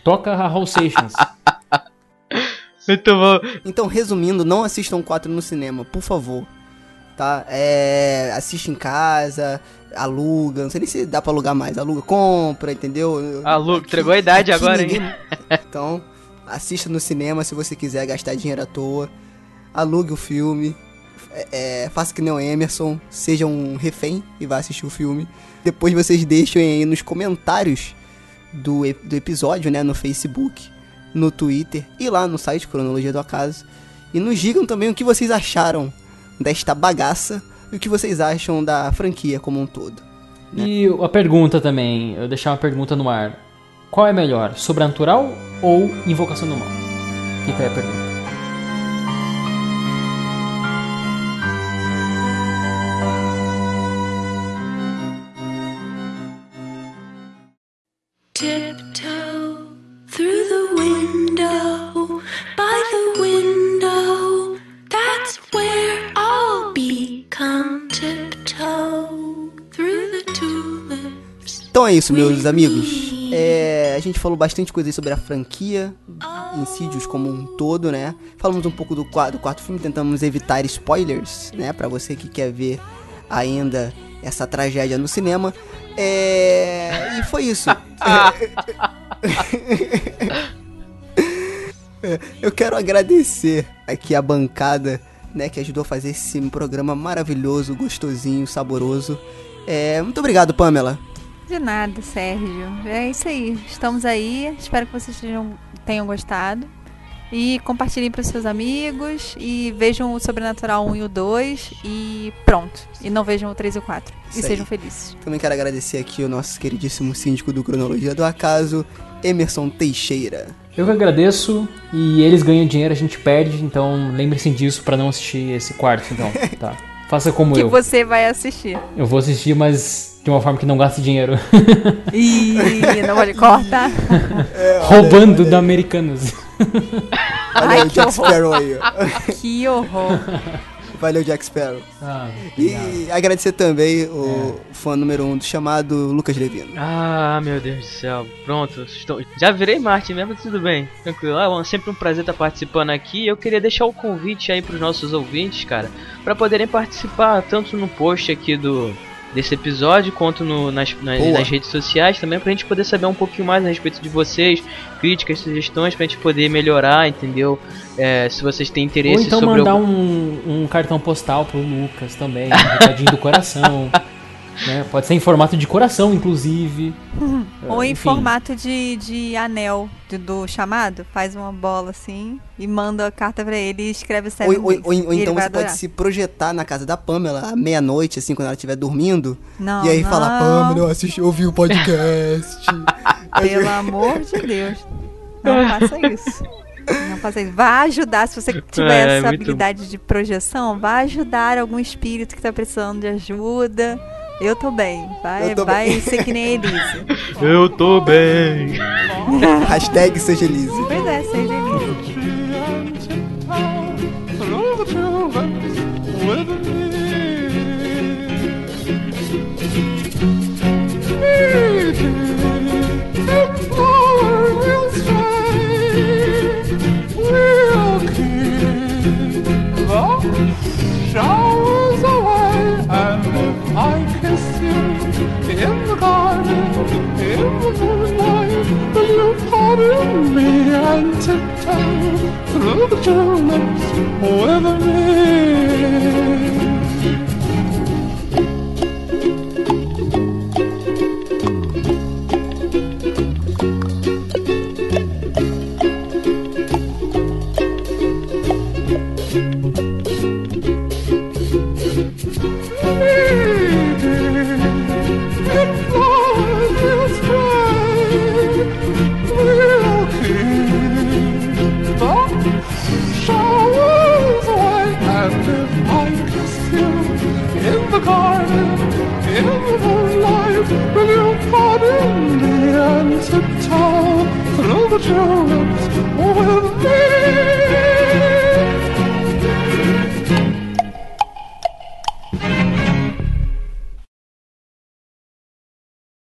Toca Raul Seixas. Muito bom. Então, resumindo, não assistam 4 no cinema, por favor. Tá? É, assiste em casa, aluga, não sei nem se dá pra alugar mais. Aluga, compra, entendeu? Aluga, entregou a idade agora, ninguém... hein? Então, assista no cinema se você quiser gastar dinheiro à toa. Alugue o filme, é, faça que nem o Emerson, seja um refém e vá assistir o filme. Depois vocês deixem aí nos comentários do, do episódio, né, no Facebook, no Twitter e lá no site Cronologia do Acaso. E nos digam também o que vocês acharam desta bagaça e o que vocês acham da franquia como um todo. Né? E a pergunta também, eu deixar uma pergunta no ar. Qual é melhor, Sobrenatural ou Invocação do Mal? Fica aí a pergunta. Tiptoe through the window, by the window, that's where I'll be. Come tiptoe through the tulips. Então é isso, meus amigos. É, a gente falou bastante coisa sobre a franquia, Insídios como um todo, né? Falamos um pouco do, do quarto filme, tentamos evitar spoilers, né? Pra você que quer ver ainda essa tragédia no cinema. É... E foi isso. Eu quero agradecer aqui a bancada, né, que ajudou a fazer esse programa maravilhoso, gostosinho, saboroso. É, muito obrigado, Pamela. De nada, Sérgio. É isso aí. Estamos aí. Espero que vocês tenham, tenham gostado. E compartilhem para os seus amigos. E vejam o Sobrenatural 1 e o 2. E pronto. E não vejam o 3 e o 4. Isso e sejam felizes. Também quero agradecer aqui o nosso queridíssimo síndico do Cronologia do Acaso, Emerson Teixeira. Eu que agradeço. E eles ganham dinheiro, a gente perde. Então lembre-se disso para não assistir esse quarto. Então, tá. Faça como que eu. Que você vai assistir. Eu vou assistir, mas de uma forma que não gaste dinheiro. Ih, não pode cortar. É, Roubando olha, da Americanas. Olha Ai, Jack horror. Sparrow aí. Que horror. Valeu, Jack Sparrow. Ah, e agradecer também o é. fã número um do chamado Lucas Levino. Ah, meu Deus do céu. Pronto, estou... já virei Marte mesmo, tudo bem. Tranquilo. É sempre um prazer estar participando aqui. Eu queria deixar o convite aí para os nossos ouvintes, cara, para poderem participar tanto no post aqui do desse episódio, quanto no, nas, nas, nas, redes sociais também, pra gente poder saber um pouquinho mais a respeito de vocês, críticas, sugestões, pra gente poder melhorar, entendeu? É, se vocês têm interesse Ou então mandar algum... um, um cartão postal pro Lucas também, um recadinho do coração. Né? Pode ser em formato de coração, inclusive. Ou em formato de, de anel de, do chamado. Faz uma bola assim e manda a carta pra ele e escreve Seven ou, ou, ou, ou então você adorar. pode se projetar na casa da Pamela à meia-noite, assim, quando ela estiver dormindo. Não, e aí não. fala, Pamela, eu assisti, ouvi o podcast. Pelo amor de Deus. Não faça isso. Não faça isso. Vá ajudar, se você tiver é, essa é habilidade muito... de projeção, vá ajudar algum espírito que está precisando de ajuda. Eu tô bem. Vai, tô vai bem. ser que nem Elise. Eu tô bem. Hashtag seja Elise. Pois é, seja Elise. Showers in the garden, in the moonlight, you pardon me and tiptoe through the tulips with me? The tulips with me.